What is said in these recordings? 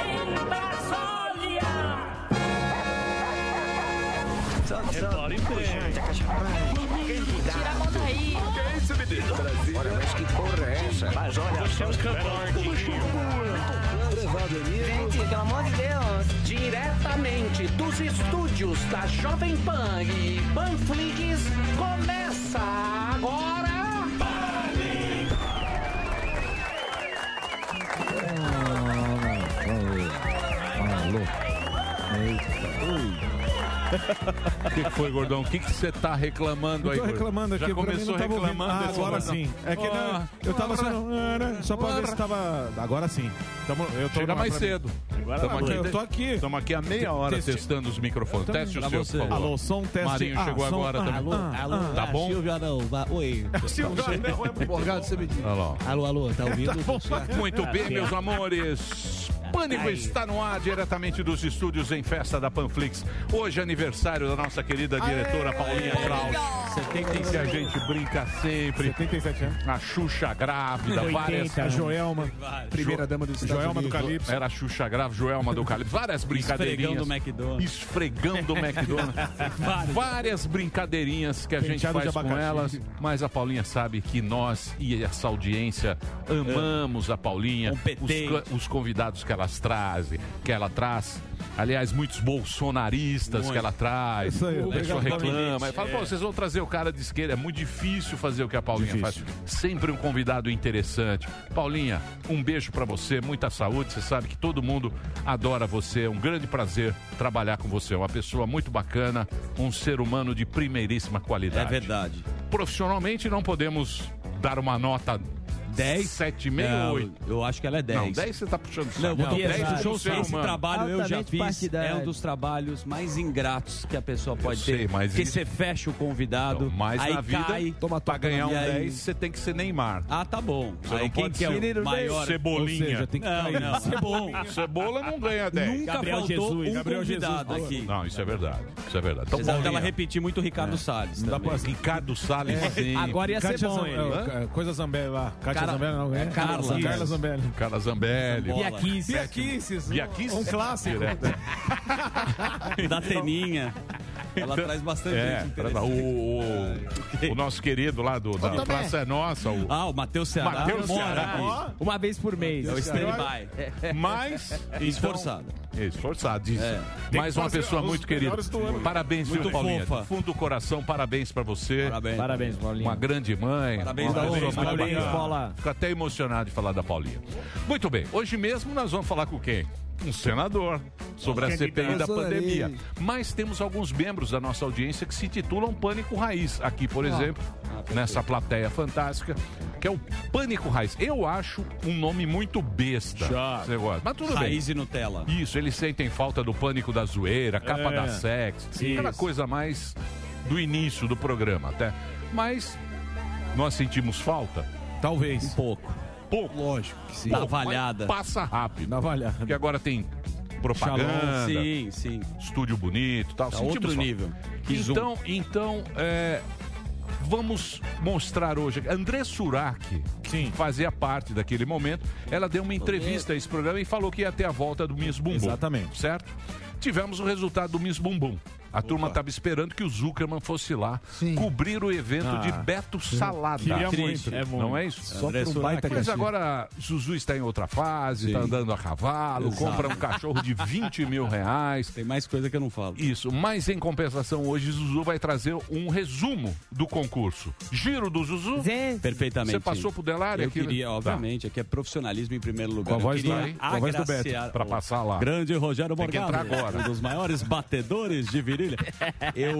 em Brasília. Tira a mão daí. Que é isso. Olha, mas que porra é essa? Mas olha, você é um Gente, pelo amor de Deus. Diretamente dos estúdios da Jovem Pan e Panflix, começa agora. Ui. O que, que foi, gordão? O que que você tá reclamando Eu aí? tô reclamando aqui, Já pra mim começou não tava ouvindo. reclamando? Ah, desse agora gordão? sim. É que Ah, não, eu tava só, só pra ver se tava. Agora sim. Tamo, eu tô Chega mais cedo. Agora Tamo lá, aqui, eu tô aqui. Estamos aqui há meia hora Teste- testando os microfones. Teste o Pra seu, você. por favor. Alô, som, teste. Marinho Ah, chegou som, agora ah, também. alô, alô, tá ah, bom? Silvio Anão, va- oi. Silvio Anão é muito Obrigado, você me diz. Lá. Alô, alô, tá ouvindo? Muito bem, meus amores. Pânico Aí. está no ar diretamente dos estúdios em festa da Panflix. Hoje é aniversário da nossa querida diretora Paulinha Kraus. 70 que a gente brinca sempre. 77 anos. A Xuxa grávida, 80, várias. a Joelma, primeira dama Estados Joelma do. Calypso. Era a Xuxa grávida, Joelma do Calypso. Várias brincadeirinhas. Esfregando o McDonald's. Esfregando o McDonald's. Várias brincadeirinhas que a gente Penteado faz com elas. Mas a Paulinha sabe que nós e essa audiência amamos a Paulinha. Os, Competente. co- os convidados que elas trazem, que ela traz. Aliás, muitos bolsonaristas Muito. que ela traz. Isso aí, o pessoal reclama. Paulinha. Fala, É. pô, vocês vão trazer o cara de esquerda. É muito difícil fazer o que a Paulinha Difícil. faz. Sempre um convidado interessante. Paulinha, um beijo pra você, muita saúde. Você sabe que todo mundo adora você. É um grande prazer trabalhar com você. Uma pessoa muito bacana, um ser humano de primeiríssima qualidade. É verdade. Profissionalmente não podemos dar uma nota 10? 7,5 Não, ou 8. Eu acho que ela é 10. Não, 10 você tá puxando saco. Não, eu Não, 10 como puxou o saco. Esse humano. trabalho eu já Altamente fiz. partidário. É um dos trabalhos mais ingratos que a pessoa pode sei, ter. mas Porque isso- você fecha o convidado, Então, mas aí na vida, cai. pra ganhar um e aí- 10, você tem que ser Neymar. Ah, tá bom. Você aí não quem pode que é ser o maior... Cebolinha. Seja, tem que Não, cair. não. Cebola. Cebola não ganha 10. Nunca Gabriel faltou Jesus, um Gabriel convidado Jesus. aqui. Não, isso é verdade. Isso é verdade. Então, dela Paulinha, repetir muito o Ricardo Salles. Não dá também. pra- Ricardo Salles, sim. Agora ia ser bom é, é, Coisa Zambelli lá. Cara- Zambelli não, é? Carla. Carla Zambelli. Carla Zambelli. Bola. Biaquice. Biaquices. Biaquices. Um clássico. Da Teninha. Ela traz bastante É, gente interessante. o, o, o nosso querido lá do, da. Praça é Nossa, o, Ah, o Matheus Ceará. Matheus Ceará. Uma vez por mês. É o stand-by. mais Esforçado. Então, esforçado, isso. É. Uma pessoa muito querida. Parabéns, Muito viu, Paulinha? fofa. Do fundo do coração, parabéns pra você. Parabéns. Parabéns, Paulinho. Uma grande mãe. Parabéns, uma parabéns, parabéns. Paula. Fico até emocionado de falar da Paulinha. Muito bem, hoje mesmo nós vamos falar com quem? Um senador sobre a CPI da pandemia. Mas temos alguns membros da nossa audiência que se titulam Pânico Raiz. Aqui, por exemplo, nessa plateia fantástica, que é o Pânico Raiz. Eu acho um nome muito besta. Esse negócio. Mas tudo. Raiz e Nutella. Isso, eles sentem falta do pânico da zoeira, capa É, da sex, aquela isso. coisa mais do início do programa até. Mas nós sentimos falta? Talvez. Um pouco. Pouco. Lógico que sim. Dá Pouco, valhada. mas Passa rápido. Navalhada. Porque agora tem propaganda, Sim, sim. estúdio bonito e tal. Tá Sentimos outro nível. Zoom. Então, então é, vamos mostrar hoje. André Surak, que fazia parte daquele momento, ela deu uma entrevista a esse programa e falou que ia ter a volta do Miss Bumbum. Exatamente. Certo? Tivemos o resultado do Miss Bumbum. A turma estava esperando que o Zuckerman fosse lá cobrir o evento Ah. de Beto Salada. Queria muito. É Não é isso? Só André um baita Mas agora Zuzu está em outra fase, está andando a cavalo, Exato. compra um cachorro de 20 mil reais. Tem mais coisa que eu não falo. Isso, mas em compensação, hoje Zuzu vai trazer um resumo do concurso. Giro do Zuzu. Zé. Perfeitamente. Você passou pro Delário Eu aqui, né? queria, Tá. obviamente, aqui é profissionalismo em primeiro lugar. Com a Eu voz do- queria com a voz do Beto, o passar lá. Grande Rogério Tem que Morgado, entrar agora. um dos maiores batedores de virilha. Eu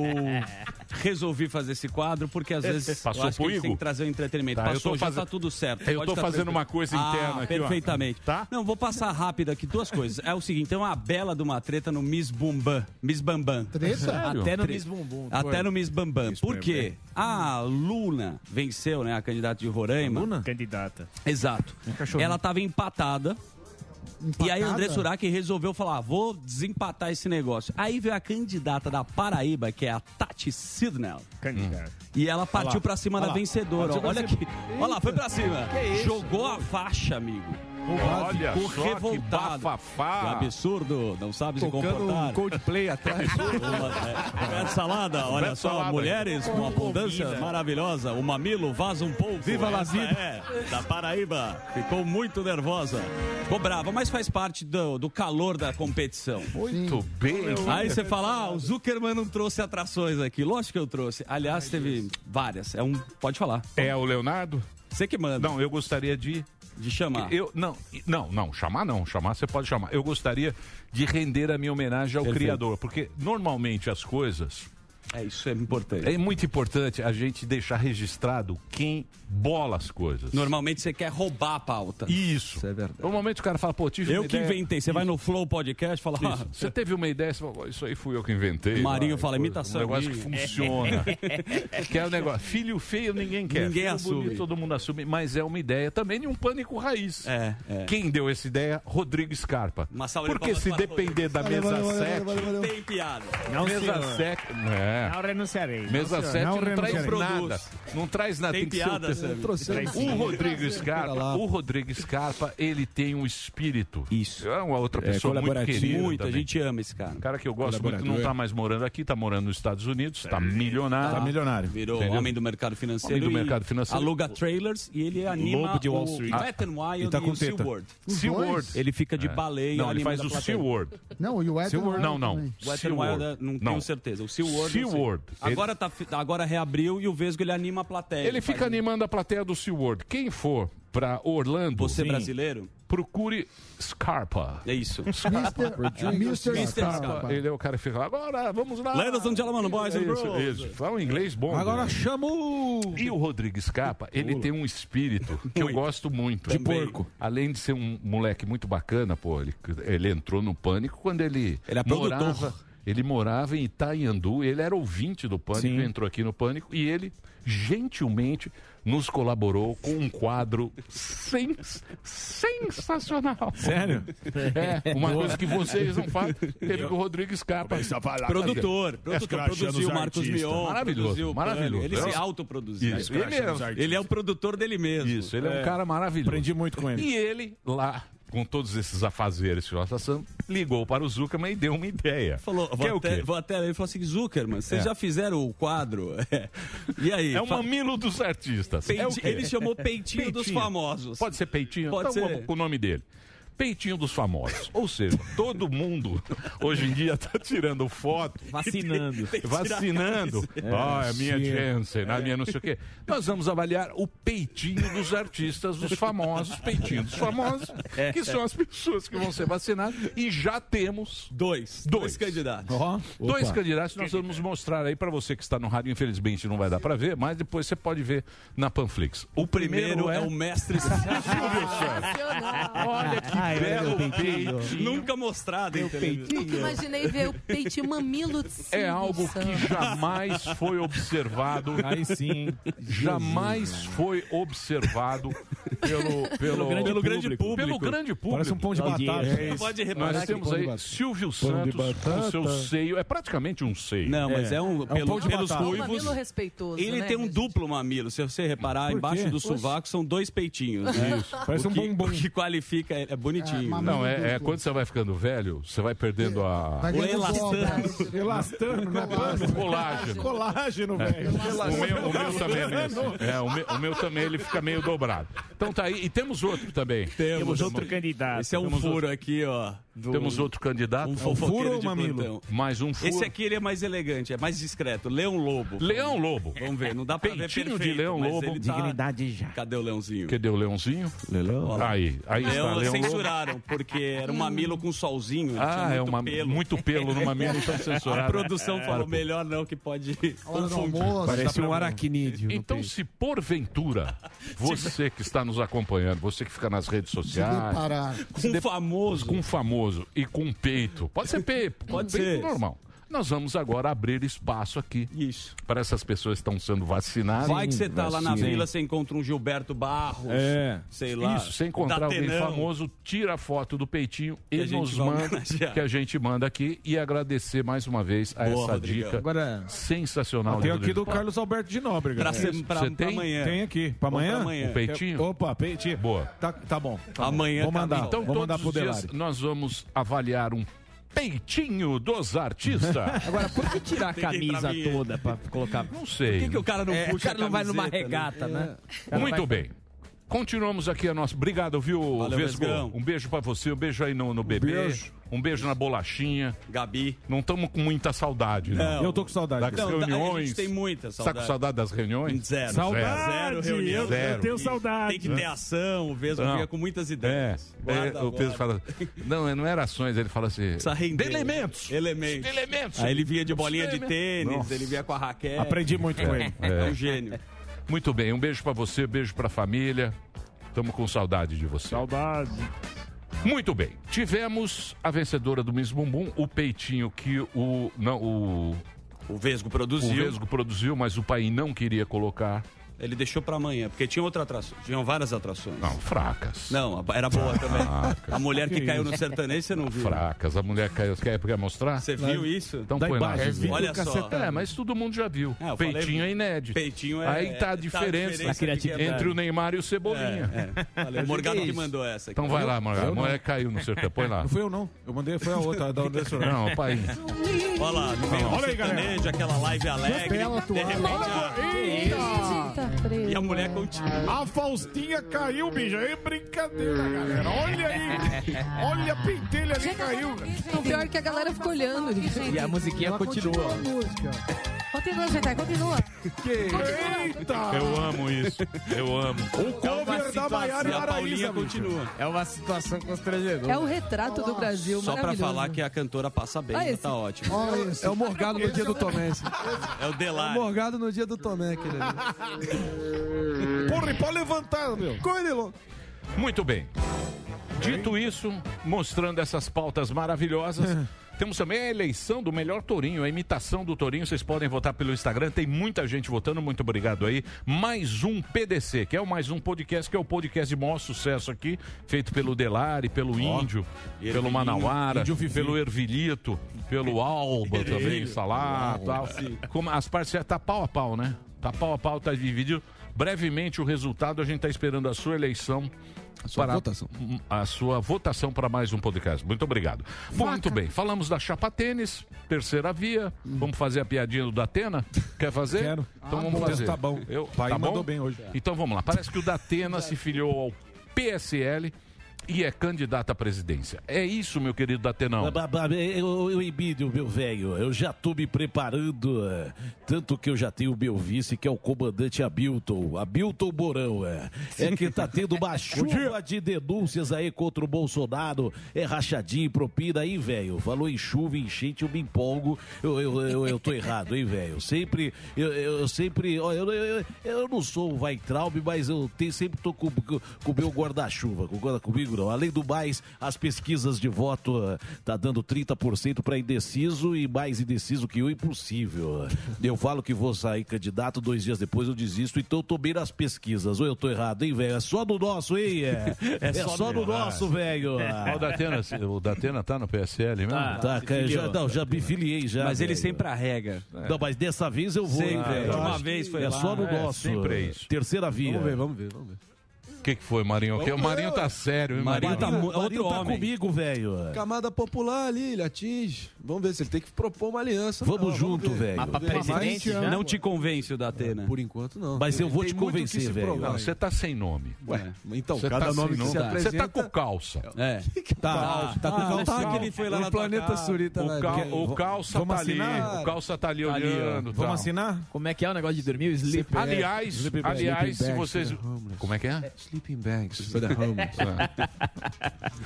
resolvi fazer esse quadro porque às vezes Passou eu acho que a gente tem que trazer o entretenimento. Tá, eu Passou, já fazendo- tá tudo certo. Eu Pode tô tá fazendo uma coisa interna ah, aqui, ó. Perfeitamente. Tá? Não, vou passar rápido aqui duas coisas. É o seguinte, tem uma bela de uma treta no Miss Bumbam. Miss Bambam. Sério? Até no Miss Bumbum. Até no Miss Bambam. Miss Por quê? A Luna venceu, né? A candidata de Roraima. Luna? Candidata. Exato. Ela estava empatada E aí? André Surak resolveu falar, ah, vou desempatar esse negócio. Aí veio a candidata da Paraíba, que é a Tati Sidnell. Candidata. E ela partiu pra cima Olha da lá. vencedora. Partiu Olha aqui. Olha lá, foi pra cima. Que isso? Jogou a faixa, amigo. Olha Ficou só que revoltado. bafafá. Que absurdo, não sabe se Tocando comportar. um Coldplay atrás. Beto Salada, olha Beto só, Salada. mulheres com abundância maravilhosa. O mamilo vaza um pouco. Viva la Essa vida. É, da Paraíba. Ficou muito nervosa. Ficou brava, mas faz parte do, do calor da competição. Muito bem. Aí você fala, ah, o Zuckerman não trouxe atrações aqui. Lógico que eu trouxe. Aliás, teve várias. É um. Pode falar. É o Leonardo? Você que manda. Não, eu gostaria de. De chamar. Eu, não, não, não, chamar não. Chamar você pode chamar. Eu gostaria de render a minha homenagem ao Perfeito. Criador, porque normalmente as coisas. É, isso é importante. É muito importante a gente deixar registrado quem bola as coisas. Normalmente você quer roubar a pauta. Isso. Isso é verdade. Normalmente o cara fala, pô, tive Eu uma que ideia. inventei. Você vai no Flow Podcast e fala, ah. Você teve uma ideia, você fala, isso aí fui eu que inventei. Marinho vai, fala, imitação Um negócio que funciona. que é o negócio. Filho feio ninguém quer. Ninguém Filho assume. bonito, todo mundo assume, mas é uma ideia também de um pânico raiz. É, é. Quem deu essa ideia? Rodrigo Scarpa. Uma salva de Porque se depender da mesa valeu, valeu, 7. valeu, valeu. tem piada. Não, Mesa senhor. 7. É. Não renunciarei. Mesa senhor. 7 não, Não traz nada. Não traz nada. Tem que ser piada, o- O Rodrigo Scarpa, o Rodrigo Scarpa, ele tem um espírito. Isso. É uma outra É, pessoa muito colaborativo. querida. Muito, a gente ama esse cara. Um cara que eu gosto muito, não tá mais morando aqui, tá morando nos Estados Unidos, tá milionário. Tá milionário. Virou Entendeu? homem do mercado financeiro. Homem do e mercado financeiro. Aluga trailers e ele anima Lobo de Wall o Street. Wet n Wild E tá e com o teta. SeaWorld. SeaWorld. Ele fica de baleia Não, ele faz o. SeaWorld. Não, e o Ed SeaWorld. Não, não. também. O Wet SeaWorld. Wild, não Não. tenho certeza. O SeaWorld, não. SeaWorld. Agora, tá, agora reabriu e o Vesgo ele anima a plateia. Ele fica animando a plateia do SeaWorld. Quem for pra Orlando, Você Sim. brasileiro? procure Scarpa. É isso. Mr. Mr. Mr. Scarpa. Scarpa. Ele é o cara que fica lá, agora vamos lá. Ladies and gentlemen, boys and girls. isso. Fala um inglês bom. Agora né? chama o... E o Rodrigo Scarpa, ele tem um espírito que eu gosto muito. De porco. Além de ser um moleque muito bacana, pô, ele, ele entrou no pânico quando ele, Ele é produtor. Ele morava em Itaiandu, ele era ouvinte do Pânico, Sim. entrou aqui no Pânico e ele gentilmente nos colaborou com um quadro sens- sensacional. Sério? É, uma coisa que vocês não fazem. Teve com o Rodrigo Scarpa. Produtor, produtor, produziu o Marcos artistas. Mion. Maravilhoso, maravilhoso. Ele se autoproduziu. Isso, ele é, Ele é o produtor dele mesmo. isso, ele é, um cara maravilhoso. Aprendi muito com ele. E ele, lá, com todos esses afazeres que nós passamos, ligou para o Zuckerman e deu uma ideia. Falou, vou, é até, vou até ele falou assim, Zuckerman, vocês É. já fizeram o quadro? É. E aí? É o Fa- mamilo dos artistas. Peiti- É quê? ele chamou peitinho, dos Peitinho. famosos. Pode ser peitinho? Pode então, ser. com o nome dele. Peitinho dos famosos. Ou seja, todo mundo hoje em dia tá tirando foto. Vacinando. Tem tirar Vacinando. Ah, é a minha sim. Janssen, a minha não sei o quê. Nós vamos avaliar o peitinho dos artistas, dos famosos, peitinho dos famosos, que são as pessoas que vão ser vacinadas. E já temos Dois. Dois. Dois candidatos. Ó, Dois candidatos nós vamos mostrar aí para você que está no rádio. Infelizmente não vai dar para ver, mas depois você pode ver na Panflix. O Primeiro é o mestre Olha que belo peitinho. Nunca mostrado em televisão. Nunca imaginei ver o peitinho mamilo de É algo que jamais foi observado. Aí sim. Jamais foi observado pelo, pelo, grande Pelo grande público. público. pelo grande público. Parece um pão de batata. Você pode reparar Nós que- temos aí. Silvio Santos com seu seio. É praticamente um seio. Não, mas é, um, um pelo- pão de pelos batata. É um ruivos. mamilo respeitoso, Ele né, tem um gente? duplo mamilo. Se você reparar, embaixo do sovaco são dois peitinhos. Né? Isso. Parece o um que, bumbum. O que qualifica é, é bonitinho. É. Não, é, é quando você vai ficando velho, você vai perdendo a. Vai O elastano. Elastano, né? o colágeno. Colágeno, velho. O meu, o meu também é. É, o, meu, o meu também ele fica meio dobrado. Então tá aí. E temos outro também. Temos outro candidato. Esse é um Temos furo aqui, ó. Do- Temos outro candidato. Um furo fofoqueiro ou de mamilo? plantão. Mais um furo. Esse aqui ele é mais elegante, é mais discreto. Leão Lobo. Leão Lobo. Vamos ver, não dá pra ver Peitinho de perfeito, Leão mas Lobo. tá- Dignidade já. Cadê o leãozinho? Cadê o leãozinho? Lelão. Aí, aí está. Leão Leão Lobo. censuraram, porque era um mamilo com solzinho. tinha Ah, é muito uma, pelo. muito pelo no mamilo, então A censurado. produção É. falou melhor não, que pode confundir. Parece um aracnídeo. Então, se porventura você que está nos acompanhando, você que fica nas redes Se sociais, deparar. Com um famoso. com um famoso e com peito, pode ser peito, Pode peito ser. normal. Nós vamos agora abrir espaço aqui. Isso. Para essas pessoas que estão sendo vacinadas. Vai que você tá lá na Sim. vila, você encontra um Gilberto Barros. É. Sei lá. Isso, se encontrar alguém Datenão. famoso, tira a foto do peitinho Que e a gente nos vai manda, homenagear. que a gente manda aqui e agradecer mais uma vez a Boa, essa Rodrigão. dica Agora- sensacional. Tem de aqui do. Carlos Alberto de Nóbrega. Pra É ser- pra- Você pra tem? amanhã. Tem aqui. Pra Vamos amanhã? pra amanhã. O peitinho? Opa, peitinho. Boa. Tá, tá bom. tá Amanhã bom. Vou tá mandar. bom. Então, vou mandar todos pro os dias Delari. nós vamos avaliar um peitinho dos artistas. Agora, por que tirar a camisa toda pra colocar? Não Por sei. que, que o cara não É, o puxa cara não vai numa né? regata, né? O cara Muito vai- bem. Continuamos aqui a nossa. Obrigado, viu, Valeu, Vesgo? Vesgão. Um beijo pra você, um beijo aí no, no bebê. beijo. Um beijo na bolachinha. Gabi. Não estamos com muita saudade, não. Não. Eu tô com saudade. Das Não, a reuniões. gente tem muita Tá saudade. com saudade das reuniões? Zero. Saudade. Zero reunião. Eu, Zero. eu tenho saudade. Tem que ter ação, o Vesgo Não. fica com muitas É, ideias. é, Guarda o Pedro fala. Não, não era ações, ele fala assim. Precisa render. De elementos. Elementos. De elementos. Aí ele vinha de bolinha de tênis, Nossa. ele vinha com a raquete. Aprendi muito com ele. É um gênio. Muito bem, um beijo pra você, beijo pra família. Tamo com saudade de você. Saudade. Muito bem. Tivemos a vencedora do Miss Bumbum, o peitinho que o não o, O Vesgo o produziu. Vesgo produziu, mas o pai não queria colocar. Ele deixou pra amanhã, porque tinha outra atração. Tinham várias atrações. Não, fracas. Não, era boa também. Fracas. A mulher que caiu no sertanejo, você não viu? Fracas. A mulher caiu. Quer, quer mostrar? Você viu isso? Então Da põe lá. Olha só. É, mas todo mundo já viu. É, eu falei- Peitinho é inédito. Peitinho é. Aí tá a diferença, a criatividade. entre o Neymar e o Cebolinha. É, é. Valeu, o Morgado que mandou essa. aqui. Então vai lá, Morgado. A mulher caiu no sertão. Põe lá. Não fui eu, não. Eu mandei, foi a outra, da Anderson. Não, pai. Olha lá, no meio do sertanejo, aquela live alegre. De repente, a... Tá preso. E a mulher continua. A Faustinha caiu, bicho. É brincadeira, galera. Olha aí. Olha a pentelha ali caiu. O pior é que a galera ficou olhando. E a musiquinha continua. a música. Continua, gente, continua. Eita. Eu amo isso. Eu amo. O cover da Maiara E a Paulinha Maraísa, continua. É uma situação constrangedora. É o retrato do Brasil, Só pra falar que a cantora passa bem, Ah, esse. tá ótimo. Olha esse. É o Morgado no dia do Tomé. É o É o. Morgado no dia do Tomé, ali. Porra, e pode levantar, meu. Coelho, Muito bem. Dito isso, mostrando essas pautas maravilhosas, temos também a eleição do melhor tourinho, a imitação do tourinho. Vocês podem votar pelo Instagram, tem muita gente votando, muito obrigado aí. Mais um PDC, que é o mais um podcast, que é o podcast de maior sucesso aqui, feito pelo Delari, pelo Índio, pelo Manauara, pelo Ervilito, pelo Alba também, Salá, tal. Como as partes tá pau a pau, né? Tá pau a pau, tá dividido. Brevemente o resultado, a gente tá esperando a sua eleição. sua para votação. a sua votação para mais um podcast. Muito obrigado. Bom, muito bem. Falamos da chapa tênis, terceira via. Vamos fazer a piadinha do Datena? Quer fazer? Quero. Então Ah, vamos bom. fazer. Tá bom. Eu, Pai tá mandou bom? bem hoje. Então vamos lá. Parece que o Datena se filiou ao PSL e é candidato à presidência. É isso, meu querido Datenão. Eu, eu Emílio, meu velho, eu já tô me preparando, é, tanto que eu já tenho o meu vice, que é o comandante Abilton, Abilton Borão, é, é que tá tendo uma chuva de denúncias aí contra o Bolsonaro, é rachadinho, propina aí, velho, falou em chuva, enchente, eu me empolgo, eu, eu, eu, eu tô errado, hein, velho, sempre, eu, eu sempre, ó, eu, eu, eu não sou o Weintraub, mas eu tenho, sempre tô com o meu guarda-chuva, com comigo não, além do mais, as pesquisas de voto eh, tá dando 30% para indeciso e mais indeciso que o impossível. Eu falo que vou sair candidato, dois dias depois eu desisto, então eu tô bem nas pesquisas. Ou eu tô errado, hein, velho? É só no nosso, hein? É, é só, no nosso, velho. O Datena, o Datena tá no PSL mesmo? Tá, cara, já, não, já me filiei já. Mas ele velho. sempre arrega. Não, mas dessa vez eu vou, hein, Sempre. velho. De uma vez foi É lá. só no É, nosso. sempre é isso. Terceira via. Vamos ver, vamos ver, vamos ver. O que, que foi, Marinho? O Marinho tá sério, hein, Marinho Marinho? tá Marinho outro tá homem. comigo, velho. Camada popular ali, ele atinge. Vamos ver se ele tem que propor uma aliança. Vamos Não, junto, velho. Mas pra presidente? Não te convence o Datena. Por enquanto, não. Mas eu vou Tem te convencer, velho. Não, você tá sem nome. Ué, então, Você cada tá nome sem que se Você apresenta... tá com calça. É. Tá, tá com Ah, calça. tá que ele foi lá o na tua Planeta. Surita O, vai cal, ver. o calça Vamos tá ali. O calça tá ali Tá olhando. Vamos tal. assinar? Como é que é o negócio de dormir? O sleep. Aliás, aliás, se vocês. né? Como é que é? Sleeping bags for the É. homeless.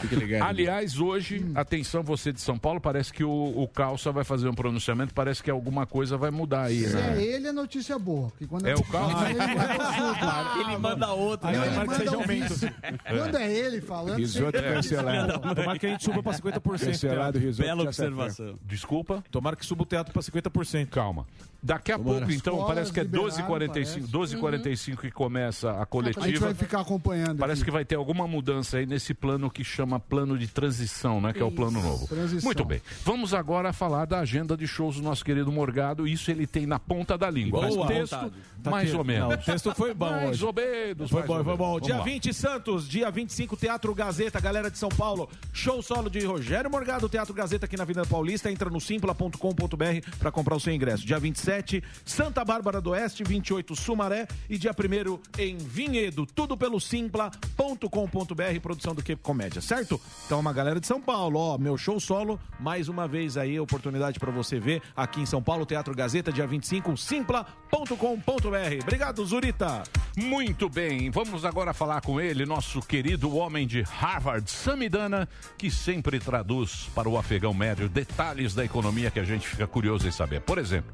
Fique ligado. Aliás, hoje, atenção você de São Paulo, parece que o, o Calça vai fazer um pronunciamento, parece que alguma coisa vai mudar aí, Se né? é ele, é notícia boa. porque quando É o Calça? Ele, manda Ele manda outra. Ele né? manda seja um aumento. vídeo. Quando é ele falando, Risoto sempre é cancelado. Tomara que a gente suba pra 50%. Cancelado, risoto Bela já observação. Desculpa? Tomara que suba o teatro pra 50%. Calma. Daqui a Tomara. pouco, então, Escolas parece que é liberaram, 12h45 12h45 que começa a A gente vai coletiva. ficar acompanhando. Parece aqui. que vai ter alguma mudança aí nesse plano que chama plano de transição, né? Que é o plano novo. transição. Muito bem. Vamos agora falar da agenda de shows do nosso querido Morgado. Isso ele tem na ponta da língua. Mas Boa. texto, Tá mais aqui. ou menos. Não, o texto foi bom mais hoje. ou menos. Foi mais bom, ou foi bom. menos. Dia Vamos lá. 20, Santos. Dia 25, Teatro Gazeta, galera de São Paulo. Show solo de Rogério Morgado, Teatro Gazeta aqui na Avenida Paulista. Entra no simpla.com.br para comprar o seu ingresso. Dia 27, Santa Bárbara do Oeste, 28, Sumaré. E dia 1 em Vinhedo. Tudo pelo simpla.com.br, produção do Cape Comédia, certo? Então, uma galera de São Paulo, ó, meu show solo. Mais uma vez aí, oportunidade para você ver aqui em São Paulo, Teatro Gazeta, dia 25, simpla.com.br. Obrigado, Zurita. Muito bem, vamos agora falar com ele, nosso querido homem de Harvard, Samidana, que sempre traduz para o afegão médio detalhes da economia que a gente fica curioso em saber. Por exemplo,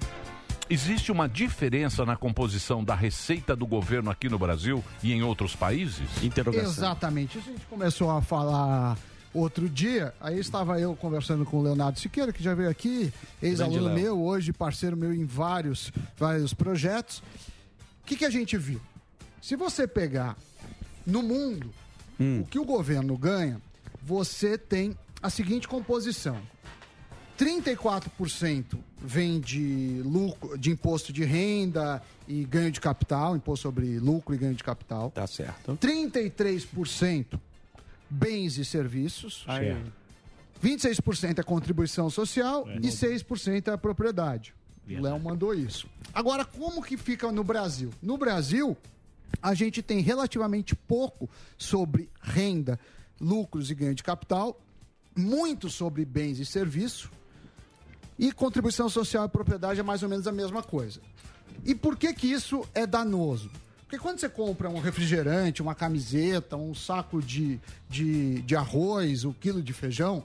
existe uma diferença na composição da receita do governo aqui no Brasil e em outros países? Interrogação. Exatamente. Isso a gente começou a falar outro dia. Aí estava eu conversando com o Leonardo Siqueira, que já veio aqui, ex-aluno meu, hoje parceiro meu em vários, vários projetos. O que, que a gente viu? Se você pegar no mundo o que o governo ganha, você tem a seguinte composição. 34% vem de lucro, de imposto de renda e ganho de capital, imposto sobre lucro e ganho de capital. Tá certo. 33% bens e serviços. 26% é contribuição social e 6% é propriedade. O Léo mandou isso. Agora, como que fica no Brasil? No Brasil, a gente tem relativamente pouco sobre renda, lucros e ganho de capital, muito sobre bens e serviços, e contribuição social e propriedade é mais ou menos a mesma coisa. E por que que isso é danoso? Porque quando você compra um refrigerante, uma camiseta, um saco de, de, de arroz, um quilo de feijão,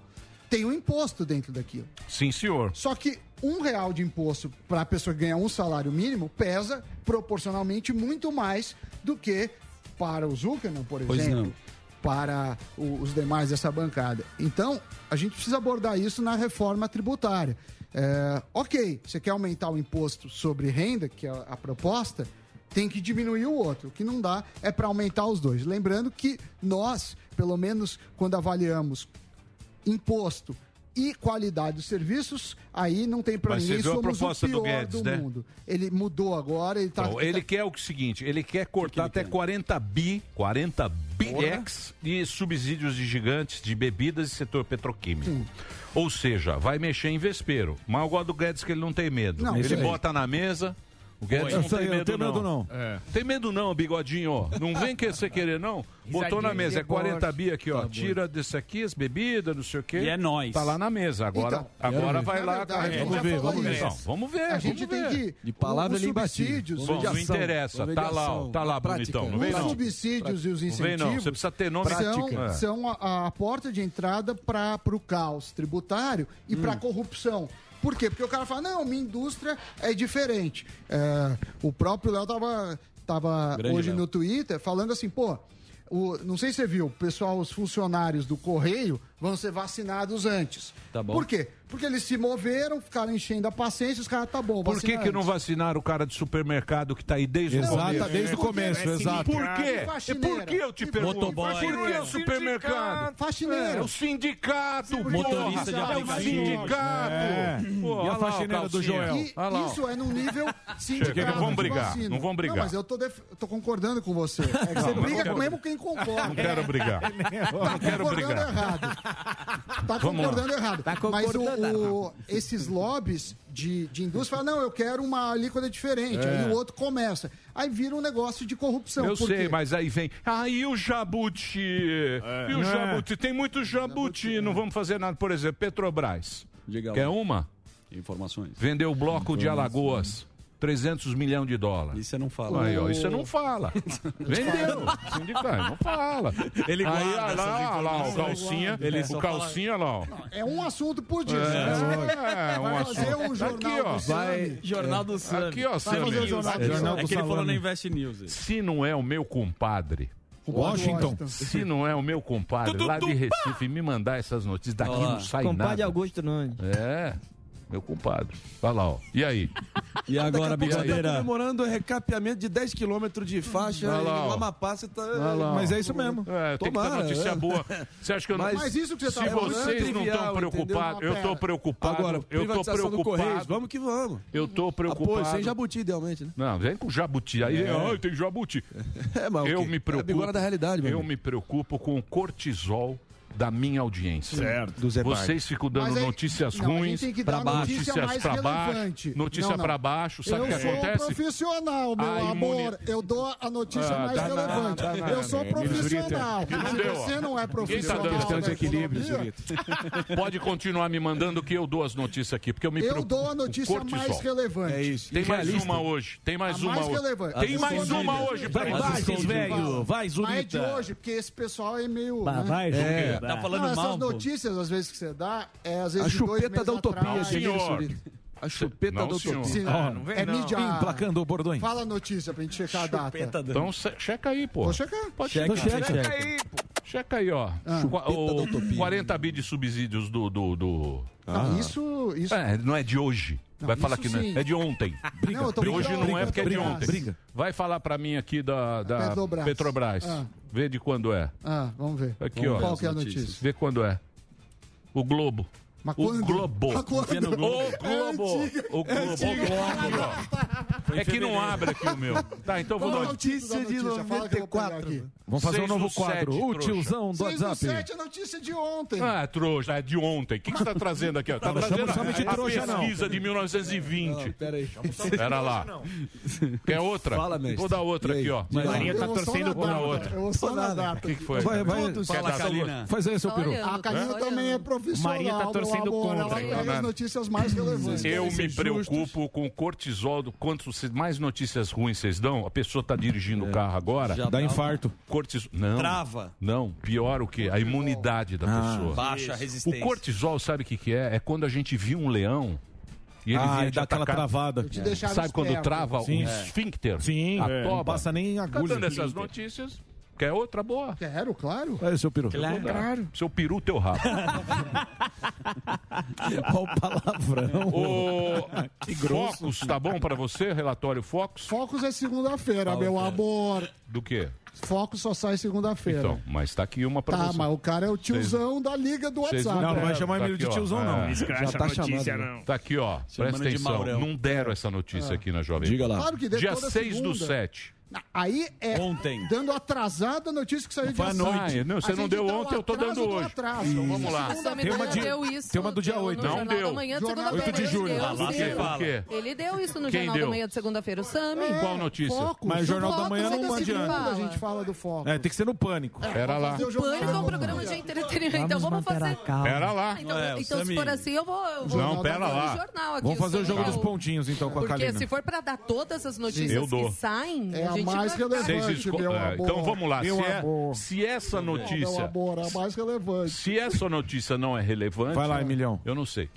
tem um imposto dentro daquilo. Sim, senhor. Só que um real de imposto para a pessoa que ganha um salário mínimo pesa proporcionalmente muito mais do que para o Zuckerman, por Pois exemplo, não. para os demais dessa bancada. Então, a gente precisa abordar isso na reforma tributária. É, ok, você quer aumentar o imposto sobre renda, que é a, proposta, tem que diminuir o outro. O que não dá é para aumentar os dois. Lembrando que nós, pelo menos quando avaliamos imposto e qualidade dos serviços, aí não tem para Mas ninguém, viram a somos proposta o do pior Guedes, do né? mundo. Ele mudou agora, ele tá... Então, ele quer o seguinte, ele quer cortar até 40 bi, 40 bilhex de subsídios de gigantes de bebidas e setor petroquímico. Ou seja, vai mexer em vespeiro. Mas eu gosto do Guedes que ele não tem medo. Não, ele bota na mesa. O Guedes Eu não tem medo, não. medo, não. É. Tem medo não, bigodinho. Não vem que você querer, não. Botou na mesa, é 40 bi aqui, ó. Tira desse aqui, as bebidas, não sei o quê. E é nóis. Tá lá na mesa. Agora, Então, agora vai na lá. verdade, gente Vamos ver, vamos ver. Não, vamos ver. A gente tem que... De palavra os é imbatível. subsídios, Bom, não interessa. Tá lá, ó, tá lá, bonitão. Não vem os não. subsídios e os Não vem incentivos não, você precisa ter nome são. É. são a, a porta de entrada para o caos tributário e para a Hum. corrupção. Por quê? Porque o cara fala, não, minha indústria é diferente. É, o próprio Léo tava, tava Grande hoje Léo. no Twitter falando assim, pô, o, não sei se você viu, o pessoal, os funcionários do Correio vão ser vacinados antes. Tá bom. Por quê? Porque eles se moveram, ficaram enchendo a paciência, os caras, tá bom, Por que, que não vacinaram o cara de supermercado que tá aí desde o Exato, começo? desde o começo, exato. Por quê? E por que eu te pergunto? Por que o supermercado? Faxineiro. É, o sindicato, Motorista de porra. É o aplicativo. sindicato. É. Pô, E a faxineira do. Joel? E isso é num nível sindicato. Não vamos de brigar, vacina. não vamos brigar. Não, mas eu tô, def- tô concordando com você. É que você não briga quero- com mesmo quem concorda. Não quero brigar. Não quero brigar. errado. Tá concordando errado. Tá Mas o- concordando o- esses lobbies de, de indústria falam, não, eu quero uma alíquota diferente. Aí o outro começa. Aí vira um negócio de corrupção. Eu Por sei, quê? mas aí vem. Ah, e o jabuti? E o É. jabuti? Tem muito jabuti, não vamos fazer nada. Por exemplo, Petrobras. Diga Quer uma? Informações. Vendeu o bloco de Alagoas. 300 milhões de dólares. Isso você não fala. Aí, ó, isso você não fala. Vendeu. Sindicato, não fala. Ele aí, guarda olha lá, olha lá, o calcinha, Ele o calcinha, lá, ó. É um assunto por dia. É, é, um Vai fazer assunto. um jornal Aqui, ó. do. Vai- Jornal do Sam. Aqui, ó, Vai Sammy. fazer o jornal do É, é que ele falou na Invest News. Se não é o meu compadre. Washington. Se não é o meu compadre lá de Recife me mandar essas notícias, daqui Ó, não sai Compadre nada. Augusto Nunes. É, meu compadre. Vai lá, ó. E aí? E agora, Daqui a pouco você tá comemorando o recapeamento de 10 km de faixa Vai lá, em ó. Amapá, você tá... Mas é isso mesmo. É, tem que ter Tomara, notícia é. boa. Você acha que eu não... Mas- Mas isso que você Se tá falando vocês não estão preocupados, eu tô preocupado. Agora, eu tô privatização do Correios, preocupado. vamos que vamos. Eu tô Apoio, preocupado. sem jabuti, idealmente, né? Não, vem com jabuti. Aí, ah, tem jabuti. É, mas o Eu quê? me É preocupo. bigode da realidade, meu eu amigo. me preocupo com o cortisol da minha audiência. Certo. Do Zé Bart. Vocês ficam dando aí- notícias não, a gente ruins, tem que dar pra baixo, notícia notícias mais pra baixo, relevante. notícia pra baixo. Sabe o que eu sou acontece? profissional, meu A imuni- amor. Eu dou a notícia Ah, mais relevante. eu sou É, profissional. Se você não é profissional. dando da esse equilíbrio, Pode continuar me mandando que eu dou as notícias aqui, porque eu me Eu dou a notícia mais relevante. É isso. Tem mais uma hoje. Tem mais uma mais hoje. relevante. Tem mais uma hoje pra Vai, velho. Vai, Mas é de hoje, porque esse pessoal é meio. Vai, né? Vai, É. Tá falando Não, mal, essas pô. notícias, às vezes, que você dá, é às vezes A chupeta da utopia, atrás. senhor. A chupeta Não, da senhor. utopia. Sim, não vem é não. mídia. Emplacando bordões. Fala a notícia pra gente checar a data. Então, se- checa aí, pô. Vou checar. Pode Checa, checar. checa. Checa aí, pô. Checa aí, ó. Ah. O utopia. 40 bi de subsídios do... do, do- Não, isso, isso. É, não é de hoje. Não, Vai falar que não é. É de ontem. Não, eu tô De hoje não é porque é de ontem. Briga. Vai falar pra mim aqui da, da Petrobras. Petrobras. Ah. Vê de quando é. Ah, vamos ver. Aqui, ó. Qual que é a notícia? Vê quando é. O Globo. Mas O quando? Globo. Mas quando? Confia no Globo. O Globo. antiga. O Globo. Ó. É que não abre aqui o meu. Tá, então vou dar é o notícia? Pegar aqui. Vamos fazer um Seis novo do sete, quadro. O trouxa. tiozão do 6 do WhatsApp. 7 é notícia de ontem. Ah, trouxa, é de ontem. O que, que você tá trazendo aqui? ó? Tá Não, não trazendo de a trouxa, não. pesquisa de 1920. Pera aí. Pera lá. Quer outra? Fala, mestre. Vou dar outra aqui, ó. Marinha tá torcendo a outra. Eu vou só na data. O que, foi? Vai, vai. Fala, dar Kalina. Faz aí, seu peru. A Kalina também é profissional. Maria tá torcendo amor. contra, Ela hein? pega as notícias mais relevantes. Eu me preocupo com o cortisol. Do, quanto mais notícias ruins vocês dão, a pessoa tá dirigindo o carro agora. Já Dá tá- infarto. Cortisol. Não. Trava. Não, pior o que? A imunidade da pessoa. Baixa a O resistência. cortisol, sabe o que, que é? É quando a gente viu um leão e ele Ah, vinha e te dá aquela atacar. travada. Te Sabe quando esperto. trava Sim. o esfíncter? Sim, a é, toba. não passa nem Tá agulha. dando essas notícias. Quer outra boa? Quero, claro. Aí, seu peru. Claro. Seu peru, teu rabo. Olha o palavrão. o Que grosso. Focus, tá bom pra você? Relatório Focus? Focus é segunda-feira, meu amor. Do quê? Focus só sai segunda-feira. Então, mas tá aqui uma pra Tá, você. mas o cara é o tiozão da liga do WhatsApp. Não, não vai É, chamar tá ele de aqui, ó. tiozão, não. É. Escracha Já tá a notícia, chamando, não. Tá aqui, ó. Chamando Presta atenção. Não deram essa notícia aqui na Jovem Diga lá. Claro que Dia toda 6 do segunda. 7. Aí é Ontem. dando atrasada a notícia que saiu dia à 6. noite. Não, você A não deu o ontem, eu tô dando do hoje. atraso. Então, vamos lá. Tem uma de- deu isso. tem uma do dia deu 8. No Não Jornal deu. da Manhã de Jornal segunda-feira. 8 de julho. Ele lá deu, quem sim. fala. Por quê? Ele deu isso no Quem Jornal deu? da Manhã de segunda-feira. O Sammy. Qual notícia? Focus. Mas o Jornal da Manhã é não antes. A gente fala do foco. É, tem que ser no pânico. Pera lá. Fazer o Pânico é um programa de entretenimento. Então vamos fazer. Pera lá. Então, é, então se for assim, eu vou. Não, pera lá. jornal aqui, Vamos fazer o jogo dos pontinhos, então, com a Porque Kalina. se for pra dar todas as notícias que saem, É a gente mais relevante. Meu é, amor. então vamos lá. Se, é- se essa Meu notícia. amor, é a mais relevante. Se essa notícia não é relevante. Vai lá, Emilhão. Eu não sei.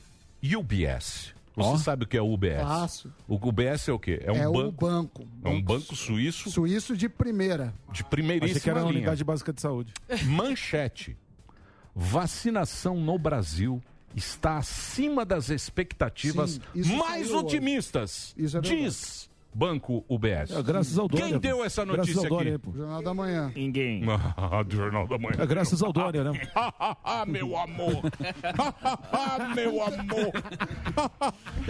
UBS. Você sabe o que é UBS? Faço. O UBS é o quê? É um É o banco. banco. É um banco suíço Suíço de primeira. de Achei que primeiríssima era uma linha. unidade básica de saúde. Manchete. Vacinação no Brasil está acima das expectativas Sim, mais saiu otimistas. Isso é verdade. diz Banco UBS. É, graças ao Dória. Quem deu essa Graças notícia ao Dória, aqui? pô. Jornal da Manhã. Ninguém. Ah, do Jornal da Manhã. É graças ao Dória, né? Ah, meu amor. Ah, meu amor.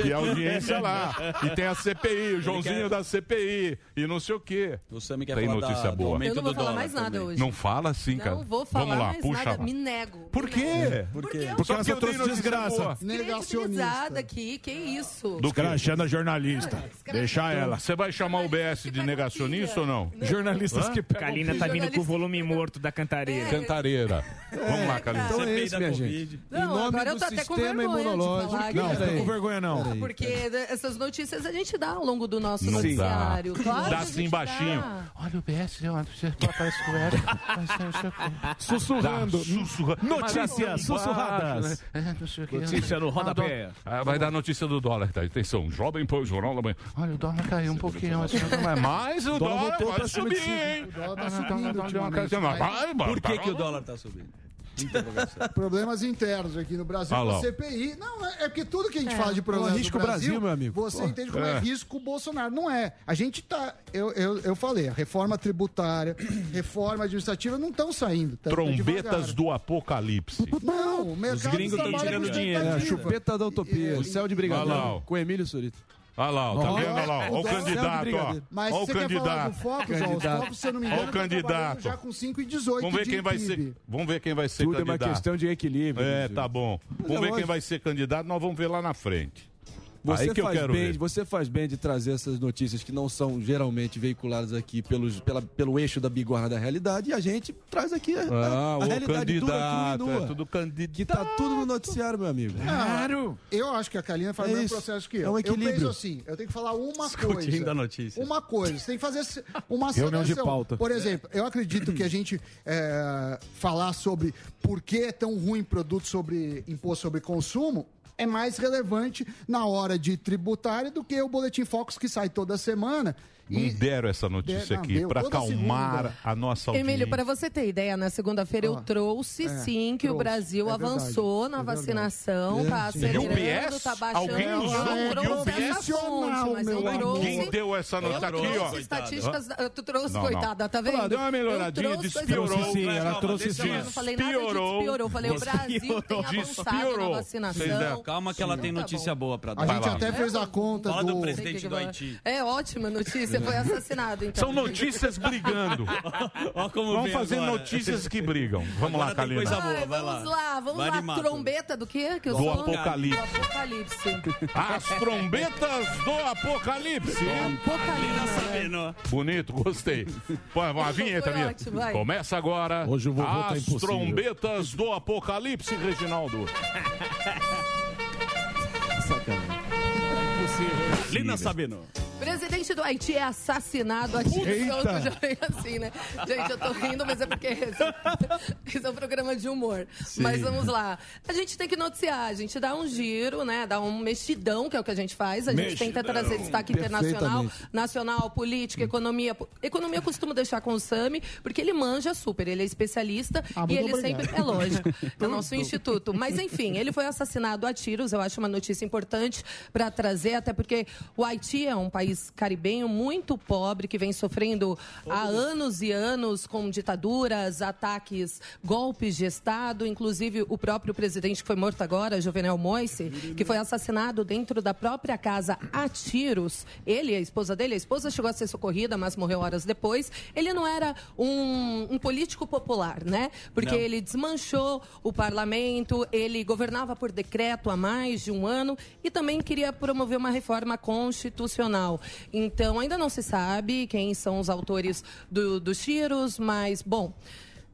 e a audiência lá. E tem a CPI, o Joãozinho da CPI. E não sei o quê. O Sammy quer Tem falar notícia da, boa. Eu não vou falar dólar mais nada também. hoje. Não fala assim, cara. Não vou falar Vamos lá, mais puxa. nada, me nego. Por quê? Por Porque quê? Porque essa eu trouxe desgraça. Negacionista. aqui, que isso? Do a jornalista. Deixa ela. Você vai chamar o BS de negacionista ou não? Jornalistas Hã? que pegam Kalina tá vindo com o volume morto da cantareira. Cantareira. Vamos lá, Kalina. Então é da minha Covid. gente. Não, em nome agora eu tô até com vergonha imunológico. falar Não, que- não tô com vergonha não. Porque essas notícias a gente dá ao longo do nosso Não dá. noticiário. Claro Dá assim gente baixinho. dá. Olha o BS, você parece que o Eric. Sussurrando. Sussurrando. Notícias sussurradas. Notícia no rodapé. Ah, vai dar notícia do dólar, tá? Atenção, jovem pô, jornal da manhã. Olha, o dólar caiu um pouquinho, assim, é mais, o dólar vai subir, hein? O dólar tá Ah, subindo mas- Por que o dólar tá subindo? Problemas internos aqui no Brasil. Ah. CPI. Não, é é porque tudo que a gente fala de É problemas risco do Brasil, Brasil, meu amigo. você Pô. entende como é. É. risco Bolsonaro. Não é. A gente tá. Eu, eu, eu falei, a reforma tributária, reforma administrativa não estão saindo. Tá- tá Trombetas devagar. do apocalipse. Não, o mercado gringos tão trabalha tirando dinheiro. É, chupeta da utopia, o céu de brigadeiro, com Emílio Surita. Olha lá, ó, tá Ó, vendo? Olha lá, ó, o ó o candidato, ó. Mas Ó o você quer falar do candidato. Focus? Ó, os Candidato. Focus, se eu não me Ó engano, o tá candidato. já com 5,18 Vamos ver quem vai ser. Vamos ver quem vai ser Tudo é uma candidato. questão de equilíbrio. É, tá bom. Vamos ver lógico. quem vai ser candidato, nós vamos ver lá na frente. Você Aí que eu faz quero bem, ver. você faz bem de trazer essas notícias que não são geralmente veiculadas aqui pelos, pela, pelo eixo da bigorna da realidade e a gente traz aqui a, Ah, a o realidade dura, candidato, crua e nua, é tudo candidato. que tá tudo no noticiário, meu amigo. Claro. Eu acho que a Kalina faz É o mesmo processo que eu. É um Eu equilíbrio. penso assim, eu tenho que falar uma Discutindo coisa. a notícia. Uma coisa, você tem que fazer uma Reunião de pauta. Por exemplo, eu acredito que a gente é, falar sobre por que é tão ruim produto sobre imposto sobre consumo é mais relevante na hora de tributária do que o Boletim Focus que sai toda semana. Não deram essa notícia Der- não, aqui para acalmar segunda. a nossa audiência. Emílio, para você ter ideia, na segunda-feira eu Ah, trouxe é, sim que o trouxe, Brasil é verdade, avançou na é verdade. vacinação, É, tá sim. acelerando, E o PS? tá baixando. Alguém Eu usou o trouxe essa profissional, fonte, mas eu trouxe. Quem deu essa notícia Eu aqui, ó? estatísticas, tu trouxe, Não, não. coitada, tá vendo? Ela deu uma melhoradinha, Eu despiorou. Sim, ela trouxe sim. ela. Eu não falei nada de Despiorou. Eu falei, o Brasil tem avançado na vacinação. deram- Calma que ela tem Tá notícia boa pra A dar. gente lá. até fez a conta do... presidente do Haiti. É ótima notícia, foi assassinado, então. São notícias brigando. Ó como Vamos fazer agora. notícias que brigam. Vamos lá, Agora tem Kalina. coisa boa, Ai, vai vamos lá. lá, vamos Vai lá. animado. Trombeta do quê? Que eu Do sou? Apocalipse. Do Apocalipse. As trombetas do apocalipse. Apocalipse. Bonito, gostei. Pô, uma vinheta, vai. Começa agora. Hoje o vovô tá As impossível. trombetas do apocalipse, Reginaldo. Lina Sabino. Presidente do Haiti é assassinado a tiro. Pronto, assim, né? Gente, eu tô rindo, mas é porque esse é um programa de humor. Mas vamos lá. A gente tem que noticiar, a gente dá um giro, né? Dá um mexidão, que é o que a gente faz. A gente tenta trazer destaque internacional, nacional, política, economia. Economia eu costumo deixar com o Sami, porque ele manja super, ele é especialista Ah, e ele obrigado. sempre. É lógico, é o nosso instituto. Mas enfim, ele foi assassinado a tiros. Eu acho uma notícia importante para trazer, até porque o Haiti é um país caribenho muito pobre que vem sofrendo há anos e anos com ditaduras, ataques, golpes de Estado. Inclusive, o próprio presidente que foi morto agora, Jovenel Moise, que foi assassinado dentro da própria casa a tiros. Ele a esposa dele, a esposa chegou a ser socorrida, mas morreu horas depois. Ele não era um, um político popular, né? Porque ele desmanchou o parlamento, ele governava por decreto há mais de um ano e também queria promover uma reforma constitucional. Então, ainda não se sabe quem são os autores do- dos tiros, mas, bom.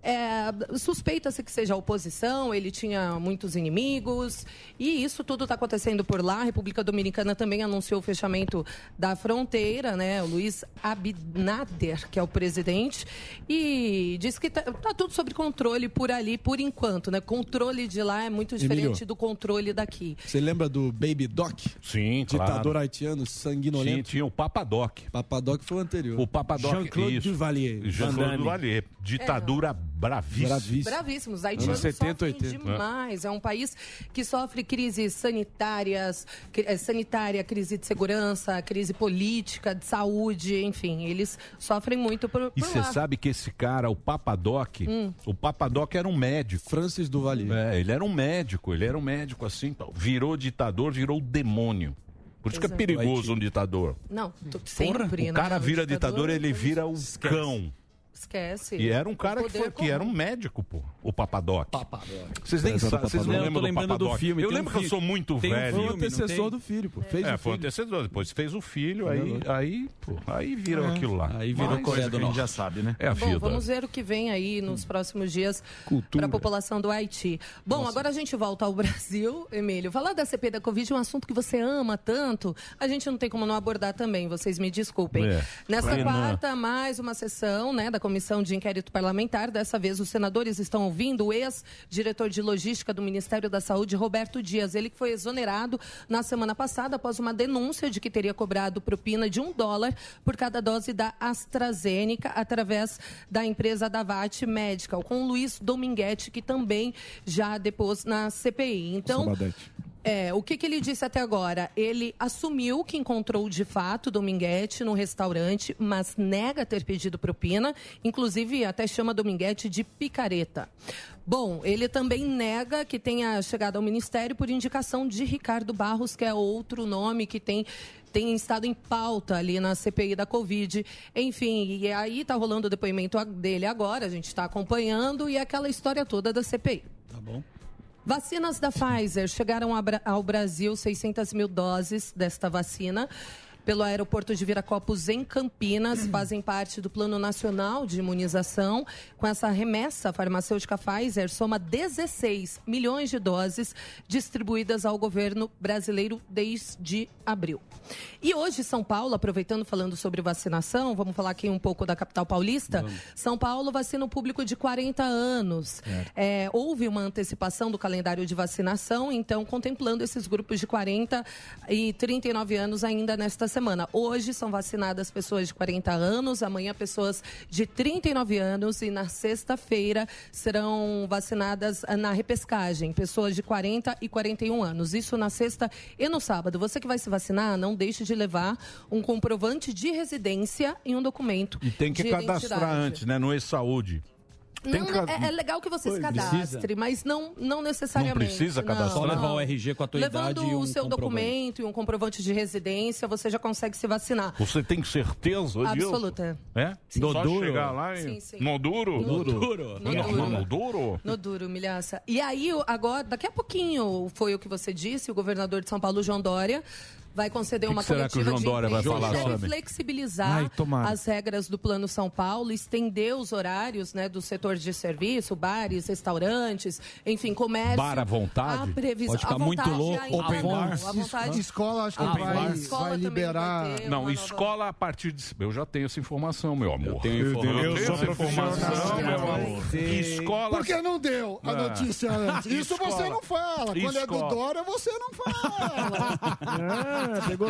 É, Suspeita-se que seja a oposição, ele tinha muitos inimigos, e isso tudo está acontecendo por lá. A República Dominicana também anunciou o fechamento da fronteira, né? O Luiz Abinader, que é o presidente, e diz que está tudo sob controle por ali, por enquanto, né? Controle de lá é muito diferente Emílio. do controle daqui. Você lembra do Baby Doc? Sim, Ditador claro. haitiano, Sim, sanguinolento. tinha o Papadoc. Papadoc foi o anterior. O Papadoc. Jean-Claude. Duvalier. Jean-Claude. Duvalier. Ditadura bravíssima. Bravíssimo. Bravíssimos. Os haitianos Anos 70, sofrem 80. demais. É um país que sofre crises sanitárias, eh, sanitária, crise de segurança, crise política, de saúde, enfim. Eles sofrem muito por, E por você lá. sabe que esse cara, o Papadoc, Hum. o Papadoc era um médico. Francis Duvalier. É, ele era um médico, ele era um médico assim, tal. virou ditador, virou demônio. Por isso que é é. perigoso um ditador. Não, sempre, o né? cara vira O ditador, ele vira o cão. Esquece. E era um cara que, foi, que era um médico, pô. O Papadoc. Vocês nem sabem, vocês não Papadoc. lembram Eu do do Papadoc. filme, Eu tem um lembro que eu filme. sou muito Tem um velho. filme, Foi o antecessor do filho, pô. Fez é, o foi o filho. antecessor. Depois fez o filho, aí, aí, pô, aí virou É. aquilo lá. Aí virou Mas, Coreia do enfim, Norte. já sabe, né? É a Bom, vida. vamos ver o que vem aí nos próximos dias para a população do Haiti. Bom, agora a gente volta ao Brasil, Emílio. Falar da CP da Covid é um assunto que você ama tanto, a gente não tem como não abordar também, vocês me desculpem. É. Nesta Renan. quarta, mais uma sessão né, da Comissão de Inquérito Parlamentar. Dessa vez, os senadores estão ouvindo o ex-diretor de logística do Ministério da Saúde, Roberto Dias. Ele que foi exonerado na semana passada após uma denúncia de que teria cobrado propina de um dólar por cada dose da AstraZeneca através da empresa Davat Medical, com Luiz Dominguete, que também já depôs na CPI. Então, é, o que, que ele disse até agora? Ele assumiu que encontrou de fato Dominguete no restaurante, mas nega ter pedido propina, inclusive até chama Dominguete de picareta. Bom, ele também nega que tenha chegado ao ministério por indicação de Ricardo Barros, que é outro nome que tem tem estado em pauta ali na CPI da Covid. Enfim, e aí está rolando o depoimento dele agora, a gente está acompanhando, e é aquela história toda da CPI. Tá bom. Vacinas da Pfizer chegaram ao Brasil 600 mil doses desta vacina. Pelo aeroporto de Viracopos, em Campinas, fazem parte do Plano Nacional de Imunização. Com essa remessa, a farmacêutica Pfizer soma 16 milhões de doses distribuídas ao governo brasileiro desde abril. E hoje, São Paulo, aproveitando falando sobre vacinação, vamos falar aqui um pouco da capital paulista. São Paulo vacina o público de 40 anos. É, houve uma antecipação do calendário de vacinação, então contemplando esses grupos de 40 e 39 anos ainda nesta semana. Hoje são vacinadas pessoas de 40 anos, amanhã pessoas de 39 anos e na sexta-feira serão vacinadas ah, na repescagem pessoas de 40 e 41 anos. Isso na sexta e no sábado. Você que vai se vacinar, não deixe de levar um comprovante de residência e um documento. E tem que de cadastrar identidade. antes, né? No e-saúde. Tem Não, que- é, é legal que você se cadastre, mas não, não necessariamente. Não precisa cadastrar? Só levar o RG com a tua Levando idade e um o seu documento e um comprovante de residência, você já consegue se vacinar. Você tem certeza disso? Absoluta. É? Sim. Só No duro? chegar lá e... Sim, sim. No duro? No duro. No duro. No duro? No duro, milhaça. E aí, agora, daqui a pouquinho, foi o que você disse, o governador de São Paulo, João Dória, vai conceder Que uma que será que o coletiva João de Dória vai imprensa. falar, Deve Sami? flexibilizar Ai, as regras do Plano São Paulo, estender os horários né, do setor de serviço, bares, restaurantes, enfim, comércio. Bar à vontade? A previsão, Pode ficar à muito vontade louco, ainda open não. bar. À vontade. Escola, acho que Open vai, vai liberar. Não, escola a partir de. Eu já tenho essa informação, meu amor. Eu tenho informação. Eu Eu tenho essa informação, meu amor. Escola. Por que não deu a Ah. notícia antes? Isso Escola. você não fala. Quando é do. Dória, você não fala. Ah, pegou.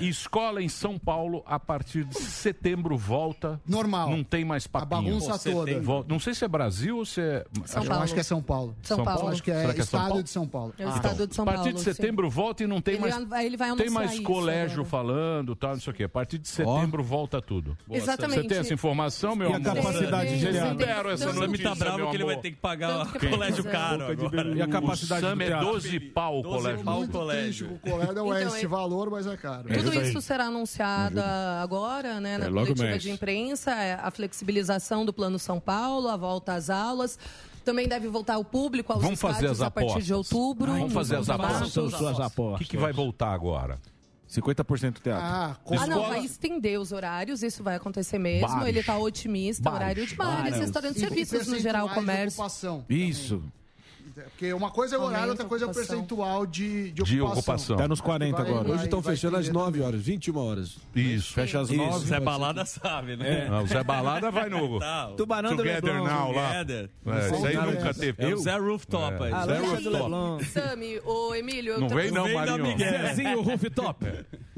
Escola em São Paulo, a partir de setembro, volta. Normal. Não tem mais papinho. bagunça Você toda. tem- vol- Não sei se é Brasil ou se é. São Paulo. Acho que é São Paulo. São Paulo. Acho que é, que é São estado Paulo? de São Paulo. É o estado de São a partir Paulo, de sim. setembro volta e não tem Ele mais. vai- ele vai tem mais colégio agora. falando, tal, não sei o quê. A partir de setembro volta tudo. Boa, Exatamente. Você tem essa informação, meu E a amor? capacidade Vocês geriátrica? não deram essa O Sami notícia, tá bravo que ele vai ter que pagar o colégio caro de. E a capacidade o Sam é teatro? 12 pau o colégio. Muito triste, colégio. o colégio é Então, esse valor, mas é caro. Tudo isso será anunciado agora, né, na É, coletiva mais. de imprensa, é, a flexibilização do Plano São Paulo, a volta às aulas. Também deve voltar o público aos Vamos fazer estádios as a partir de outubro. Vamos fazer as apostas. O que, que vai voltar agora? 50% teatro. Ah, Ah, não, vai estender os horários, isso vai acontecer mesmo. Bares. Ele está otimista, Bares. horário de bares, Bares. restaurantes, E- serviços no geral, comércio. Isso. Porque uma coisa é o horário, outra coisa é o ocupação. percentual de, de De ocupação. ocupação. Tá nos 40 Vai- agora. vai- Hoje estão fechando às entender 9 horas, 21 horas. Isso. Fecha às Isso, 9. Zé Balada sabe, né? Não, o Zé Balada vai no Tá, o Tubarão do Together Leblon. Now lá. Together. É, isso aí nunca é- teve. É o Zé Rooftop aí. É, Zé Zé Rooftop. Sami, ô Emílio, Não vem não, Marinho. Zezinho Rooftop.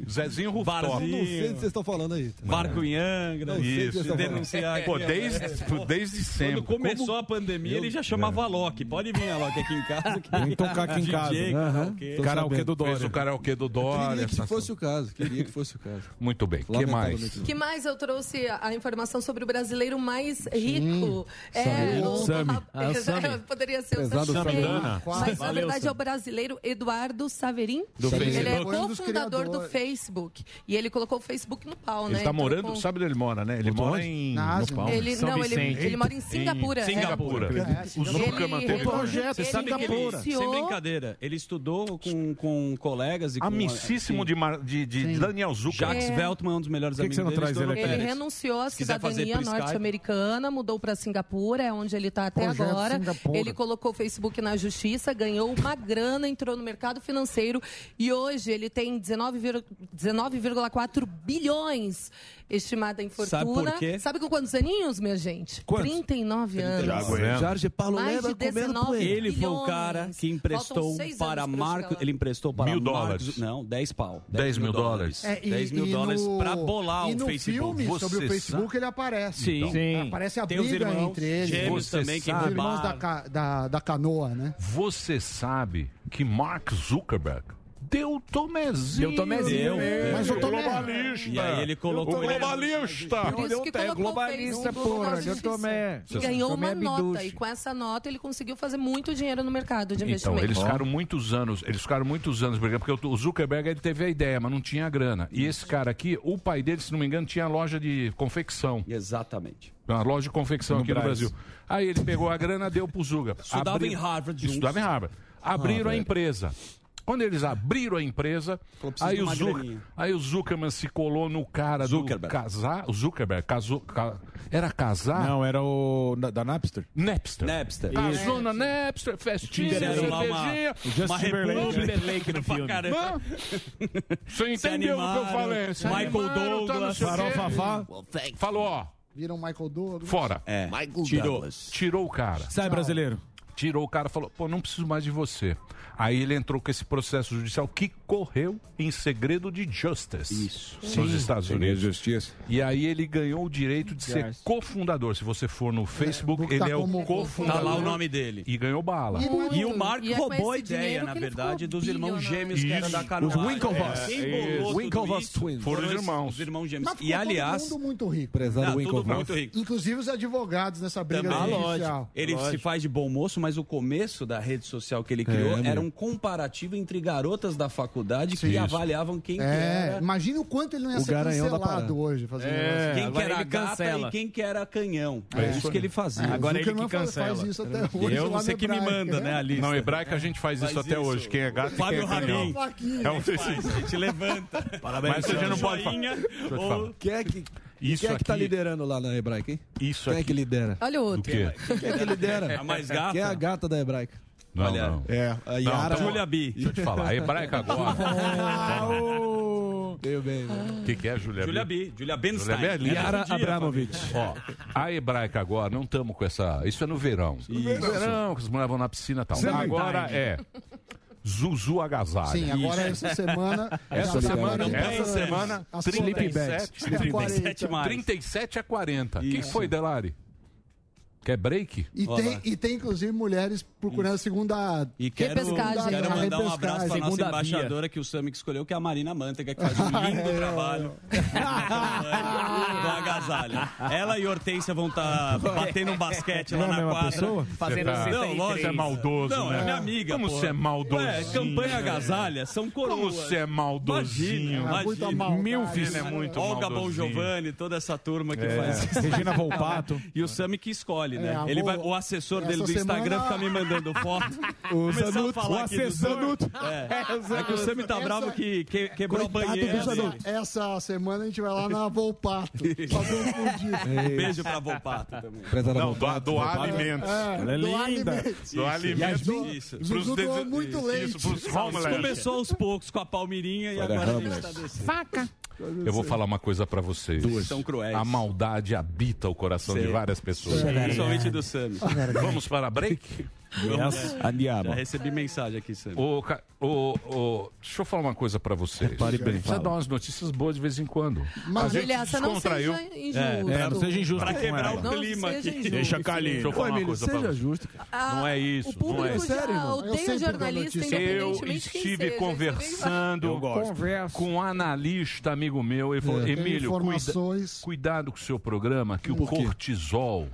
Zezinho Rooftop. Não sei o que vocês estão falando aí. Barco em Angra. Não sei o que Isso. Denunciar Pô, aqui, ó. desde, desde sempre. Quando começou a pandemia, ele já chamava a Loki. Pode vir a Loki aqui em casa. que- Vem tocar aqui em DJ, casa. karaokê. Tô Karaokê do Dória. Fez o karaokê do Dória. Queria que essa- fosse o caso. Queria que fosse o caso. Muito bem. O que mais? que mais eu trouxe a, informação sobre o brasileiro mais rico? É, Sami. o, Sami. Ah, Sami. Poderia ser Prezado o Sami. Mas na verdade Sami. é o brasileiro Eduardo Saverin. Do Ele é Facebook. Dos cofundador do criadores. Facebook. E ele colocou o Facebook no pau, Ele né? tá Então, morando, com- sabe onde ele mora, né? Ele mora em. Na Ásia. no Palma. Ele, São não, ele, ele mora em Singapura. Singapura. Singapura. O Zuckerman Ele- teve. projeto, ele Singapura. Sem renunciou- brincadeira. Ele estudou com, com colegas e com... Amicíssimo sim. de, Mar- de, de Daniel Zuckerman. Jacques É. Veltman, um dos melhores que que amigos você não dele. traz ele Ele renunciou à cidadania norte-americana, mudou para Singapura, é onde ele está até Projeto agora. Singapura. Ele colocou o Facebook na justiça, ganhou uma grana, entrou no mercado financeiro e hoje ele tem 19,4 19,4 bilhões estimada em Sabe fortuna. por quê? Sabe com quantos aninhos, minha gente? Quantos? 39 anos. Jorge Paulo Mais lembra de comendo 19 poeira. Ele foi o cara que emprestou para anos pra eu Marco. chegar lá. Ele emprestou para Mil Marcos- dólares. Não, 10 pau. 10 mil dólares. É, e- 10 mil e dólares no- pra bolar e o no Facebook. filme sobre o Facebook ele aparece. Sim. Então, Sim. Aparece a Tem os briga irmãos entre eles. Você também que sabe. Os irmãos da canoa, né? Você sabe que Mark Zuckerberg deu tomezinho. Deu tomezinho. Deu. Mas o Tomé- globalista. E aí ele colocou O ele- globalista. Por isso que colocou globalista, porra, na eu justiça. tomé. E ganhou uma nota. E com essa nota ele conseguiu fazer muito dinheiro no mercado de Então, investimento. eles ficaram muitos anos, eles ficaram muitos anos porque o Zuckerberg ele teve a ideia, mas não tinha grana. E esse cara aqui, o pai dele, se não me engano, tinha loja de confecção. Exatamente. Uma loja de confecção No aqui no Brás. Brasil. Aí ele pegou a grana, deu pro Zuga. Estudava em Harvard. Estudava em Harvard. Abriram a empresa. Quando eles abriram a empresa, aí o, Zuc- aí o Zuckerman se colou no cara Zuckerberg. do casar. O Zuckerberg casou. ca- era casar? Não, era o da, da Napster. Napster. Napster. Casou na Napster, festinha, lá uma, cervejinha. uma república Timberlake no filme. caramba. Você entendeu o que eu falei? Se Michael animaram, tá Douglas, quê. Farol Fafá. Falou, ó, Viram Michael Douglas. fora. É, tirou. Tirou o cara. Sai, brasileiro. Tirou o cara e falou, pô, não preciso mais de você. Aí ele entrou com esse processo judicial que correu em segredo de justice Isso. nos Estados Unidos. justiça. E aí ele ganhou o direito de ser cofundador. Se você for no Facebook, tá ele é o como Tá cofundador. lá o nome dele. E ganhou bala. Muito. E o Mark E é roubou a ideia, na verdade, dos irmãos gêmeos que era Isso. da Canoa. Os Winklevoss. Tudo Winklevoss Twins. Foram os os- irmãos. Os irmãos gêmeos. E aliás, todo mundo muito rico. Prezado não, tudo Winklevoss. muito rico. Inclusive os advogados nessa briga Também. judicial. Ele se faz de bom moço, mas o começo da rede social que ele criou É, era meu. Um comparativo entre garotas da faculdade que Sim. avaliavam quem que É, era. imagina o quanto ele não ia O ser cancelado hoje. Fazendo É. Quem que era gata cancela. e quem que era canhão. É. É, isso que ele fazia. É, Agora ele que faz- cancela. Faz isso até hoje. Eu, você no que me manda, né, a lista. Não, hebraica a gente faz Faz isso até isso. hoje. Quem é gato e quem é canhão. É um desses. A gente levanta. Parabéns. Mas você já não pode falar. Quem é que, Isso quem é que tá aqui- liderando lá na Hebraica, hein? Isso Quem é que lidera? Olha o outro. Quem é que lidera? A mais gata? Quem é a gata da Hebraica? Não, Olha, não. É, a Yara. então- Julia B. Deixa eu te falar. A hebraica agora. Veio bem, velho. O que, que é, Julia? Julia B? B. Julia Benstein. Julia B é Yara Abramovic. Ó, a hebraica agora, não estamos com essa. Isso é no verão. No verão, que as mulheres vão na piscina e tal. Summertime. Agora é. Zuzu agasalha. Sim, agora essa semana. Essa tá semana, essa semana, as 37, polêmicas. 37 mais. 37 a 40. O que, que Isso. foi, Delari? Quer break? E tem, e tem, inclusive, mulheres procurando a segunda. E quero, Repescagem. quero mandar um repescagem. abraço para nossa Segunda embaixadora que o que escolheu, que é a Marina Manteiga, que faz um lindo trabalho do agasalho. Ela e Hortência vão estar batendo um basquete lá Não é na quadra. pessoa? Fazendo Você tá- Não, lógico, Você é maldoso, Não, né? é minha amiga. Como você é maldosinho? Ué, campanha agasalha, são coroas. Como você é maldosinho? Imagina, Muita imagina. maldade. Milfis é muito Olga Bon maldosinho. Giovanni, toda essa turma que É. faz isso. Regina Volpato. E o Sami que escolhe, né? É, a Ele vai, o assessor dele do Instagram semana- fica me mandando foto. O Começou a Zanuto, falar o aqui do assessor Sami. Zanuto. É, é que o Sami tá Essa- bravo que, que quebrou Coitado a banheira do Zanuto. dele. Essa semana a gente vai lá na Volpato. fazer um. Beijo pra Volpato também. Não, do, Volpato. do alimentos. Ela é do linda. alimentos. Do alimentos. Isso. Zuzu doou muito leite. Isso, pros homeless. Começou aos poucos com a Palmirinha e agora a gente tá descendo. Eu vou falar uma coisa pra vocês. São cruéis. A maldade habita o coração de várias pessoas. Principalmente do Sami. Vamos para break? Yes, andiamo. Já recebi mensagem aqui, Sami. Ô, ca- ô, ô, deixa eu falar uma coisa pra vocês. Repare bem, Precisa fala. dar umas notícias boas de vez em quando. Mas, a gente não descontraiu. seja injusto. É, não seja injusto Pra com quebrar ela. o Não clima seja aqui. injusto. Deixa Deixa Cali. eu falar uma coisa pra seja você. justo, cara. Ah, Não é isso, O público não é isso. já Sério, irmão? Eu odeia sempre dou jornalista, notícia. Eu independentemente quem estive seja. Você conversando Eu gosto. Conversa. com um analista amigo meu. Ele falou: Tem Emílio, cuida- informações. cuidado com o seu programa, que o Por quê? cortisol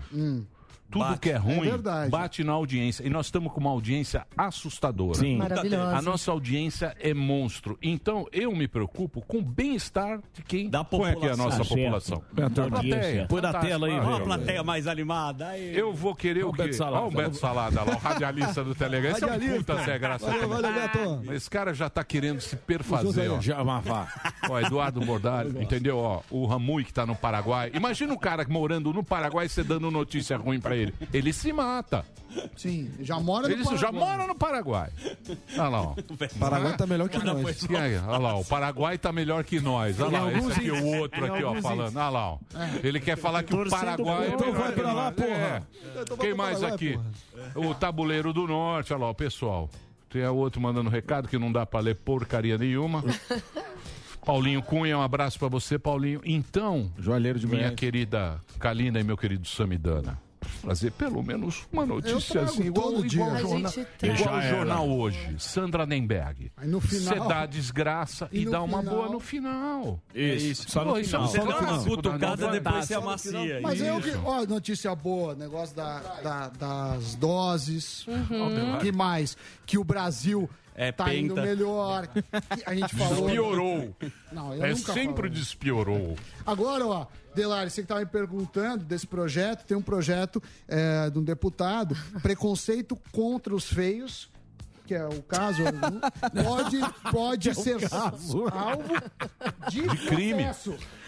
Tudo Bate. que é ruim É bate na audiência. E nós estamos com uma audiência assustadora. Sim. Maravilhosa. A nossa audiência é monstro. Então eu me preocupo com o bem-estar de quem põe aqui a nossa certo. população. A Da audiência. Põe na tela aí, velho. uma Uma plateia mais animada. Aí. Eu vou querer o o quê? Salada. Olha o Beto Salada lá, o radialista do Telegram. Esse é um Radialista. puta Zé Graça. Valeu, também. valeu, Beto. Esse cara já tá querendo se perfazer, ó. Já. Ó, Eduardo Bordalho, entendeu? Ó, o Ramui que tá no Paraguai. Imagina o cara morando no Paraguai e você dando notícia ruim pra ele. Ele se mata. Sim, já mora no Ele já Paraguai. mora no Paraguai. Olha lá, ó. Paraguai tá melhor que nós. Aí, Olha lá, o Paraguai tá melhor que nós. Olha lá, esse aqui, o outro aqui, ó, falando. Olha lá, ó. Ele quer falar que o Paraguai é melhor Vai que pra lá, nós. porra. É. Quem mais aqui? O Tabuleiro do Norte, olha lá, o pessoal. Tem a outro mandando recado que não dá pra ler porcaria nenhuma. Paulinho Cunha, um abraço pra você, Paulinho. Então, Joalheiro de minha querida Kalina e meu querido Samidana, trazer pelo menos uma notícia assim, igual, todo igual, dia. o jornal, igual o jornal hoje. Sandra Nemberg. Você dá desgraça e, E dá uma final- boa no final. Isso, só no Pô, isso é final. um Só no clássico final. da Cutucada, depois se amacia. Mas eu Isso. que. Ó, notícia boa, negócio da, da- das doses. Uhum. que mais? Que o Brasil É tá indo penta. melhor. que A gente falou. Despiorou. Não, eu É nunca sempre falei. despiorou. Agora, ó, Delari, você que estava me perguntando desse projeto, tem um projeto é, de um deputado, preconceito contra os feios, que é o caso, pode, pode É ser caso. alvo de, De crime.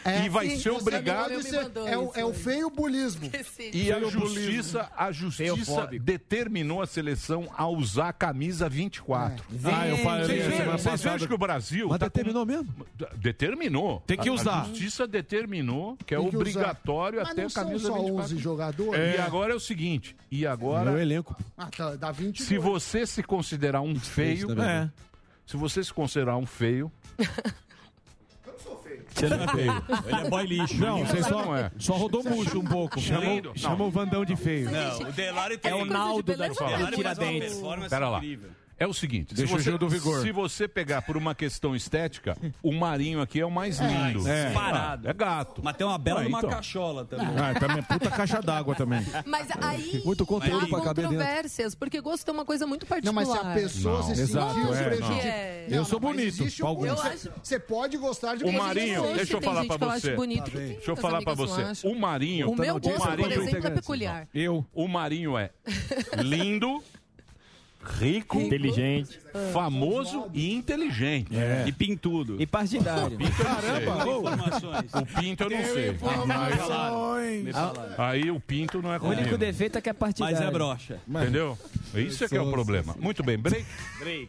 Processo. E vai sim, ser obrigado- ser- é, o, é o feio bulismo. E a justiça, a justiça determinou a seleção a usar a camisa 24. Ah, eu falei Vocês vejam que o Brasil. Mas tá determinou mesmo? com- Determinou. Tem que usar. A justiça determinou que é que obrigatório até a são camisa só 24. 11 jogadores? E agora é o seguinte. E agora. Meu elenco. Ah, tá, dá 20 Se você se considerar um feio. É. Se você se considerar um feio. Você não é feio. Ele é boy lixo. Não, você só, Não é. só rodou murcho um pouco. Chama Não. o Vandão de feio. Não, o Delari tem É o Naldo da uma Tiradentes. performance Pera lá. incrível. É o seguinte, Deixa se, o você, Gil do Vigor. se você pegar por uma questão estética, o Marinho aqui é o mais lindo. É. Parado. É gato. Mas tem uma bela Ah, de uma então. cachola também. Ah, também é puta caixa d'água também. Mas aí Muito conteúdo há pra caber dentro. controvérsias, porque gosto é uma coisa muito particular. Não, mas se a pessoa Não. se Exato, sentir é, prejudicada. É. Eu sou bonito, existe pra alguns. Eu você- acho- Você pode gostar de O Marinho, deixa eu tem falar gente pra que eu acho você. bonito, tem Deixa eu falar pra amigas que você. não acham. O Marinho. O meu audiência gosto, por Marinho exemplo, é integrante, peculiar. Eu. O Marinho é lindo, rico, Inteligente. famoso e inteligente. E pintudo. E partidário. Caramba! Informações. O Pinto eu não sei. Aí o Pinto não é O único comigo. defeito é que é partidário. Mas é brocha. Entendeu? Isso é que é o problema. Muito bem, break. Break.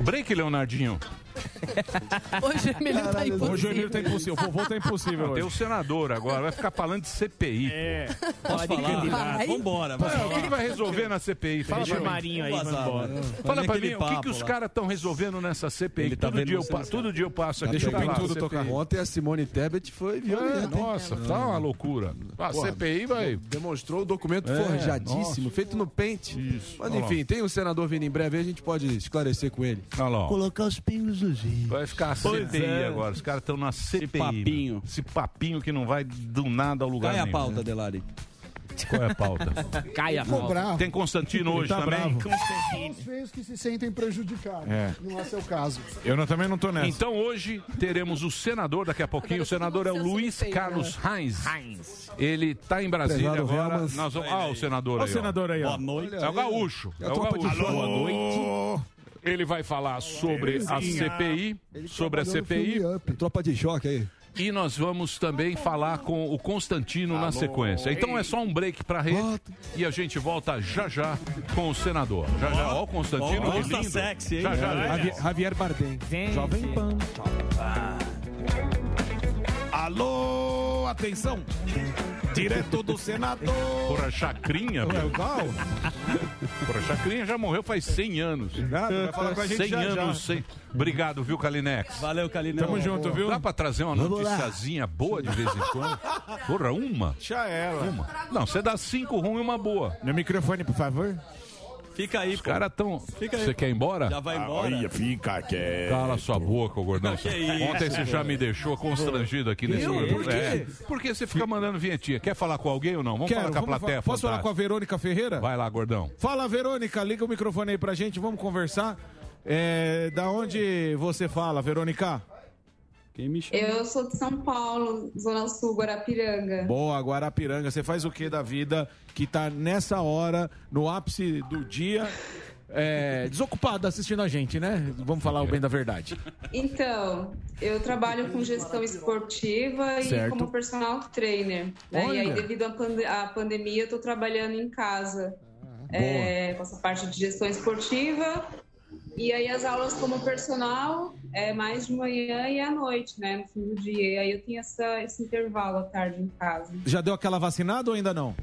Break, Leonardinho. Hoje ele tá impossível. Hoje o Emílio tá impossível. O vovô tá impossível Tem hoje. o senador agora, vai ficar falando de CPI. É. Posso Pode falar? candidato. Vambora. É, o que, vai resolver na CPI? Fala Deixa pra o mim. Marinho aí, Fala pra mim, o que, os caras estão resolvendo nessa CPI? Tá todo, vendo dia eu, pa- todo dia eu passo aqui. Deixa eu tá lá, tudo tocar. Ontem a Simone Tebet foi É, violenta. nossa, tá uma loucura. A Porra, CPI vai. Demonstrou o documento É, forjadíssimo, feito no pente. Isso. Mas enfim, tem o senador vindo em breve, aí a gente pode esclarecer com ele. Colocar os pingos nos is. Vai ficar a CPI é. agora. Os caras estão na CPI. papinho. meu. Esse papinho que não vai do nada ao lugar Cai a pauta, Delari. Qual é a pauta? Caia. Ficou bravo. Tem Constantino hoje tá também? bravo. São os feios que se sentem prejudicados. É. Não é seu caso. Eu não- também não tô nessa. Então hoje teremos o senador daqui a pouquinho. O senador é o Luiz feio, Carlos Heinz. Ele está em Brasília Prezado agora. Helmans. Nós vamos... Ah, o senador Olha aí. o ó. senador aí, ó. Boa noite. É o gaúcho. É a o gaúcho. choque. Boa noite. Ele vai falar sobre a CPI, sobre a CPI. Tropa de choque aí. E nós vamos também falar com o Constantino na sequência. Então é só um break pra rede e a gente volta já já com o senador. Já já, ó o Constantino, que Costa lindo. sexy, hein? Já já, É. Javi- Javier Bardem. Gente. Jovem Pan. Alô, atenção. Direto do senador. Porra, Chacrinha, É meu. igual? Porra, Chacrinha já morreu faz 100 anos. Nada, vai falar com a gente 100 já, anos, já. 100. Obrigado, viu, Kalinex? Valeu, Calinão. Tamo junto, viu? Dá pra trazer uma noticiazinha boa de vez em quando? Porra, uma? Já ela. Uma. Não, você dá cinco ruins e uma boa. No microfone, por favor. Fica aí, Os caras tão. Você quer ir embora? Já vai embora. Olha, fica quieto. Cala sua boca, ô gordão. Que isso, Ontem você já me deixou constrangido aqui nesse Eu? programa. Por quê? É, porque você fica mandando vinhetinha. Quer falar com alguém ou não? Vamos Quero, falar com a vamos plateia. Posso falar com a fantástica. Verônica Ferreira? Vai lá, gordão. Fala, Verônica, liga o microfone aí pra gente, vamos conversar. É, da onde você fala, Verônica? Quem me Eu sou de São Paulo, Zona Sul, Guarapiranga. Boa, Guarapiranga. Você faz o que da vida que tá nessa hora, no ápice do dia, é, desocupado assistindo a gente, né? Vamos falar o bem da verdade. Então, eu trabalho com gestão esportiva e Certo. como personal trainer. né? E aí, devido à, à pandemia, eu tô trabalhando em casa é, com essa parte de gestão esportiva. E aí, as aulas como personal é mais de manhã e à noite, né? No fim do dia. E aí, eu tenho essa, esse intervalo à tarde em casa. Já deu aquela vacinada ou ainda não?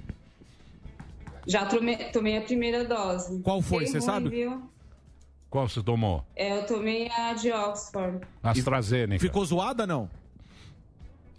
Já tomei, tomei a primeira dose. Qual foi, você sabe? Viu? Qual você tomou? É, eu tomei a de Oxford. AstraZeneca. Ficou zoada não?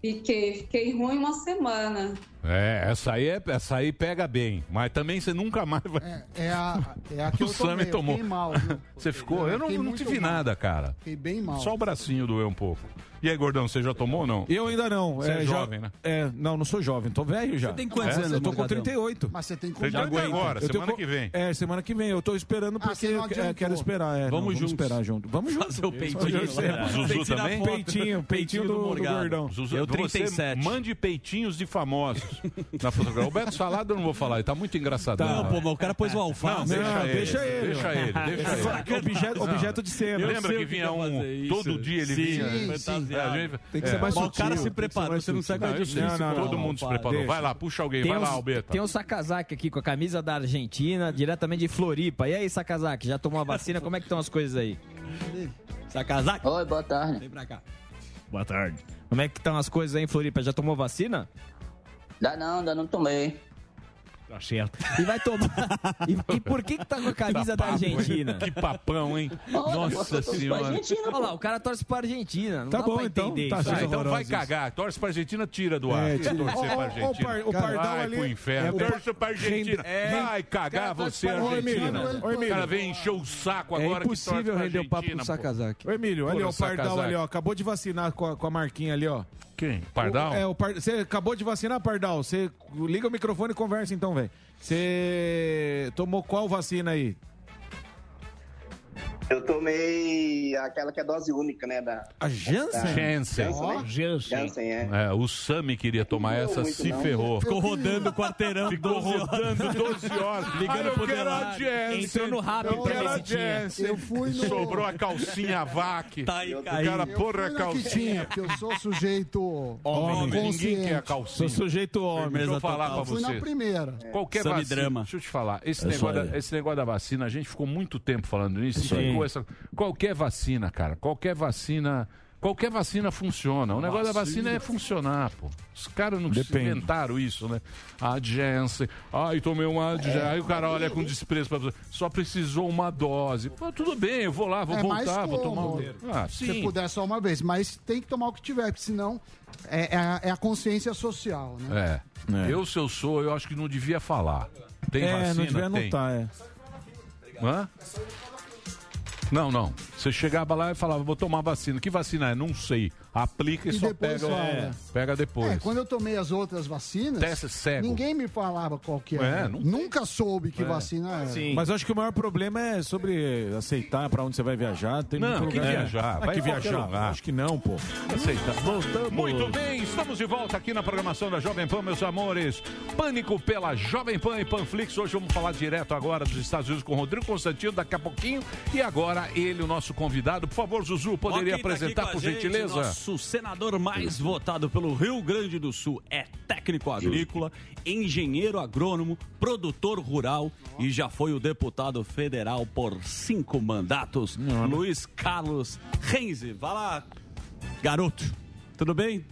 Fiquei, fiquei ruim uma semana. É, essa aí, é, essa aí pega bem. Mas também você nunca mais vai. É a, é a que o eu Sammy tomei, eu tomou. fiquei mal, viu? Você ficou? Eu não, fiquei não te vi mal. nada, cara. Fiquei bem mal. Só o bracinho doeu um pouco. E aí, gordão, você já tomou ou não? Eu ainda não. Você é, já- jovem, né? É, não, não sou jovem, tô velho já. Você tem quantos É, anos, Eu tô com Morgadão? 38. Mas você tem Você já aguenta agora, Eu semana com- que vem. É, semana que vem. Eu tô esperando porque você não eu é, quero esperar. é, Vamos não, juntos. esperar junto. Vamos juntos. Fazer o peitinho. Vamos? Zuzu também? Peitinho, peitinho do- gordão. Zuzu, Eu você 37. mande peitinhos de famosos na fotografia. O Beto Salado eu não vou falar, ele tá muito engraçadão. Não, pô, mas o cara pôs o Não, alface. deixa, Não, ele, deixa ele. Deixa ele, deixa ele. Objeto, objeto de cena. Eu Lembra que o que vinha um. isso. Todo dia ele Sim, vinha. sim. É, a gente- Tem que ser é. mais Mas o sutil. cara se ser preparou, você não sutil. sabe Não, eu sei, Não, não, todo não, mundo se preparou. Vai lá, puxa alguém. Vai lá, Albeta. Tem um Sakazaki aqui com a camisa da Argentina, diretamente de Floripa. E aí, Sakazaki, já tomou a vacina? Como é que estão as coisas aí? Sakazaki? Oi, boa tarde. Vem pra cá. Boa tarde. Como é que estão as coisas aí em Floripa? Já tomou vacina? Dá não, ainda não tomei. Tá certo. E vai tomar. E, e por que que tá com a camisa da papo, hein? Argentina? Que papão, hein? Nossa senhora. Olha lá, o cara torce pra Argentina. Não Tá dá bom, pra então. entender Tá isso. Ah, então vai cagar. Torce pra Argentina, tira do ar. É, Tira torcer pra Argentina. o par- o Pardal vai ali- pro inferno. é, o Torce pra Argentina. É. Vai cagar você, Ô, Emílio, Argentina. ô, Emílio. O cara vem encher o saco É agora que impossível pra render o papo Argentina, pro pô. Sakazaki. Ô, Emílio, Porra, o Pardal Sakazaki. ali, ó. Acabou de vacinar com a, com a marquinha ali, ó. Quem? Pardal? O- é, o Par- Você acabou de vacinar, Pardal? Você liga o microfone e conversa então, velho. Você tomou qual vacina aí? Eu tomei aquela que é dose única, né? Da, A Janssen? Janssen. né? Janssen, é. É, o Sami queria tomar essa, se não. ferrou. Ficou rodando o quarteirão. Ficou 12 horas. rodando 12 horas. Ligando ah, eu pro quero a Delari. Janssen. Entrou no rabo Eu pra ver a. Janssen. Eu fui no- Sobrou a calcinha VAC. Tá aí, o caiu. cara, Eu porra, a calcinha. tinha, porque eu sou sujeito Homem, ninguém quer a Sou calcinha. sujeito homem. Deixa eu falar pra Fui na você. primeira. Qualquer Sammy vacina. Drama. Deixa eu te falar. Esse, É negócio da, esse negócio da vacina, a gente ficou muito tempo falando nisso. Isso qualquer vacina, cara. Qualquer vacina. Qualquer vacina funciona. O negócio da vacina é funcionar, pô. Os caras não Depende. inventaram isso, né? A Janssen. Ai, tomei uma Janssen. Aí o cara olha com desprezo pra você. Só precisou uma dose. Pô, tudo bem, eu vou lá, vou É mais voltar, vou tomar cômodo. um. Ah, Se sim. puder só uma vez, mas tem que tomar o que tiver, porque senão é, é a, é a consciência social, né? É. Eu, se eu sou, eu acho que não devia falar. Tem é, vacina? não devia Tem. anotar, é. Hã? Não, não. Você chegava lá e falava, vou tomar vacina. Que vacina é? Não sei. Aplica e, E só depois pega, é, pega depois. É, quando eu tomei as outras vacinas, Teste cego. ninguém me falava qual que É, era. não- Nunca soube que É. vacina era. Mas eu acho que o maior problema é sobre aceitar pra onde você vai viajar. Tem Não, que lugar- viajar. Ah, Vai que viajar. lugar. Acho que não, pô. Aceita. Muito bem, estamos de volta aqui na programação da Jovem Pan, meus amores. Pânico pela Jovem Pan e Panflix. Hoje vamos falar direto agora dos Estados Unidos com o Rodrigo Constantino, daqui a pouquinho. E agora ele, o nosso convidado. Por favor, Zuzu, poderia Ó, tá apresentar, por gente, gentileza? Nosso senador mais votado pelo Rio Grande do Sul é técnico agrícola, engenheiro agrônomo, produtor rural e já foi o deputado federal por cinco mandatos. Luiz Carlos Renzi. Vai lá, garoto. Tudo bem?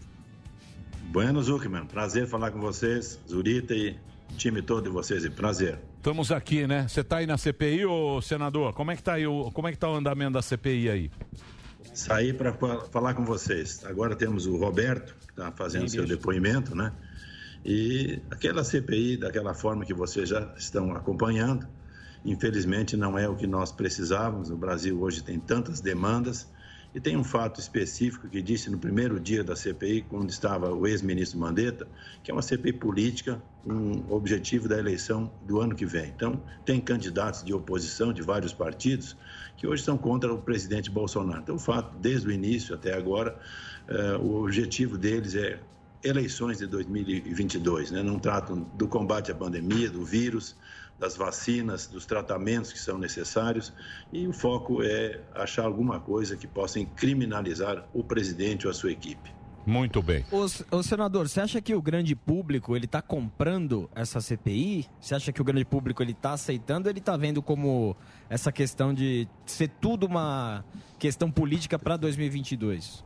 Bueno, Zuckerman, prazer falar com vocês, Zurita e time todo de vocês, e prazer. Estamos aqui, né? Você está aí na CPI, ô senador? Como é que tá aí o, como é que tá o andamento da CPI aí? Saí para falar com vocês. Agora temos o Roberto, que está fazendo seu depoimento, né? E aquela CPI, daquela forma que vocês já estão acompanhando, Infelizmente, não é o que nós precisávamos. O Brasil hoje tem tantas demandas. E tem um fato específico que disse no primeiro dia da CPI, quando estava o ex-ministro Mandetta, que é uma CPI política, um objetivo da eleição do ano que vem. Então, tem candidatos de oposição de vários partidos que hoje são contra o presidente Bolsonaro. Então, o fato, desde o início até agora, eh, o objetivo deles é eleições de 2022, né? não tratam do combate à pandemia, do vírus, das vacinas, dos tratamentos que são necessários, e o foco é achar alguma coisa que possa criminalizar o presidente ou a sua equipe. Muito bem. Ô, ô, senador, você acha que o grande público ele está comprando essa CPI? Você acha que o grande público ele está aceitando? Ou ele está vendo como essa questão de ser tudo uma questão política para 2022?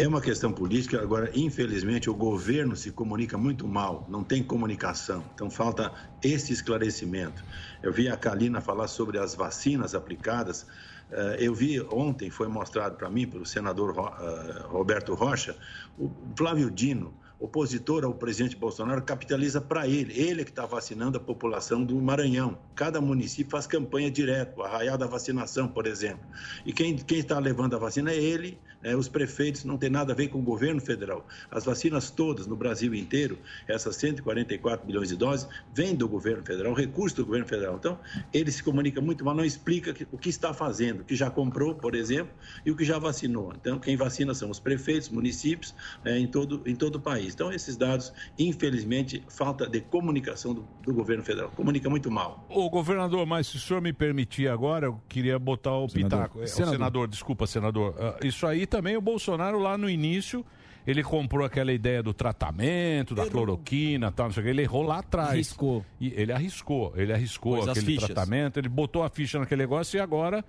É uma questão política, agora, infelizmente, o governo se comunica muito mal, não tem comunicação, então falta esse esclarecimento. Eu vi a Kalina falar sobre as vacinas aplicadas, eh, eu vi ontem, foi mostrado para mim pelo senador eh, Roberto Rocha, o Flávio Dino, opositor ao presidente Bolsonaro, capitaliza para ele. Ele é que está vacinando a população do Maranhão. Cada município faz campanha direto, arraial da vacinação, por exemplo. E quem, está levando a vacina é ele, né? os prefeitos, não tem nada a ver com o governo federal. As vacinas todas no Brasil inteiro, essas 144 milhões de doses, vêm do governo federal, recurso do governo federal. Então, ele se comunica muito mal, não explica o que está fazendo, o que já comprou, por exemplo, e o que já vacinou. Então, quem vacina são os prefeitos, municípios, é, em, todo, em todo o país. Então, esses dados, infelizmente, falta de comunicação do, do governo federal. Comunica muito mal. Ô, governador, mas se o senhor me permitir agora, eu queria botar o Senador. pitaco. É, o Senador. senador, desculpa, senador. Ah, isso aí também o Bolsonaro lá no início. Ele comprou aquela ideia do tratamento, da cloroquina, tal, não sei o que. Ele errou lá atrás. Arriscou. E ele arriscou. Ele arriscou as aquele tratamento, ele botou a ficha naquele negócio e agora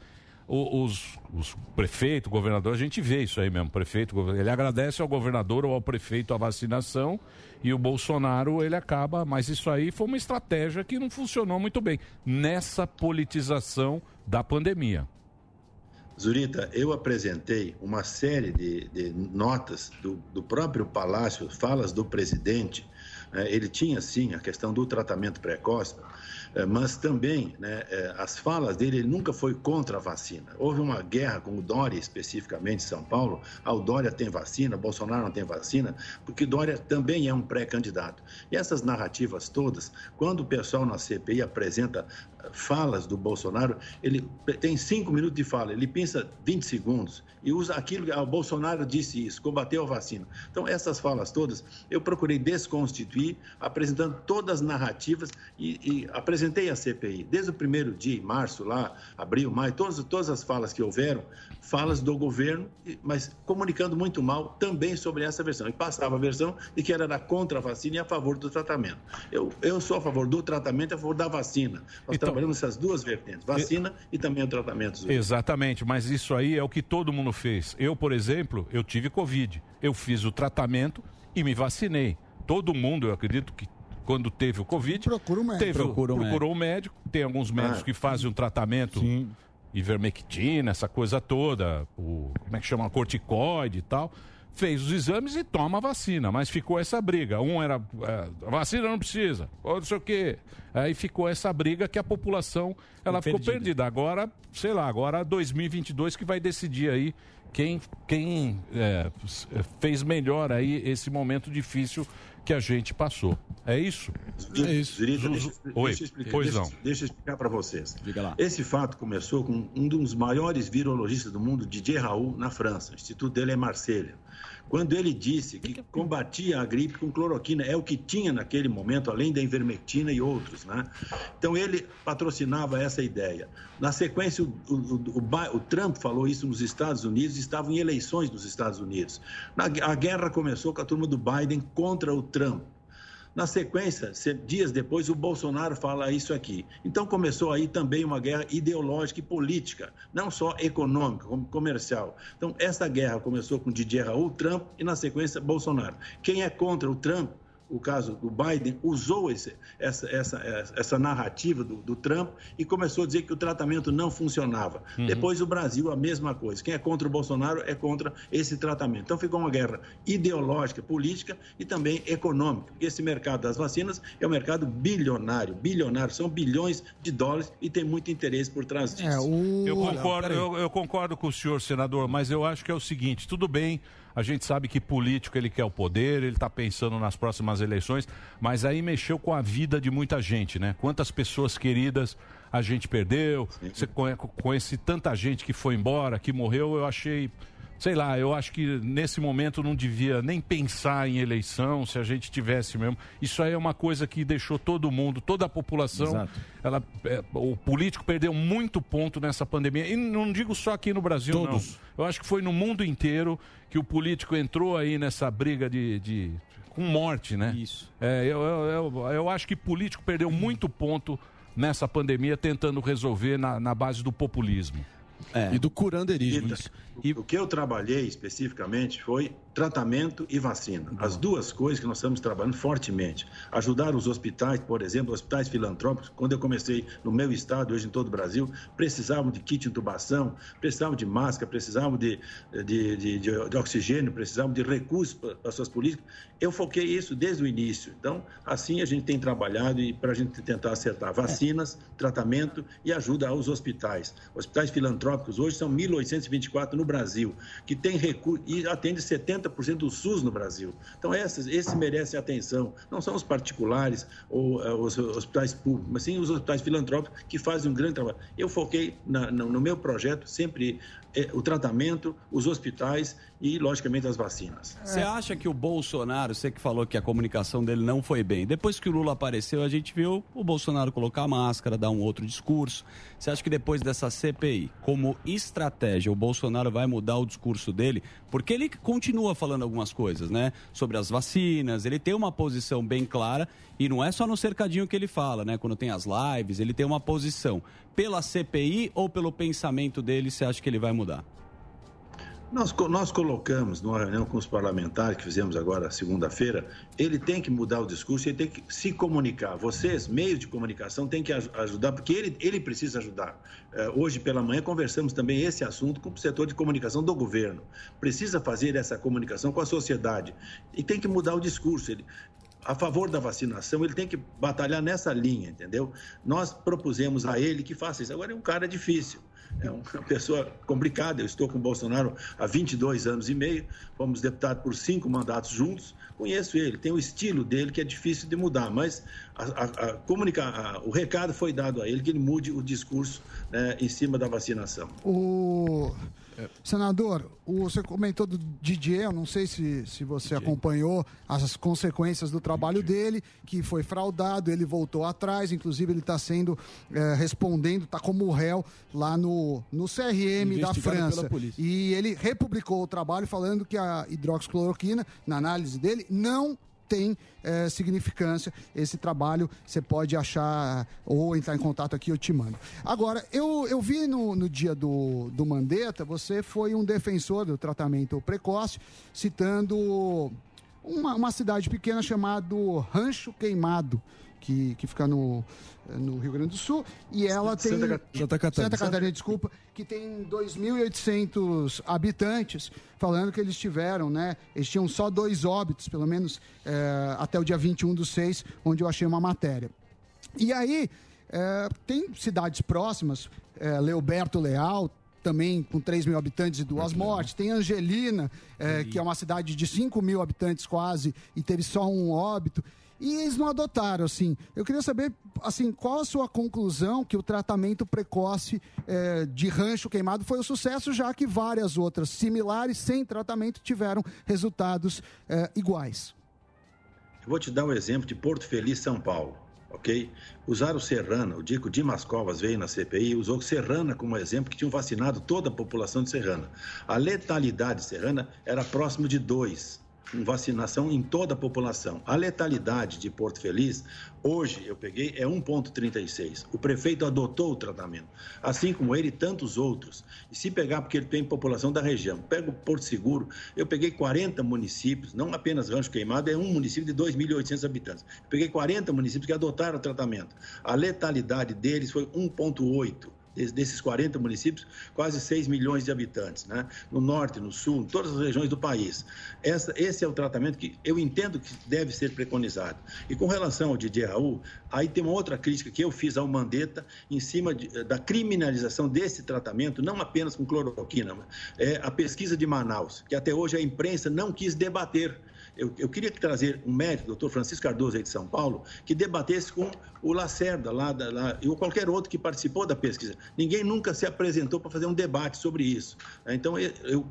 os, os prefeitos, governador, a gente vê isso aí mesmo. Prefeito, ele agradece ao governador ou ao prefeito a vacinação e o Bolsonaro ele acaba. Mas isso aí foi uma estratégia que não funcionou muito bem nessa politização da pandemia. Zurita, eu apresentei uma série de, de notas do, do próprio Palácio, falas do presidente. né, ele tinha, sim, a questão do tratamento precoce, mas também né, eh, as falas dele, ele nunca foi contra a vacina. Houve uma guerra com o Dória, especificamente em São Paulo. Ah, o Dória tem vacina, Bolsonaro não tem vacina, porque Dória também é um pré-candidato. E essas narrativas todas, quando o pessoal na CPI apresenta falas do Bolsonaro, ele tem cinco minutos de fala, ele pensa 20 segundos e usa aquilo que ah, o Bolsonaro disse isso, combateu a vacina. Então, essas falas todas, eu procurei desconstituir, apresentando todas as narrativas e, e apresentei a CPI. Desde o primeiro dia, em março, lá, abril, maio, todas, todas as falas que houveram, falas do governo, mas comunicando muito mal também sobre essa versão. E passava a versão de que era contra a vacina e a favor do tratamento. Eu, eu sou a favor do tratamento e a favor da vacina. Nós Então- trabalhamos essas duas vertentes, vacina e também o tratamento. Exatamente, mas isso aí é o que todo mundo fez. Eu, por exemplo, eu tive Covid. Eu fiz o tratamento e me vacinei. Todo mundo, eu acredito que quando teve o Covid, procura um médico. Teve, Procura um procurou um médico. Tem alguns médicos Ah. que fazem um tratamento, ivermectina, essa coisa toda, o, como é que chama, corticoide e tal. Fez os exames e toma a vacina, mas ficou essa briga. Um era, é, vacina não precisa, ou não sei o quê. Aí ficou essa briga que a população, ela ficou perdida. perdida. Agora, sei lá, agora 2022 que vai decidir aí quem, quem é, fez melhor aí esse momento difícil que a gente passou. É isso? É isso. Deixa, Oi, deixa eu explicar, pois deixa, não. deixa eu explicar para vocês. Diga lá. Esse fato começou com um dos maiores virologistas do mundo, Didier Raoult, na França. O instituto dele é Marselha. Quando ele disse que combatia a gripe com cloroquina, é o que tinha naquele momento, além da ivermectina e outros, né? Então ele patrocinava essa ideia. Na sequência, o, o- o o Trump falou isso nos Estados Unidos, estavam em eleições nos Estados Unidos. Na- a guerra começou com a turma do Biden contra o Trump. Na sequência, se- dias depois, o Bolsonaro fala isso aqui. Então começou aí também uma guerra ideológica e política, não só econômica, como comercial. Então essa guerra começou com Didier Raoult, Trump e na sequência Bolsonaro. Quem é contra o Trump o caso do Biden usou esse, essa, essa, essa narrativa do, do, Trump e começou a dizer que o tratamento não funcionava. Uhum. Depois o Brasil, a mesma coisa. Quem é contra o Bolsonaro é contra esse tratamento. Então ficou uma guerra ideológica, política e também econômica. Esse mercado das vacinas é um mercado bilionário, bilionário, são bilhões de dólares e tem muito interesse por trás disso. É, o... eu, concordo, eu, eu concordo com o senhor, senador, mas eu acho que é o seguinte, tudo bem a gente sabe que político ele quer o poder, ele está pensando nas próximas eleições, mas aí mexeu com a vida de muita gente, né? Quantas pessoas queridas a gente perdeu, você conhece tanta gente que foi embora, que morreu, eu achei sei lá, eu acho que nesse momento não devia nem pensar em eleição, se a gente tivesse mesmo. Isso aí é uma coisa que deixou todo mundo, toda a população, ela, é, o político perdeu muito ponto nessa pandemia. E não digo só aqui no Brasil, Todos. não. Eu acho que foi no mundo inteiro que o político entrou aí nessa briga de, de com morte, né? Isso. É, eu, eu, eu, eu acho que político perdeu muito ponto nessa pandemia tentando resolver na, na base do populismo. É. E do curanderismo. E... O que eu trabalhei especificamente foi tratamento e vacina. As duas coisas que nós estamos trabalhando fortemente. Ajudar os hospitais, por exemplo, hospitais filantrópicos. Quando eu comecei no meu estado, hoje em todo o Brasil, precisavam de kit de intubação, precisavam de máscara, precisavam de, de, de, de, oxigênio, precisavam de recursos para as suas políticas. Eu foquei isso desde o início. Então, assim a gente tem trabalhado e para a gente tentar acertar vacinas, tratamento e ajuda aos hospitais. Hospitais filantrópicos hoje são 1.824 no Brasil, que tem recurso e atende 70% do SUS no Brasil. Então, esses, esses merecem atenção. Não são os particulares ou uh, os hospitais públicos, mas sim os hospitais filantrópicos que fazem um grande trabalho. Eu foquei na, no, no meu projeto sempre o tratamento, os hospitais e, logicamente, as vacinas. Você acha que o Bolsonaro, você que falou que a comunicação dele não foi bem, depois que o Lula apareceu, a gente viu o Bolsonaro colocar a máscara, dar um outro discurso. Você acha que depois dessa CPI, como estratégia, o Bolsonaro vai mudar o discurso dele? Porque ele continua falando algumas coisas, né? Sobre as vacinas, ele tem uma posição bem clara e não é só no cercadinho que ele fala, né? Quando tem as lives, ele tem uma posição. Pela CPI ou pelo pensamento dele, você acha que ele vai mudar? Nós, nós colocamos numa reunião com os parlamentares que fizemos agora segunda-feira, ele tem que mudar o discurso, ele tem que se comunicar. Vocês, meios de comunicação, têm que ajudar, porque ele, ele precisa ajudar. Eh, hoje pela manhã conversamos também esse assunto com o setor de comunicação do governo. Precisa fazer essa comunicação com a sociedade e tem que mudar o discurso. Ele, a favor da vacinação, ele tem que batalhar nessa linha, entendeu? Nós propusemos a ele que faça isso. Agora é um cara difícil é uma pessoa complicada. Eu estou com o Bolsonaro há 22 anos e meio, fomos deputados por cinco mandatos juntos. Conheço ele, tem o estilo dele que é difícil de mudar, mas a, a, a comunicar, o recado foi dado a ele que ele mude o discurso né, em cima da vacinação. O Senador, o, você comentou do Didier, eu não sei se, se você Didier. acompanhou as consequências do trabalho Didier. dele, que foi fraudado, ele voltou atrás, inclusive ele está sendo é, respondendo, está como réu lá no, no CRM da França. E ele republicou o trabalho falando que a hidroxicloroquina, na análise dele, não tem é, significância. Esse trabalho você pode achar ou entrar em contato aqui, eu te mando. Agora, eu, eu vi no, no dia do, do Mandetta, você foi um defensor do tratamento precoce, citando uma, uma cidade pequena chamada Rancho Queimado que, que fica no, no Rio Grande do Sul, e ela tem. Santa, Santa Catarina. Santa Catarina, desculpa, que tem 2.800 habitantes, falando que eles tiveram, né? Eles tinham só dois óbitos, pelo menos é, até o dia 21 do 6, onde eu achei uma matéria. E aí, é, tem cidades próximas, é, Leoberto Leal, também com 3 mil habitantes e duas mortes. Tem Angelina, é, que é uma cidade de 5 mil habitantes quase, e teve só um óbito e eles não adotaram, assim. Eu queria saber, assim, qual a sua conclusão que o tratamento precoce é, de rancho queimado foi um sucesso, já que várias outras similares, sem tratamento, tiveram resultados é, iguais. Eu vou te dar o um exemplo de Porto Feliz, São Paulo, ok? Usaram Serrana, o Dico Dimas Covas veio na CPI, usou Serrana como exemplo, que tinham vacinado toda a população de Serrana. A letalidade de Serrana era próximo de 2 com vacinação em toda a população. A letalidade de Porto Feliz, hoje eu peguei, é 1,36. O prefeito adotou o tratamento, assim como ele e tantos outros. E se pegar, porque ele tem população da região, pega o Porto Seguro, eu peguei 40 municípios, não apenas Rancho Queimado, é um município de 2.800 habitantes. Eu peguei 40 municípios que adotaram o tratamento. A letalidade deles foi 1,8 des- desses 40 municípios, quase 6 milhões de habitantes, né? no norte, no sul, em todas as regiões do país. Essa, esse é o tratamento que eu entendo que deve ser preconizado. E com relação ao Didier Raul, aí tem uma outra crítica que eu fiz ao Mandetta em cima de- da criminalização desse tratamento, não apenas com cloroquina, mas, é a pesquisa de Manaus, que até hoje a imprensa não quis debater. Eu, eu queria trazer um médico, doutor Francisco Cardoso, aí de São Paulo, que debatesse com o Lacerda, lá, da, lá, ou qualquer outro que participou da pesquisa. Ninguém nunca se apresentou para fazer um debate sobre isso. Então, eu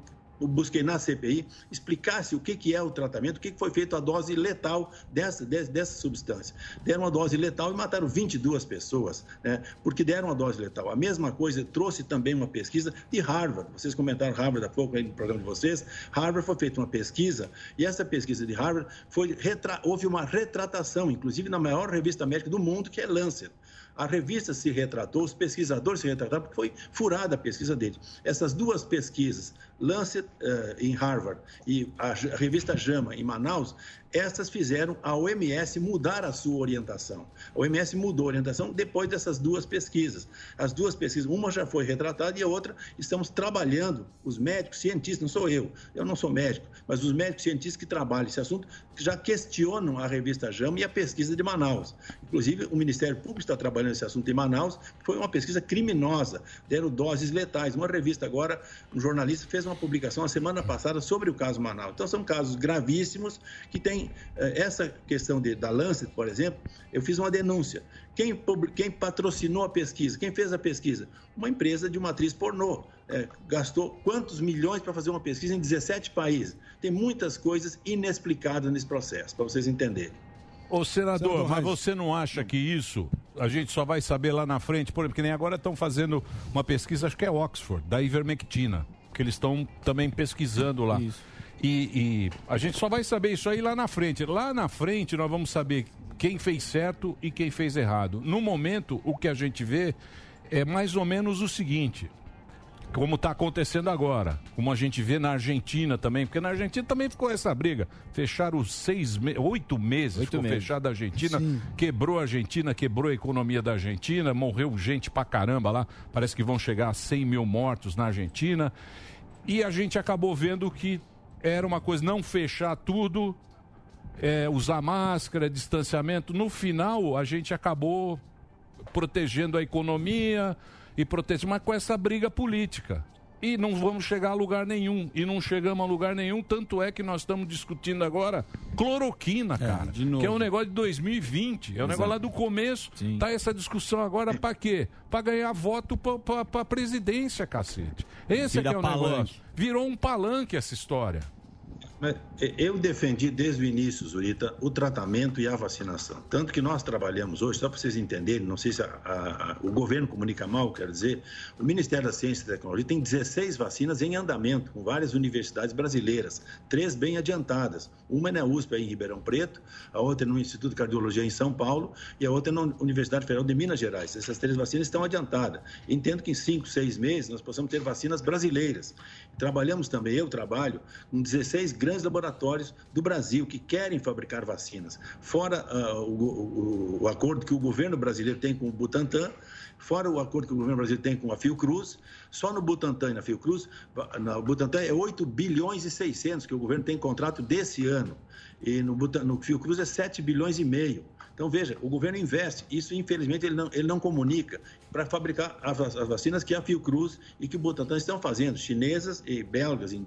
busquei na CPI explicasse o que, que é o tratamento, o que, que foi feito a dose letal dessa, dessa, substância. Deram uma dose letal e mataram 22 pessoas, né, porque deram uma dose letal. A mesma coisa trouxe também uma pesquisa de Harvard. Vocês comentaram Harvard há pouco aí no programa de vocês. Harvard foi feita uma pesquisa e essa pesquisa de Harvard foi retra... houve uma retratação, inclusive na maior revista médica do mundo, que é Lancet. A revista se retratou, os pesquisadores se retrataram, porque foi furada a pesquisa deles. Essas duas pesquisas, Lancet eh, em Harvard e a, revista JAMA em Manaus, essas fizeram a OMS mudar a sua orientação. A OMS mudou a orientação depois dessas duas pesquisas. As duas pesquisas, uma já foi retratada e a outra estamos trabalhando, os médicos, cientistas, não sou eu, eu não sou médico, mas os médicos cientistas que trabalham esse assunto já questionam a revista JAMA e a pesquisa de Manaus. Inclusive, o Ministério Público está trabalhando esse assunto em Manaus, foi uma pesquisa criminosa, deram doses letais. Uma revista agora, um jornalista fez uma publicação a semana passada sobre o caso Manaus. Então, são casos gravíssimos que têm eh, essa questão de, da Lancet, por exemplo, eu fiz uma denúncia. Quem, quem patrocinou a pesquisa? Quem fez a pesquisa? Uma empresa de uma atriz pornô. Eh, gastou quantos milhões para fazer uma pesquisa em 17 países? Tem muitas coisas inexplicadas nesse processo, para vocês entenderem. Ô, senador, Senador mas você não acha que isso a gente só vai saber lá na frente? Por exemplo, que nem agora estão fazendo uma pesquisa, acho que é Oxford, da ivermectina, que eles estão também pesquisando lá. E, e a gente só vai saber isso aí lá na frente. Lá na frente nós vamos saber quem fez certo e quem fez errado. No momento, o que a gente vê é mais ou menos o seguinte como está acontecendo agora, como a gente vê na Argentina também, porque na Argentina também ficou essa briga. Fecharam os seis, me- oito meses, ficou meses. fechada a Argentina, quebrou a Argentina, quebrou a economia da Argentina, morreu gente pra caramba lá, parece que vão chegar a 100 mil mortos na Argentina. E a gente acabou vendo que era uma coisa não fechar tudo, é, usar máscara, distanciamento. No final, a gente acabou protegendo a economia e protegendo, mas com essa briga política. E não vamos chegar a lugar nenhum. E não chegamos a lugar nenhum, tanto é que nós estamos discutindo agora cloroquina, cara. que é um negócio de 2020. É um Exato. negócio lá do começo. Tá essa discussão agora pra quê? Pra ganhar voto pra, pra, pra presidência, cacete. Esse é que Vira é o palanque. negócio. Virou um palanque essa história. Eh, eu defendi desde o início, Zurita, o tratamento e a vacinação. Tanto que nós trabalhamos hoje, só para vocês entenderem, não sei se a- a- o governo comunica mal, quero dizer, o Ministério da Ciência e Tecnologia tem 16 vacinas em andamento, com várias universidades brasileiras, três bem adiantadas. Uma é na USP, aí em Ribeirão Preto, a outra é no Instituto de Cardiologia em São Paulo e a outra é na Universidade Federal de Minas Gerais. Essas três vacinas estão adiantadas. Entendo que em cinco, seis meses nós possamos ter vacinas brasileiras. Trabalhamos também, eu trabalho, com 16 grandes laboratórios do Brasil que querem fabricar vacinas. Fora ah, o, o- o acordo que o governo brasileiro tem com o Butantan, fora o acordo que o governo brasileiro tem com a Fiocruz, só no Butantan e na Fiocruz, na Butantan é 8 bilhões e 600 que o governo tem contrato desse ano. E no, no Fiocruz é 7 bilhões e meio. Então, veja, o governo investe. Isso, infelizmente, ele não, ele não comunica para fabricar as, va- as vacinas que a Fiocruz e que o Butantan estão fazendo, chinesas e belgas, eh,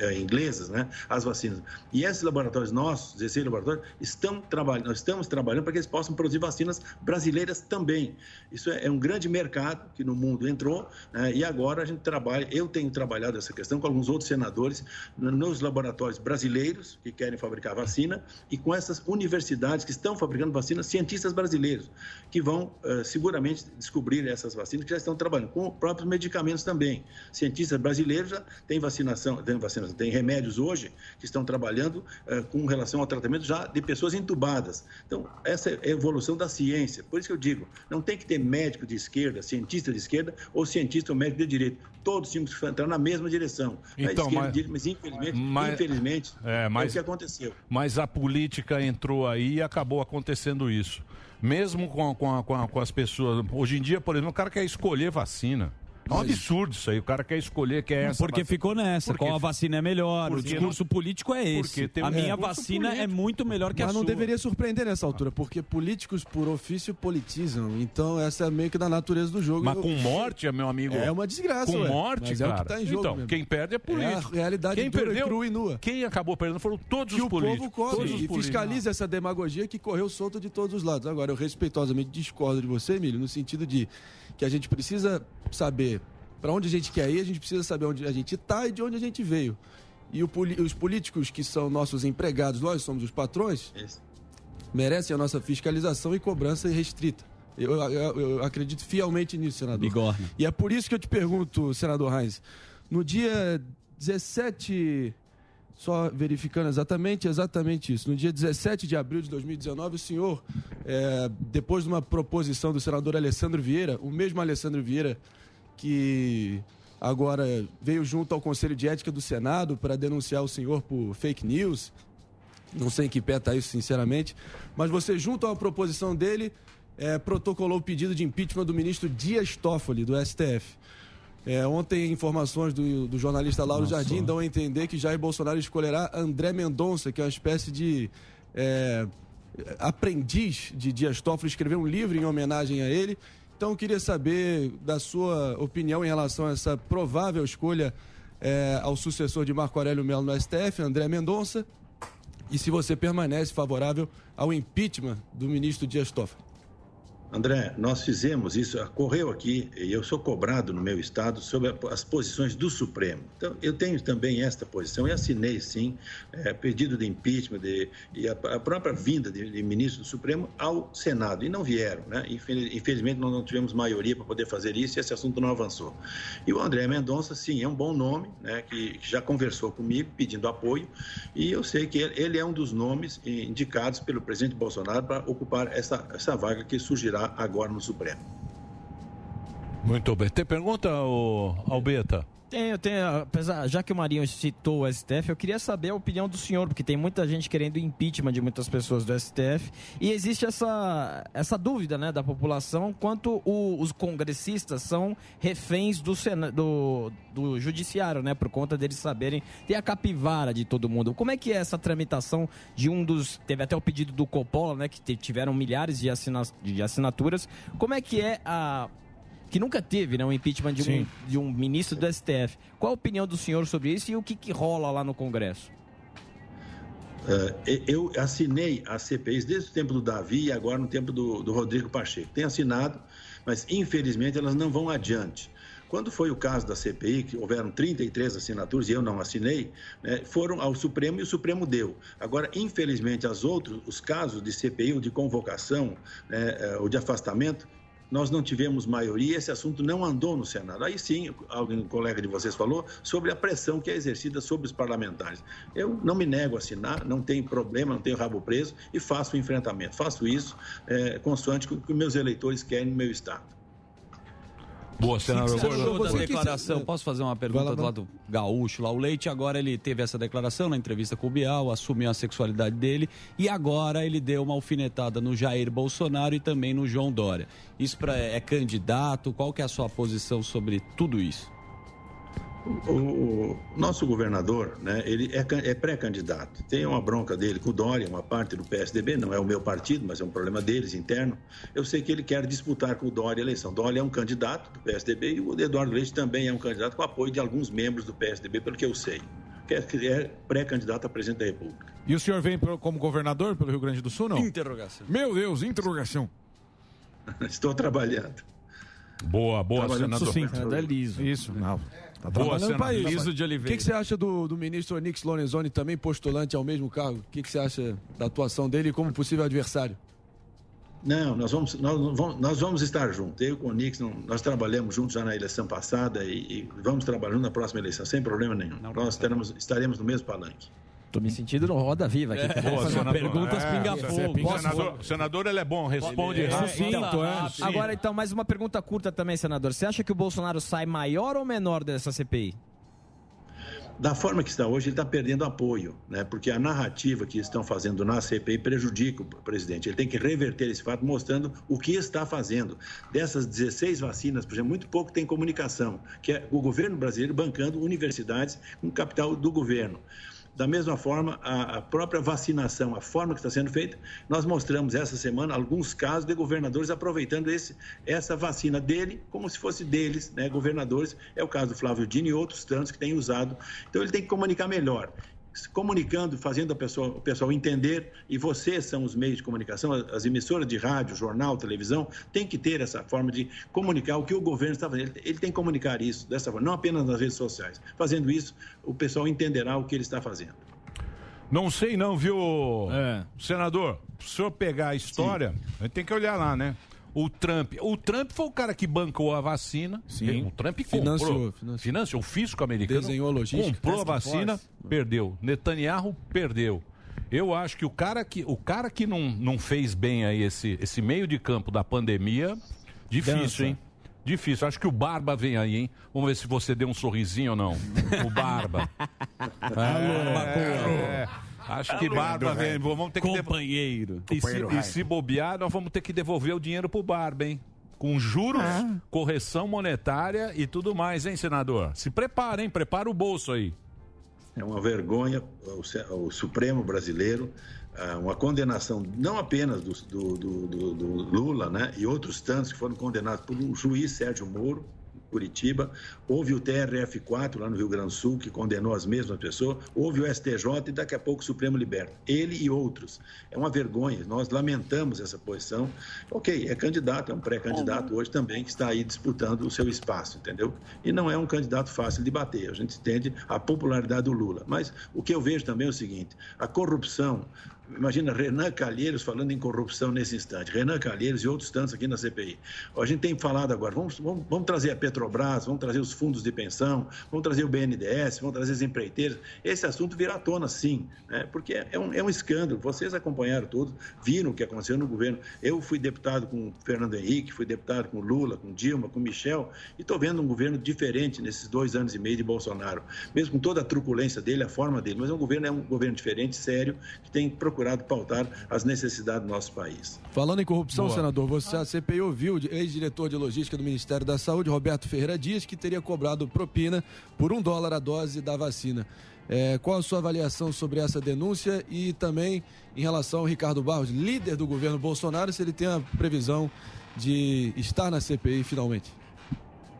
eh, inglesas, né? As vacinas. E esses laboratórios nossos, 16 laboratórios, estão trabalhando, nós estamos trabalhando para que eles possam produzir vacinas brasileiras também. Isso é, é um grande mercado que no mundo entrou né? e agora a gente trabalha, eu tenho trabalhado essa questão com alguns outros senadores no- nos laboratórios brasileiros que querem fabricar vacina e com essas universidades que estão fabricando vacinas, cientistas brasileiros, que vão eh, seguramente descobrir essas vacinas que já estão trabalhando com próprios medicamentos também. Cientistas brasileiros já têm vacinação, têm vacinação, têm remédios hoje que estão trabalhando eh, com relação ao tratamento já de pessoas entubadas. Então, essa é a evolução da ciência. Por isso que eu digo, não tem que ter médico de esquerda, cientista de esquerda ou cientista ou médico de direita. Todos tínhamos que entrar na mesma direção. Então, esquerda, mas- direita, mas infelizmente, mas- infelizmente, É, é mas- o que aconteceu. Mas a política entrou aí e acabou acontecendo isso. Mesmo com, com, com, com as pessoas. Hoje em dia, por exemplo, o cara quer escolher vacina. É um absurdo isso aí. O cara quer escolher, quer essa. Porque vacina. ficou nessa, Porque- qual a vacina é melhor, o Porque discurso político é esse. Um a minha vacina é político. muito melhor que a Mas não sua. deveria surpreender nessa altura, porque políticos por ofício politizam. Então, essa é meio que da natureza do jogo. Mas Eu- com morte, meu amigo. É uma desgraça, Com ué. morte, Mas é o cara. que tá em jogo então, mesmo. quem perde é político. É a realidade quem dura, perdeu, crua e nua. Quem acabou perdendo foram todos que os o políticos. povo cobre Todos os e fiscaliza essa demagogia que correu solta de todos os lados. Agora, eu respeitosamente discordo de você, Emílio, no sentido de que a gente precisa saber para onde a gente quer ir, a gente precisa saber onde a gente está e de onde a gente veio. E o os políticos que são nossos empregados, nós somos os patrões, merecem a nossa fiscalização e cobrança restrita. Eu, eu- eu acredito fielmente nisso, senador. Bigorna. E é por isso que eu te pergunto, senador Reis, no dia 17, só verificando exatamente, exatamente isso, no dia 17 de abril de 2019, o senhor, é, depois de uma proposição do senador Alessandro Vieira, o mesmo Alessandro Vieira que agora veio junto ao Conselho de Ética do Senado para denunciar o senhor por fake news, não sei em que pé está isso, sinceramente, mas você, junto uma proposição dele, é, protocolou o pedido de impeachment do ministro Dias Toffoli, do STF. É, ontem, informações do, do jornalista Lauro Nossa. Jardim dão a entender que Jair Bolsonaro escolherá André Mendonça, que é uma espécie de é, aprendiz de Dias Toffoli, escreveu um livro em homenagem a ele. Então, eu queria saber da sua opinião em relação a essa provável escolha é, ao sucessor de Marco Aurélio Melo no STF, André Mendonça, e se você permanece favorável ao impeachment do ministro Dias Toffoli. André, nós fizemos isso, ocorreu aqui, e eu sou cobrado no meu estado sobre as posições do Supremo. Então, eu tenho também esta posição e assinei, sim, é, pedido de impeachment de, e a, a própria vinda de, de ministro do Supremo ao Senado, e não vieram, né? Infeliz- Infelizmente, nós não tivemos maioria para poder fazer isso e esse assunto não avançou. E o André Mendonça, sim, é um bom nome, né? Que, que já conversou comigo pedindo apoio, e eu sei que ele, ele é um dos nomes indicados pelo presidente Bolsonaro para ocupar essa, essa vaga que surgirá agora no Supremo. Muito bem. Tem pergunta, Albeta? Tenho, tenho. Apesar, já que o Marinho citou o STF, eu queria saber a opinião do senhor, porque tem muita gente querendo impeachment de muitas pessoas do STF. E existe essa, essa dúvida né, da população quanto o- os congressistas são reféns do, Sena, do, do judiciário, né? Por conta deles saberem ter a capivara de todo mundo. Como é que é essa tramitação de um dos. Teve até o pedido do Coppola, né? Que tiveram milhares de, assina, de assinaturas. Como é que é a que nunca teve né, um impeachment de um, de um ministro do STF. Qual a opinião do senhor sobre isso e o que, que rola lá no Congresso? Eh, eu assinei as CPIs desde o tempo do Davi e agora no tempo do, do Rodrigo Pacheco. Tenho assinado, mas infelizmente elas não vão adiante. Quando foi o caso da CPI, que houveram 33 assinaturas e eu não assinei, né, foram ao Supremo e o Supremo deu. Agora, infelizmente, as outros, os casos de CPI ou de convocação né, eh, ou de afastamento, nós não tivemos maioria, esse assunto não andou no Senado. Aí sim, alguém, um colega de vocês falou sobre a pressão que é exercida sobre os parlamentares. Eu não me nego a assinar, não tenho problema, não tenho rabo preso e faço o enfrentamento. Faço isso é, consoante com o que meus eleitores querem no meu Estado. Boa, que você achou da declaração? Posso fazer uma pergunta lá, do lado gaúcho lá? O Leite agora ele teve essa declaração na entrevista com o Bial, assumiu a sexualidade dele e agora ele deu uma alfinetada no Jair Bolsonaro e também no João Dória. Isso pra, é candidato? Qual que é a sua posição sobre tudo isso? O, o nosso governador, né, ele é, é pré-candidato. Tem uma bronca dele com o Dória, uma parte do PSDB, não é o meu partido, mas é um problema deles interno. Eu sei que ele quer disputar com o Dória a eleição. Dória é um candidato do PSDB e o Eduardo Leite também é um candidato com apoio de alguns membros do PSDB, pelo que eu sei. Que é- é pré-candidato a presidente da República. E o senhor vem pro- como governador pelo Rio Grande do Sul, não? Interrogação. Meu Deus, interrogação. Estou trabalhando. Boa, boa, Trabalhando senador. sucinto. É liso. Isso, não. Tá Boa, trabalhando. Liso de O Oliveira. que, que você acha do, do ministro Onix Lorenzoni, também postulante ao mesmo cargo? O que, que você acha da atuação dele como possível adversário? Não, nós vamos, nós vamos, nós vamos estar juntos. Eu com o Nixon, nós trabalhamos juntos já na eleição passada e, e vamos trabalhar juntos na próxima eleição, sem problema nenhum. nós teremos, estaremos no mesmo palanque. Tô me sentindo no Roda Viva aqui. Boa, Fazer senador. perguntas É, pinga- senador, senador, ele é bom, responde É, rápido. então, É. agora, então, mais uma pergunta curta também, senador. Você acha que o Bolsonaro sai maior ou menor dessa CPI? Da forma que está hoje, ele está perdendo apoio, né? porque a narrativa que estão fazendo na CPI prejudica o presidente. Ele tem que reverter esse fato, mostrando o que está fazendo. Dessas 16 vacinas, por exemplo, muito pouco tem comunicação, que é o governo brasileiro bancando universidades com capital do governo. Da mesma forma, a, própria vacinação, a forma que está sendo feita, nós mostramos essa semana alguns casos de governadores aproveitando esse, essa vacina dele como se fosse deles, né, governadores. É o caso do Flávio Dino e outros tantos que têm usado. Então, ele tem que comunicar melhor se comunicando, fazendo a pessoa, o pessoal entender, e vocês são os meios de comunicação, as emissoras de rádio, jornal, televisão, tem que ter essa forma de comunicar o que o governo está fazendo. Ele, ele tem que comunicar isso dessa forma, não apenas nas redes sociais. Fazendo isso, o pessoal entenderá o que ele está fazendo. Não sei não, viu, senador? Se o senhor pegar a história, a gente tem que olhar lá, né? O Trump. O Trump foi o cara que bancou a vacina. Sim. O Trump Financiou, comprou. financiou. Financiou. O fisco americano Desenhou a logística. comprou a vacina, perdeu. Netanyahu perdeu. Eu acho que o cara que, o cara que não, não fez bem aí esse, esse meio de campo da pandemia, difícil, Dança. hein? Difícil. Acho que o Barba vem aí, hein? Vamos ver se você deu um sorrisinho ou não. O Barba. É, acho que Alô, Barba rei. Vamos ter que Companheiro. E se, e se bobear, nós vamos ter que devolver o dinheiro pro Barba, hein? Com juros, Ah. correção monetária e tudo mais, hein, senador? Se prepara, hein? Prepara o bolso aí. É uma vergonha o, Supremo brasileiro, ah, uma condenação não apenas do, do- do- do- Lula né, e outros tantos que foram condenados por um juiz, Sérgio Moro, Curitiba, houve o TRF4 lá no Rio Grande do Sul, que condenou as mesmas pessoas, houve o STJ e daqui a pouco o Supremo liberta. Ele e outros. É uma vergonha, nós lamentamos essa posição. Ok, é candidato, é um pré-candidato hoje também que está aí disputando o seu espaço, entendeu? E não é um candidato fácil de bater, a gente entende a popularidade do Lula. Mas o que eu vejo também é o seguinte: a corrupção. Imagina Renan Calheiros falando em corrupção nesse instante. Renan Calheiros e outros tantos aqui na CPI. A gente tem falado agora, vamos, vamos, vamos trazer a Petrobras, vamos trazer os fundos de pensão, vamos trazer o BNDES, vamos trazer as empreiteiras. Esse assunto virá à tona, sim, né? porque é um, é um escândalo. Vocês acompanharam tudo, viram o que aconteceu no governo. Eu fui deputado com Fernando Henrique, fui deputado com Lula, com Dilma, com Michel, e estou vendo um governo diferente nesses dois anos e meio de Bolsonaro. Mesmo com toda a truculência dele, a forma dele, mas é um governo, é um governo diferente, sério, que tem procurado pautar as necessidades do nosso país. Falando em corrupção, Boa. senador, você, a CPI ouviu o ex-diretor de logística do Ministério da Saúde, Roberto Ferreira Dias, que teria cobrado propina por um dólar a dose da vacina. É, qual a sua avaliação sobre essa denúncia e também em relação ao Ricardo Barros, líder do governo Bolsonaro, se ele tem a previsão de estar na CPI finalmente?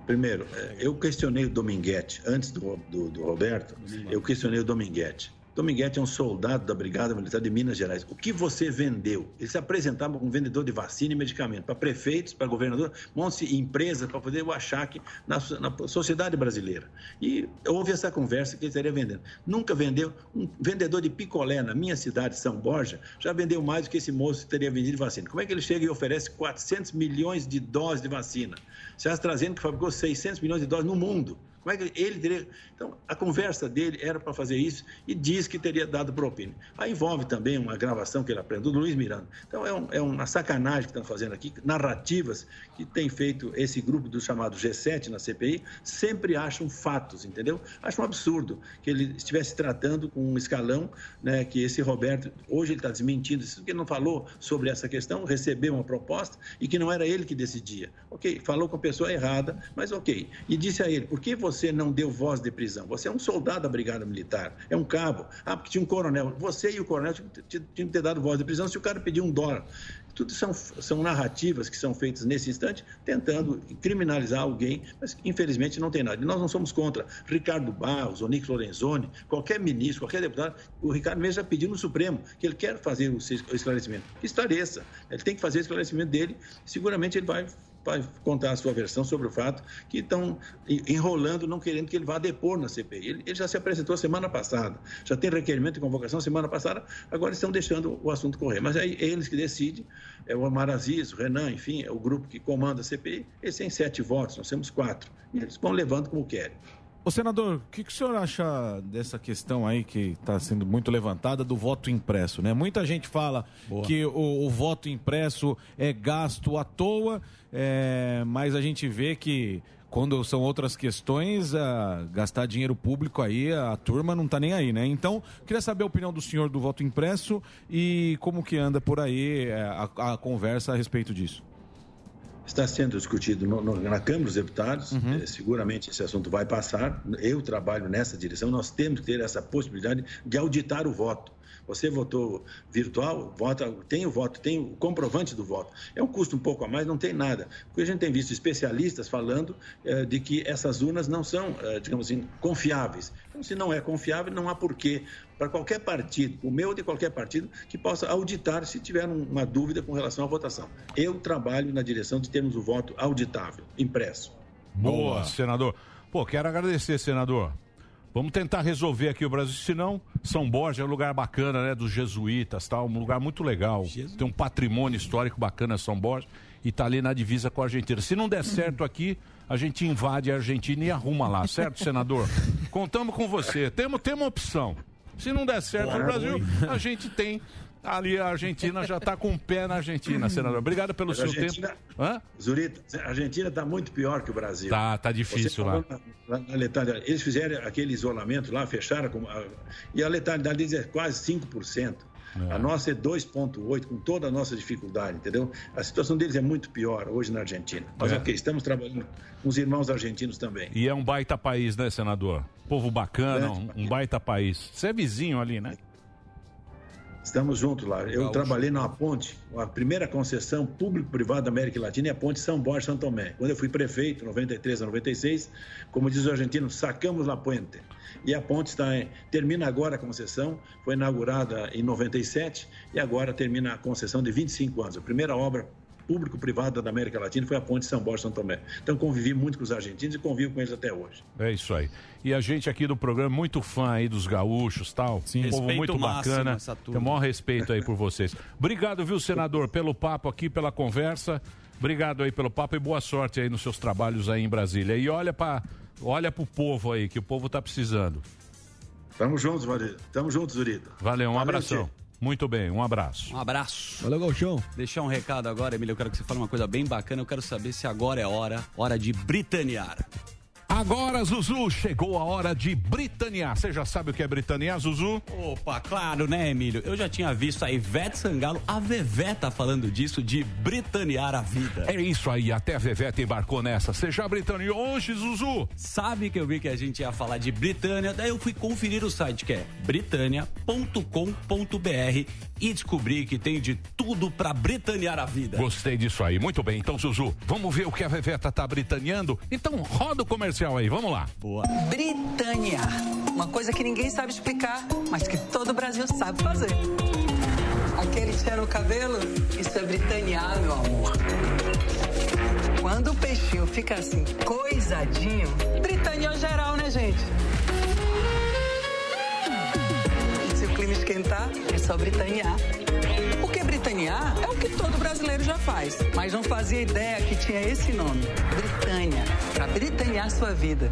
Primeiro, eh, eu questionei o Dominguete, antes do, do, do Roberto, eu questionei o Dominguete. Dominguete é um soldado da Brigada Militar de Minas Gerais. O que você vendeu? Ele se apresentava como vendedor de vacina e medicamento para prefeitos, para governador, monte empresas para poder o achaque na, na sociedade brasileira. E houve essa conversa que ele estaria vendendo. Nunca vendeu. Um vendedor de picolé na minha cidade, São Borja, já vendeu mais do que esse moço teria vendido de vacina. Como é que ele chega e oferece 400 milhões de doses de vacina? Se AstraZeneca fabricou 600 milhões de doses no mundo. Como é que ele teria. Então, a conversa dele era para fazer isso e diz que teria dado propina. Aí envolve também uma gravação que ele aprendeu do Luiz Miranda. Então, é, um- é uma sacanagem que estão fazendo aqui, narrativas que tem feito esse grupo do chamado G7 na CPI, sempre acham fatos, entendeu? Acho um absurdo que ele estivesse tratando com um escalão, né, que esse Roberto, hoje ele está desmentindo isso, porque ele não falou sobre essa questão, recebeu uma proposta e que não era ele que decidia. Ok, falou com a pessoa errada, mas ok. E disse a ele, por que você não deu voz de prisão? Você é um soldado da Brigada Militar, é um cabo. Ah, porque tinha um coronel. Você e o coronel tinham que ter dado voz de prisão se o cara pediu um dólar. Tudo são, são narrativas que são feitas nesse instante, tentando criminalizar alguém, mas infelizmente não tem nada. E nós não somos contra Ricardo Barros, Onix Lorenzoni, qualquer ministro, qualquer deputado. O Ricardo mesmo já pediu no Supremo que ele quer fazer o esclarecimento. Que esclareça. Ele tem que fazer o esclarecimento dele. Seguramente ele vai para contar a sua versão sobre o fato que estão en- enrolando, não querendo que ele vá depor na CPI. Ele, ele já se apresentou semana passada, já tem requerimento de convocação semana passada, agora estão deixando o assunto correr. Mas é eles que decidem, é o Omar Aziz, o Renan, enfim, é o grupo que comanda a CPI, eles têm sete votos, nós temos quatro. E eles vão levando como querem. Ô senador, o que, que o senhor acha dessa questão aí que está sendo muito levantada do voto impresso, né? Muita gente fala que o, o voto impresso é gasto à toa, é, mas a gente vê que quando são outras questões, ah, gastar dinheiro público aí, a turma não tá nem aí, né? Então, queria saber a opinião do senhor do voto impresso e como que anda por aí é, a, a conversa a respeito disso. Está sendo discutido no- no- na Câmara dos Deputados, eh, seguramente esse assunto vai passar. Eu trabalho nessa direção, nós temos que ter essa possibilidade de auditar o voto. Você votou virtual, vota, tem o voto, tem o comprovante do voto. É um custo um pouco a mais, não tem nada. Porque a gente tem visto especialistas falando eh, de que essas urnas não são, eh, digamos assim, confiáveis. Então, se não é confiável, não há porquê para qualquer partido, o meu ou de qualquer partido, que possa auditar se tiver um- uma dúvida com relação à votação. Eu trabalho na direção de termos o voto auditável, impresso. Boa, senador. Pô, quero agradecer, senador. Vamos tentar resolver aqui o Brasil, senão São Borja é um lugar bacana, né, dos jesuítas, tal, um lugar muito legal. Tem um patrimônio histórico bacana São Borja e tá ali na divisa com a Argentina. Se não der certo aqui, a gente invade a Argentina e arruma lá, certo, senador? Contamos com você. Temos, temos uma opção. Se não der certo no Claro. Brasil, a gente tem ali a Argentina já tá com o pé na Argentina, senador. Obrigado pelo Mas seu Argentina- tempo. Hã? Zurita, a Argentina está muito pior que o Brasil. Tá, tá difícil lá. na- na letalidade. Eles fizeram aquele isolamento lá, fecharam, com a- e a letalidade deles é quase 5%. A nossa é 2,8%, com toda a nossa dificuldade, entendeu? A situação deles é muito pior hoje na Argentina. Mas É. ok, estamos trabalhando os irmãos argentinos também. E é um baita país, né, senador? Povo bacana, um, um baita país. Você é vizinho ali, né? Estamos juntos lá. Eu Gaúcho. trabalhei numa ponte, a primeira concessão público-privada da América Latina é a ponte São Borja São Tomé. Quando eu fui prefeito, 93 a 96, como diz o argentino, sacamos la puente. E a ponte está em- termina agora a concessão, foi inaugurada em 97 e agora termina a concessão de 25 anos. A primeira obra público-privada da América Latina foi a ponte São Borja São Tomé. Então convivi muito com os argentinos e convivo com eles até hoje. É isso aí. E a gente aqui do programa, muito fã aí dos gaúchos tal. Sim. Povo Respeito muito bacana. Tenho o maior respeito aí por vocês. Obrigado, viu, senador, pelo papo aqui, pela conversa. Obrigado aí pelo papo e boa sorte aí nos seus trabalhos aí em Brasília. E olha para olha pro povo aí, que o povo tá precisando. Tamo juntos, Valdir. Tamo juntos, Zurita. Valeu, um Valeu, abração. Tchê. Muito bem, um abraço. Um abraço. Valeu, Galchão. Deixar um recado agora, Emílio. Eu quero que você fale uma coisa bem bacana. Eu quero saber se agora é hora, hora de britanear. Agora, Zuzu, chegou a hora de britanear. Você já sabe o que é britanear, Zuzu? Opa, claro, né, Emílio? Eu já tinha visto a Ivete Sangalo, a Vevé tá falando disso, de britanear a vida. É isso aí, até a Veveta embarcou nessa. Você já britaneou hoje, Zuzu? Sabe que eu vi que a gente ia falar de Britânia, daí eu fui conferir o site que é britânia.com.br e descobri que tem de tudo pra britanear a vida. Gostei disso aí. Muito bem. Então, Zuzu, vamos ver o que a Veveta tá britaneando? Então, roda o comercial aí. Vamos lá. Boa. Britânia. Uma coisa que ninguém sabe explicar, mas que todo o Brasil sabe fazer. Aquele tchan no cabelo, isso é britanear, meu amor. Quando o peixinho fica assim, coisadinho, britaneou geral, né, gente? Clima esquentar, é só britanear. Porque britanear é o que todo brasileiro já faz, mas não fazia ideia que tinha esse nome, Britânia, para britanear sua vida.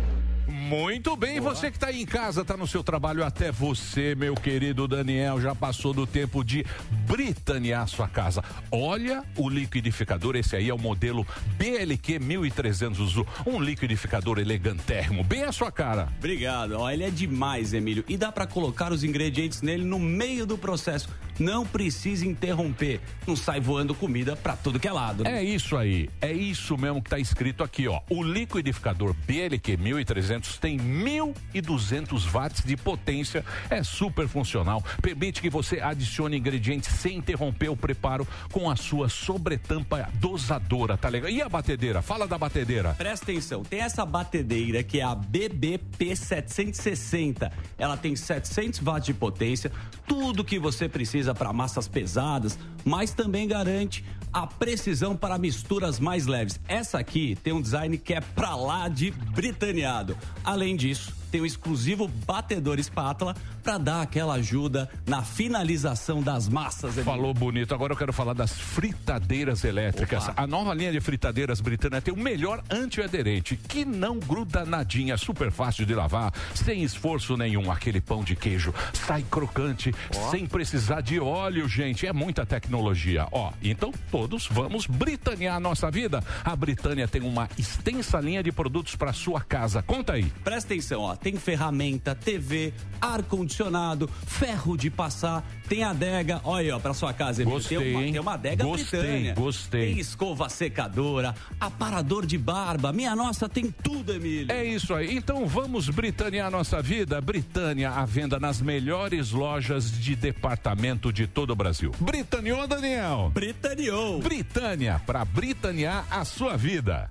Muito bem, você que está aí em casa, está no seu trabalho, até você, meu querido Daniel, já passou do tempo de britanear sua casa. Olha o liquidificador, esse aí é o modelo BLQ 1300 Uzu, um liquidificador elegantérrimo, bem a sua cara. Obrigado. Ó, ele é demais, Emílio. E dá pra colocar os ingredientes nele no meio do processo. Não precisa interromper. Não sai voando comida pra tudo que é lado. né? É isso aí, é isso mesmo que está escrito aqui, ó. O liquidificador BLQ 1300 tem 1.200 watts de potência, é super funcional, permite que você adicione ingredientes sem interromper o preparo com a sua sobretampa dosadora, tá legal? E a batedeira? Fala da batedeira. Presta atenção, tem essa batedeira que é a BBP 760. Ela tem 700 watts de potência, tudo que você precisa para massas pesadas, mas também garante a precisão para misturas mais leves. Essa aqui tem um design que é pra lá de britaneado. Além disso, tem o exclusivo batedor espátula para dar aquela ajuda na finalização das massas. Falou bonito. Agora eu quero falar das fritadeiras elétricas. Opa. A nova linha de fritadeiras britânica tem o melhor antiaderente, que não gruda nadinha, super fácil de lavar, sem esforço nenhum. Aquele pão de queijo sai crocante, sem precisar de óleo, gente. É muita tecnologia. Ó, então todos vamos britanear a nossa vida. A Britânia tem uma extensa linha de produtos para sua casa. Conta aí. Presta atenção, ó. Tem ferramenta, TV, ar-condicionado, ferro de passar, tem adega. Olha aí, ó, pra sua casa, Emílio. Gostei, tem uma, hein? tem uma adega Gostei, britânia. gostei. Tem escova secadora, aparador de barba. Minha nossa, tem tudo, Emílio. É isso aí. Então vamos britanear nossa vida. Britânia à venda nas melhores lojas de departamento de todo o Brasil. Britaneou, Daniel? Britaneou. Britânia, para britanear a sua vida.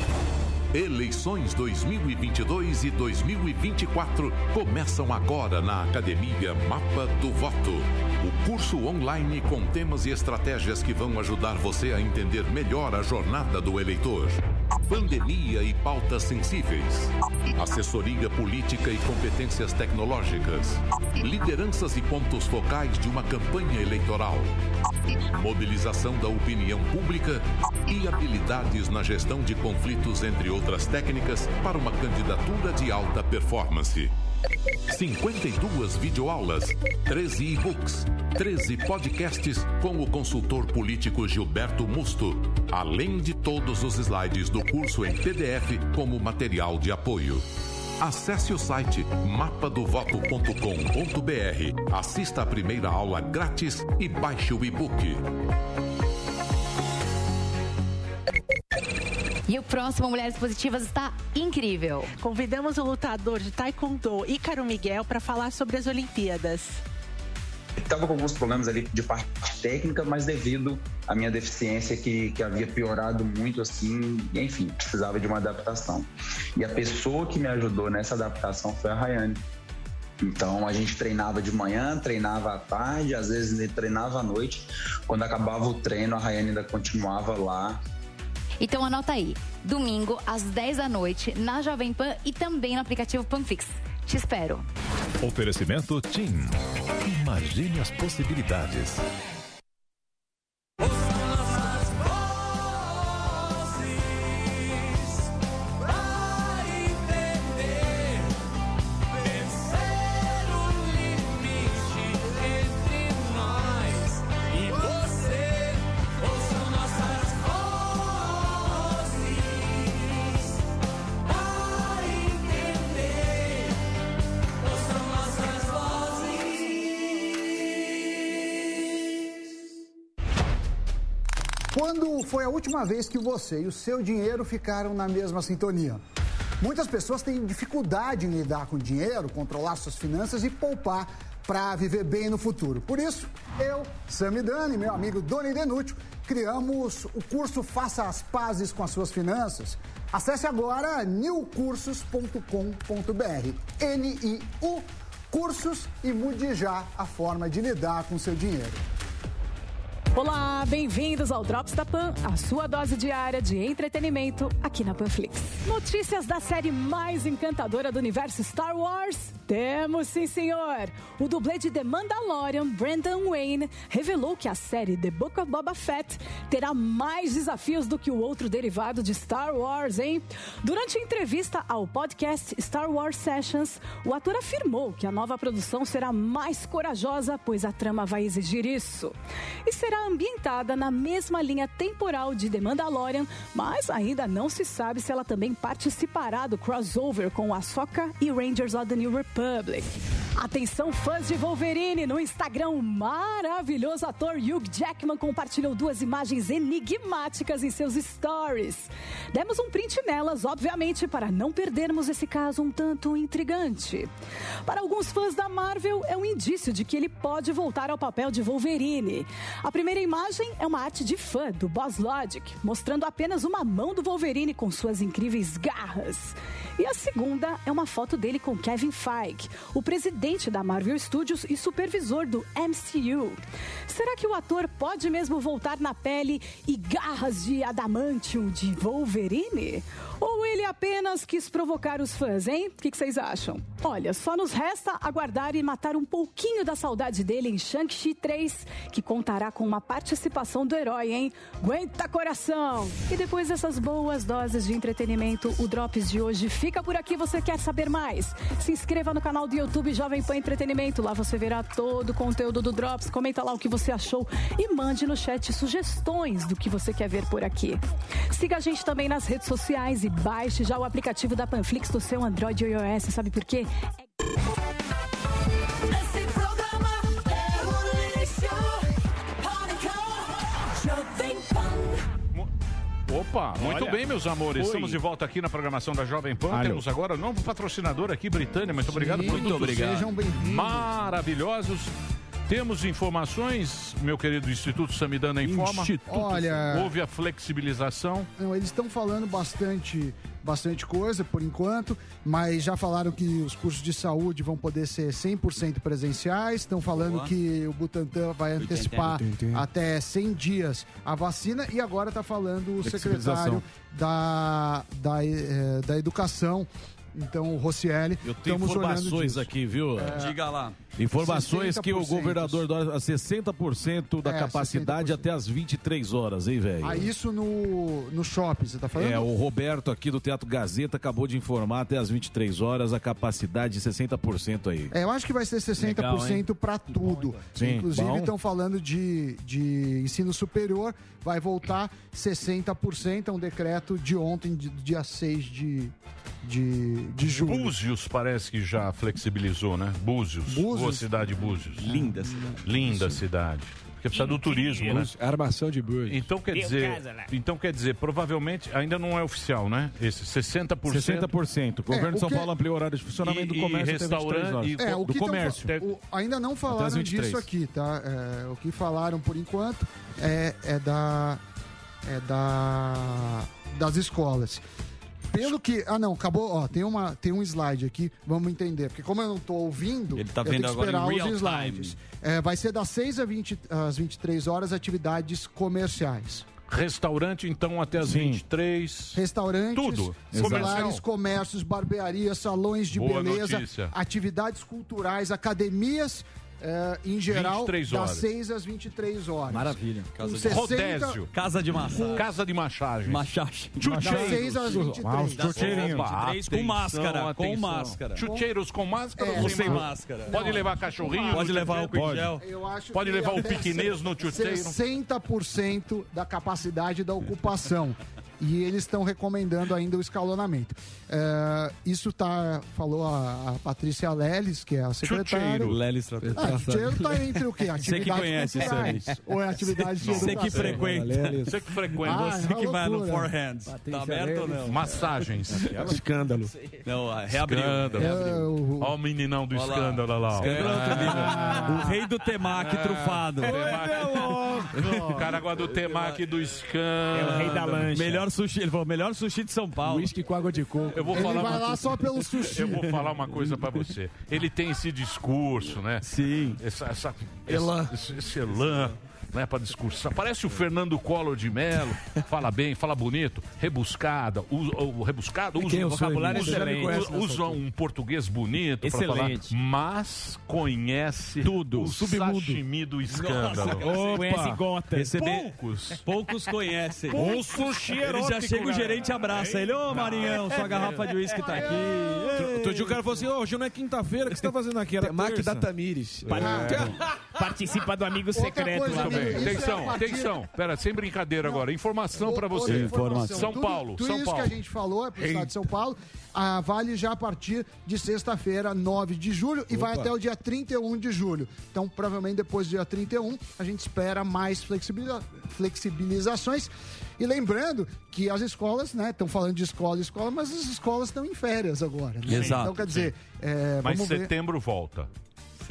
Eleições 2022 e 2024 começam agora na Academia Mapa do Voto. O curso online com temas e estratégias que vão ajudar você a entender melhor a jornada do eleitor. Pandemia e pautas sensíveis. Assessoria política e competências tecnológicas. Lideranças e pontos focais de uma campanha eleitoral. Mobilização da opinião pública e habilidades na gestão de conflitos, entre outras técnicas, para uma candidatura de alta performance. 52 videoaulas, 13 e-books, 13 podcasts com o consultor político Gilberto Musto, além de todos os slides do curso em PDF como material de apoio. Acesse o site mapadovoto.com.br, assista a primeira aula grátis e baixe o e-book. E o próximo Mulheres Positivas está incrível. Convidamos o lutador de Taekwondo, Ícaro Miguel, para falar sobre as Olimpíadas. Estava com alguns problemas ali de parte técnica, mas devido à minha deficiência que, que havia piorado muito assim, e, enfim, precisava de uma adaptação. E a pessoa que me ajudou nessa adaptação foi a Rayane. Então a gente treinava de manhã, treinava à tarde, às vezes treinava à noite. Quando acabava o treino, a Rayane ainda continuava lá Então anota aí. Domingo, às 10 da noite, na Jovem Pan e também no aplicativo Panflix. Te espero. Oferecimento TIM. Imagine as possibilidades. Quando foi a última vez que você e o seu dinheiro ficaram na mesma sintonia? Muitas pessoas têm dificuldade em lidar com dinheiro, controlar suas finanças e poupar para viver bem no futuro. Por isso, eu, Sami Dani, meu amigo Doni Denútil, criamos o curso Faça as Pazes com as Suas Finanças. Acesse agora newcursos.com.br. N-I-U Cursos e mude já a forma de lidar com seu dinheiro. Olá, bem-vindos ao Drops da Pan, a sua dose diária de entretenimento aqui na Panflix. Notícias da série mais encantadora do universo Star Wars? Temos sim, senhor! O dublê de The Mandalorian, Brandon Wayne, revelou que a série The Book of Boba Fett terá mais desafios do que o outro derivado de Star Wars, hein? Durante entrevista ao podcast Star Wars Sessions, o ator afirmou que a nova produção será mais corajosa, pois a trama vai exigir isso. E será ambientada na mesma linha temporal de The Mandalorian, mas ainda não se sabe se ela também participará do crossover com Ahsoka e Rangers of the New Republic. Atenção, fãs de Wolverine! No Instagram, o maravilhoso ator Hugh Jackman compartilhou duas imagens enigmáticas em seus stories. Demos um print nelas, obviamente, para não perdermos esse caso um tanto intrigante. Para alguns fãs da Marvel, é um indício de que ele pode voltar ao papel de Wolverine. A primeira imagem é uma arte de fã do Boss Logic, mostrando apenas uma mão do Wolverine com suas incríveis garras. E a segunda é uma foto dele com Kevin Feige, o presidente da Marvel Studios e supervisor do MCU. Será que o ator pode mesmo voltar na pele e garras de adamantium de Wolverine? Ou ele apenas quis provocar os fãs, hein? O que vocês acham? Olha, só nos resta aguardar e matar um pouquinho da saudade dele em Shang-Chi 3, que contará com uma participação do herói, hein? Aguenta coração! E depois dessas boas doses de entretenimento, o Drops de hoje fica por aqui. Você quer saber mais? Se inscreva no canal do YouTube Jovem Pan Entretenimento. Lá você verá todo o conteúdo do Drops. Comenta lá o que você achou e mande no chat sugestões do que você quer ver por aqui. Siga a gente também nas redes sociais e baixe já o aplicativo da Panflix do seu Android ou iOS. Sabe por quê? Esse Opa, muito Olha, bem, meus amores. foi. Estamos de volta aqui na programação da Jovem Pan. Alô. Temos agora um novo patrocinador aqui, Britânia. Muito obrigado. muito Produtos obrigado. Sejam bem-vindos. Maravilhosos. Temos informações, meu querido Instituto Samidana informa. Olha- Houve a flexibilização. Não, eles estão falando bastante, bastante coisa por enquanto, mas já falaram que os cursos de saúde vão poder ser 100% presenciais. Estão falando Boa. que o Butantan vai antecipar até 100 dias a vacina. E agora está falando o secretário da, da, eh, da Educação, então o Rossielli. Eu tenho informações aqui, viu? É. Diga lá. Informações que o 60%. governador dá a 60% da É, capacidade até as 23 horas, hein, velho? Ah, isso no, no shopping, você tá falando? É, o Roberto aqui do Teatro Gazeta acabou de informar até as 23 horas a capacidade de 60% aí. É, eu acho que vai ser 60% para tudo. Sim, Inclusive, bom. estão falando de, de ensino superior, vai voltar 60%, é um decreto de ontem, de, dia 6 de, de, de julho. Búzios parece que já flexibilizou, né? Búzios. Búzios? Boa cidade, Búzios. Linda cidade. Linda cidade. Porque precisa do turismo, né? Armação de búzios. Então quer Deu dizer, casa lá. então quer dizer, provavelmente ainda não é oficial, né? Esse 60%. 60%. O governo É, de São o que- Paulo ampliou o horário de funcionamento E- do comércio e até 23 horas. restaurante- É, o do que tão comércio. fa- o- ainda não falaram 23. disso aqui, tá? É, o que falaram por enquanto é, é da é da das escolas. Pelo que, ah não, acabou, ó, tem uma tem um slide aqui, vamos entender, porque como eu não tô ouvindo, Ele tá eu vendo tenho que agora esperar em real os slides. É, vai ser das 6 às 20 às 23 horas atividades comerciais. Restaurante, então, até as 23. Restaurantes, Tudo. celulares, comércios, barbearias, salões de Boa beleza, notícia. atividades culturais, academias, eh, em geral, 23 das horas. 6 às 23 horas. Maravilha. Com Casa de 60 Rodésio. Casa de massagem. Casa de massagem. Machagem. Das 6 às 23. Ah, os Das chucheirinhos. 23 com máscara, com atenção. máscara. Chucheiros com máscara É, ou sem máscara? Pode levar cachorrinho? Pode levar acho Pode que levar o até piquenês no chucheiro? 60% da capacidade da ocupação. E eles estão recomendando ainda o escalonamento. Eh, isso tá, falou a, a Patrícia Leles, que é a secretária. Chucheiro. Lelis Trapeiro. Ah, chucheiro tá entre o quê? Você que Atividades conhece isso aí. culturais. Ou é atividade de Você que frequenta. Você que frequenta. Ah, Você que é vai no Hands. Tá aberto ou não? Massagens. Escândalo. Não, ah, reabriu. Escândalo. É, o- Ó o meninão do Olha lá. escândalo olha lá. Escândalo nível. O rei do temaki trufado. O cara gosta do temaki do escândalo. É o rei da lancha. Melhor sushi, ele falou, melhor sushi de São Paulo. Whisky com água de coco. Eu vou Ele falar vai uma lá só pelo sushi. Eu vou falar uma coisa pra você. Ele tem esse discurso, né? Sim. Essa, essa, Elan. Esse, esse elan, né? Pra discursar. Parece o Fernando Collor de Mello. Fala bem, fala bonito. Rebuscada. Usa, o rebuscado usa, quem eu sou, vocabulário usa, usa um português bonito pra falar. Excelente. Mas conhece Tudo. o O sashimi do escândalo. Conhece gota. Receber... Poucos. Poucos conhecem. Um sushi Ele erótico, já chega o cara. gerente e abraça ele. Ô, Marinhão, sua garrafa de uísque tá aqui. Outro dia o cara falou assim, "Ô, hoje não é quinta-feira, o que você tá fazendo aqui? Era terça." da Tamires. Participa do amigo Outra secreto coisa, lá. Bem. isso é Atenção, a atenção. Pera, sem brincadeira agora. Informação pra Outra você. informação. São Tudo- Paulo, Tudo São isso Paulo. que a gente falou é pro estado de São Paulo. Ah, vale já a partir de sexta-feira, 9 de julho, e vai Opa. até o dia 31 de julho. Então, provavelmente depois do dia 31, a gente espera mais flexibiliza- flexibilizações. E lembrando que as escolas, né, estão falando de escola e escola, mas as escolas estão em férias agora. Né? Exato. Então, quer dizer, é, Mas vamos ver. setembro volta.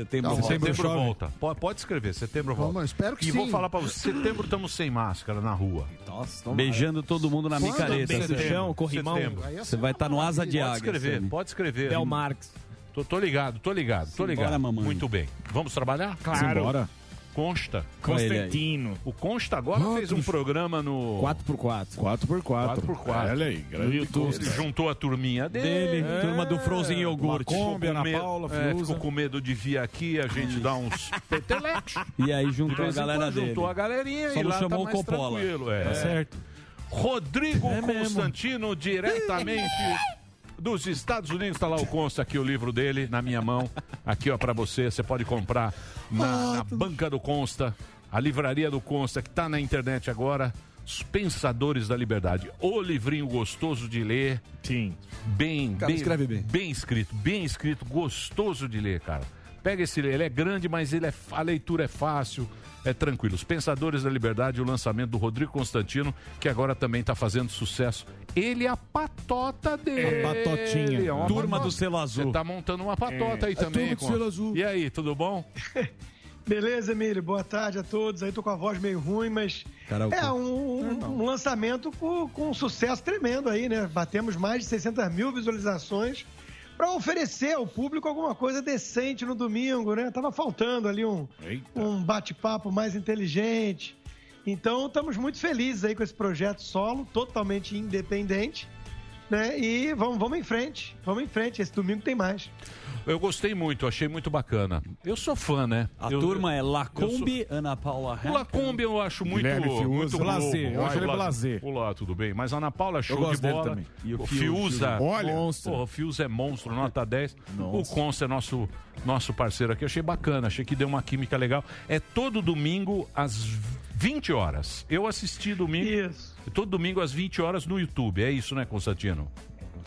Setembro, volta. setembro Chove. volta. Pode, pode escrever, setembro volta. Vamos, espero que e vou sim. falar pra você, setembro estamos sem máscara na rua. Nossa, Beijando todo mundo na Quando? micareta. Setembro, Você- chão, corrimão. Setembro. Você vai estar no asa de Pode águia. escrever, Sami. pode escrever. Bel Marx. Tô, tô ligado, tô ligado, tô ligado. Simbora, mamãe. Muito bem. Vamos trabalhar? Claro. Simbora. Consta. Constantino. O Consta agora fez um programa no 4x4. 4x4. 4x4. Olha aí, grande No YouTube. Juntou a turminha dele. Dele, turma do Frozen Iogurte. Com Ana medo- Paula, é, ficou com medo de vir aqui, a gente dar uns petelecos. E aí juntou a galera dele. Juntou a galerinha Só e lá chamou tá o mais Coppola. tranquilo. É. Tá certo. Rodrigo É mesmo. Constantino, diretamente dos Estados Unidos. Está lá o Consta aqui, o livro dele, na minha mão. Aqui, ó, pra você. Você pode comprar na, na banca do Consta, a livraria do Consta, que tá na internet agora. Os Pensadores da Liberdade. O livrinho gostoso de ler. Sim. Bem, Cara, bem, escreve bem. bem escrito, bem escrito, gostoso de ler, cara. Pega esse, ele é grande, mas ele é, a leitura é fácil, é tranquilo. Os Pensadores da Liberdade, o lançamento do Rodrigo Constantino, que agora também está fazendo sucesso. Ele é a patota dele. A patotinha. É uma Turma patota. do selo azul. Você tá montando uma patota aí A também, turma do selo azul. E aí, tudo bom? Beleza, Emílio? Boa tarde a todos. Aí tô com a voz meio ruim, mas é um, um- um lançamento com, com um sucesso tremendo aí, né? Batemos mais de 600 mil visualizações para oferecer ao público alguma coisa decente no domingo, né? Tava faltando ali um, um bate-papo mais inteligente. Então, estamos muito felizes aí com esse projeto solo, totalmente independente, né? E vamos, vamos em frente, vamos em frente. Esse domingo tem mais. Eu gostei muito, achei muito bacana. Eu sou fã, né? A Eu- turma é Lacombe, Ana Paula O Lacombe eu acho muito, Fiuza. muito Blazer, eu acho ele blazer. Olá, tudo bem. Mas a Ana Paula é show Eu gosto de dele bola. também. E o o Fiu- Fiuza. Olha. monstro. Porra, o Fiuza é monstro, nota 10. O Consta é nosso, nosso parceiro aqui. Achei bacana, achei que deu uma química legal. É todo domingo às 20 horas. Eu assisti domingo. Isso. Todo domingo às 20 horas no YouTube. É isso, né, Constantino?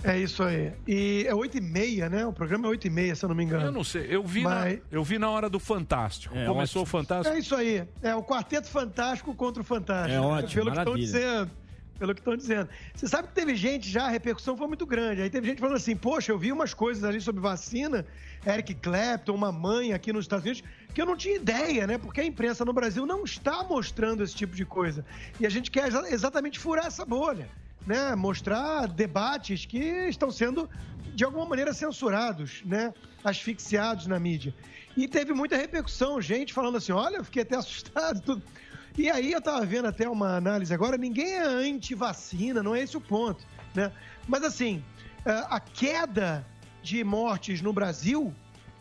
É isso aí. E é 8 e meia, né? O programa é 8 e meia, se eu não me engano. Eu não sei. Eu vi, Mas- na, eu vi na hora do Fantástico. É, Começou o Fantástico. É isso aí. É o Quarteto Fantástico contra o Fantástico. É ótimo, Pelo que estão maravilha. dizendo. Pelo que estão dizendo. Você sabe que teve gente já, a repercussão foi muito grande. Aí teve gente falando assim: poxa, eu vi umas coisas ali sobre vacina, Eric Clapton, uma mãe aqui nos Estados Unidos, que eu não tinha ideia, né? Porque a imprensa no Brasil não está mostrando esse tipo de coisa. E a gente quer exa- exatamente furar essa bolha, né? Mostrar debates que estão sendo, de alguma maneira, censurados, né? Asfixiados na mídia. E teve muita repercussão, gente falando assim: olha, eu fiquei até assustado. Tudo. E aí eu tava vendo até uma análise agora, ninguém é anti-vacina, não é esse o ponto, né? Mas assim, eh, a queda de mortes no Brasil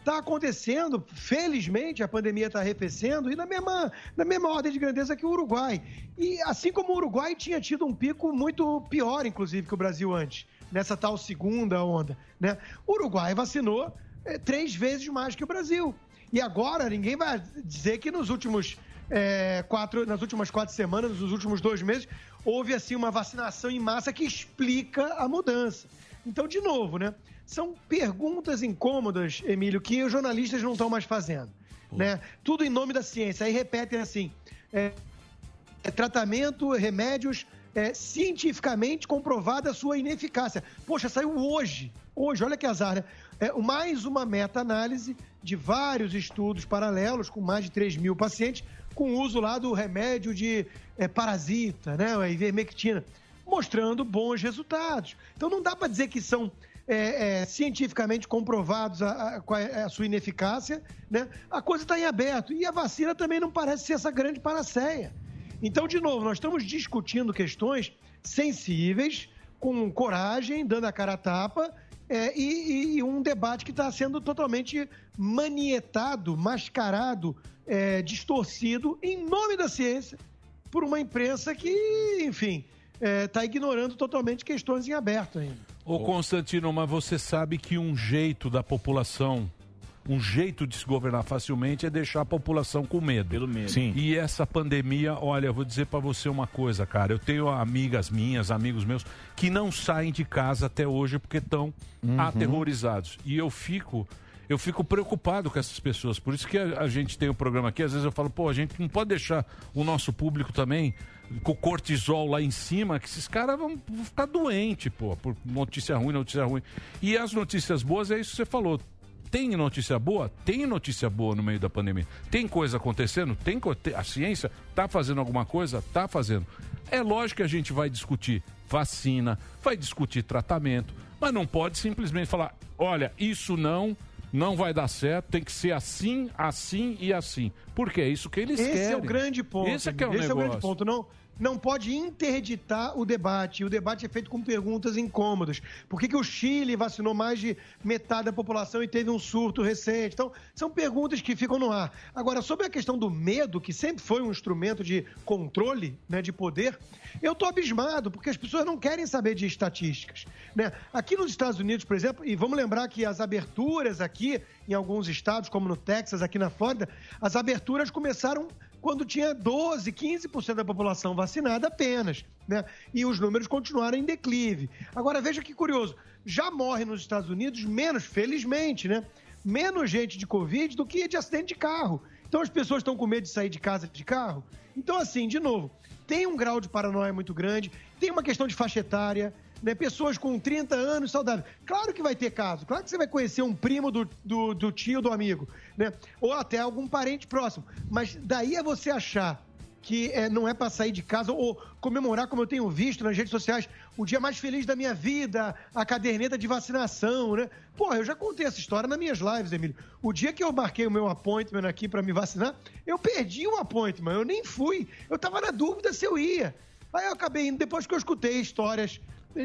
está acontecendo, felizmente a pandemia está arrefecendo, e na mesma, na mesma ordem de grandeza que o Uruguai. E assim como o Uruguai tinha tido um pico muito pior, inclusive, que o Brasil antes, nessa tal segunda onda, né? O Uruguai vacinou eh, três vezes mais que o Brasil. E agora ninguém vai dizer que nos últimos é, quatro, nas últimas quatro semanas, nos últimos dois meses, houve assim uma vacinação em massa que explica a mudança. Então, de novo, né? São perguntas incômodas, Emílio, que os jornalistas não estão mais fazendo. Né? Tudo em nome da ciência. Aí repetem assim: é, é tratamento, remédios, é, cientificamente comprovada a sua ineficácia. Poxa, saiu hoje. Hoje, olha que azar, né? É, mais uma meta-análise de vários estudos paralelos, com mais de 3 mil pacientes, com uso lá do remédio de é, parasita, né? A ivermectina, mostrando bons resultados. Então não dá para dizer que são é, é, cientificamente comprovados a, a- é a sua ineficácia, né? A coisa está em aberto. E a vacina também não parece ser essa grande panaceia. Então, de novo, nós estamos discutindo questões sensíveis, com coragem, dando a cara a tapa, é, e, e- um debate que está sendo totalmente manietado, mascarado, é, distorcido, em nome da ciência, por uma imprensa que, enfim, está ignorando totalmente questões em aberto ainda. Ô Constantino, mas você sabe que um jeito da população um jeito de se governar facilmente é deixar a população com medo. Pelo medo. Sim. E essa pandemia, olha, eu vou dizer pra você uma coisa, cara. Eu tenho amigas minhas, amigos meus, que não saem de casa até hoje porque estão Uhum. aterrorizados. E eu fico. Eu fico preocupado com essas pessoas. Por isso que a, a gente tem o programa aqui. Às vezes eu falo, pô, a gente não pode deixar o nosso público também com cortisol lá em cima, que esses caras vão, ficar doentes, pô, por notícia ruim, notícia ruim. E as notícias boas é isso que você falou. Tem notícia boa? Tem notícia boa no meio da pandemia. Tem coisa acontecendo? Tem a ciência está fazendo alguma coisa? Está fazendo. É lógico que a gente vai discutir vacina, vai discutir tratamento, mas não pode simplesmente falar, olha, isso não, não vai dar certo, tem que ser assim, assim e assim. Porque é isso que eles Esse querem. é o grande ponto. Esse é que é o Esse é o grande negócio. ponto. Não, não pode interditar o debate. O debate é feito com perguntas incômodas. Por que, que o Chile vacinou mais de metade da população e teve um surto recente? Então, são perguntas que ficam no ar. Agora, sobre a questão do medo, que sempre foi um instrumento de controle, né, de poder, eu estou abismado, porque as pessoas não querem saber de estatísticas. Né? Aqui nos Estados Unidos, por exemplo, e vamos lembrar que as aberturas aqui, em alguns estados, como no Texas, aqui na Flórida, as aberturas começaram quando tinha 12, 15% da população vacinada apenas, né? E os números continuaram em declive. Agora veja que curioso, já morre nos Estados Unidos menos, felizmente, né? Menos gente de Covid do que de acidente de carro. Então as pessoas estão com medo de sair de casa de carro. Então, assim, de novo, tem um grau de paranoia muito grande, tem uma questão de faixa etária, né? Pessoas com 30 anos saudáveis. Claro que vai ter caso, claro que você vai conhecer um primo do, do, do tio, do amigo, né? Ou até algum parente próximo. Mas daí é você achar que é, não é para sair de casa ou comemorar, como eu tenho visto nas redes sociais, o dia mais feliz da minha vida, a caderneta de vacinação, né? Porra, eu já contei essa história nas minhas lives, Emílio. O dia que eu marquei o meu appointment aqui para me vacinar, eu perdi o appointment, eu nem fui. Eu tava na dúvida se eu ia. Aí eu acabei indo depois que eu escutei histórias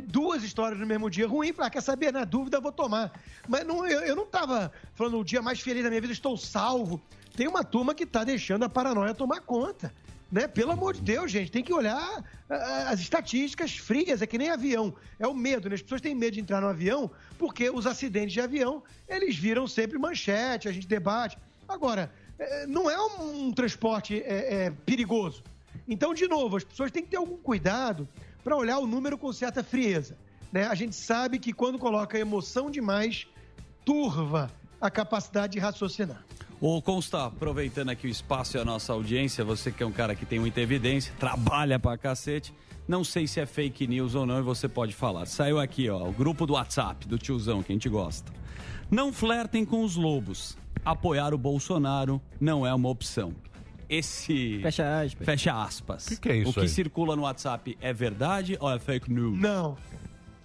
duas histórias no mesmo dia ruim, falei, ah, quer saber, na dúvida vou tomar. Mas não, eu, eu não tava falando o dia mais feliz da minha vida, estou salvo. Tem uma turma que tá deixando a paranoia tomar conta. Né? Pelo amor de Deus, gente, tem que olhar as estatísticas frias, é que nem avião. É o medo, né? As pessoas têm medo de entrar no avião porque os acidentes de avião, eles viram sempre manchete, a gente debate. Agora, eh, não é um, transporte eh, eh, perigoso. Então, de novo, as pessoas têm que ter algum cuidado para olhar o número com certa frieza. Né? A gente sabe que quando coloca emoção demais, turva a capacidade de raciocinar. Ô, Consta, aproveitando aqui o espaço e a nossa audiência, você que é um cara que tem muita evidência, trabalha pra cacete, não sei se é fake news ou não e você pode falar. Saiu aqui, ó, o grupo do WhatsApp, do tiozão, que a gente gosta. Não flertem com os lobos. Apoiar o Bolsonaro não é uma opção. Esse. Fecha aspas. Fecha aspas. Que que é isso O que aí? circula no WhatsApp é verdade ou é fake news? Não.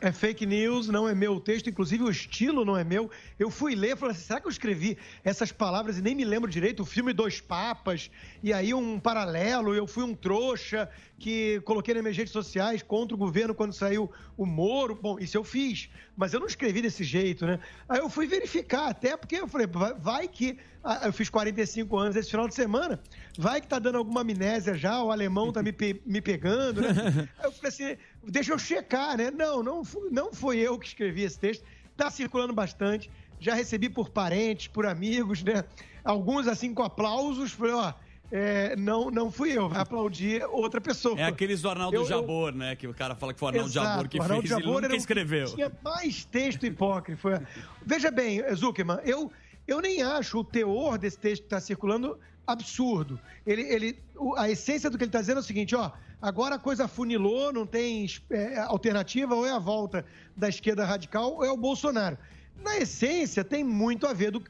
É fake news, não é meu o texto, inclusive o estilo não é meu. Eu fui ler e falei assim: será que eu escrevi essas palavras e nem me lembro direito? O filme Dois Papas, e aí um paralelo, eu fui um trouxa que coloquei nas minhas redes sociais contra o governo quando saiu o Moro. Bom, isso eu fiz, mas eu não escrevi desse jeito, né? Aí eu fui verificar, até porque eu falei, vai, vai que. ah, Eu fiz 45 anos esse final de semana, vai que tá dando alguma amnésia já, o alemão tá me, pe- me pegando, né? Aí eu falei assim, deixa eu checar, né? Não, não, não foi eu que escrevi esse texto, tá circulando bastante, já recebi por parentes, por amigos, né? Alguns assim com aplausos, falei, ó, é, não, não fui eu, vai aplaudir outra pessoa. É aqueles do Arnaldo Eu- eu- Jabor, né? Que o cara fala que foi o Arnaldo Exato, Jabor que Arnaldo fez e ele Jabor nunca era o- escreveu. Tinha mais texto hipócrifo. é. Veja bem, Zuckerman, eu, eu nem acho o teor desse texto que está circulando absurdo. Ele, ele, a essência do que ele está dizendo é o seguinte, ó, agora a coisa funilou, não tem é, alternativa, ou é a volta da esquerda radical ou é o Bolsonaro. Na essência, tem muito a ver do,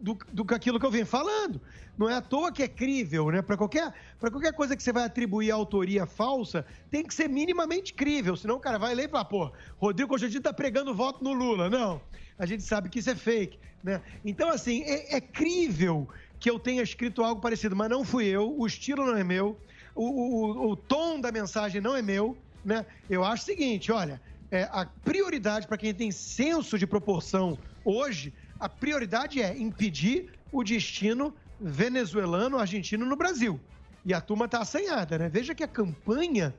do, do que aquilo que eu venho falando. Não é à toa que é crível, né? Para qualquer, qualquer coisa que você vai atribuir autoria falsa, tem que ser minimamente crível. Senão o cara vai ler e fala, pô, Rodrigo Constantino tá pregando voto no Lula. Não. A gente sabe que isso é fake, né? Então, assim, é, é crível que eu tenha escrito algo parecido, mas não fui eu, o estilo não é meu, o, o, o tom da mensagem não é meu, né? Eu acho o seguinte, olha, é, a prioridade para quem tem senso de proporção hoje, a prioridade é impedir o destino venezuelano, argentino no Brasil. E a turma está assanhada, né? Veja que a campanha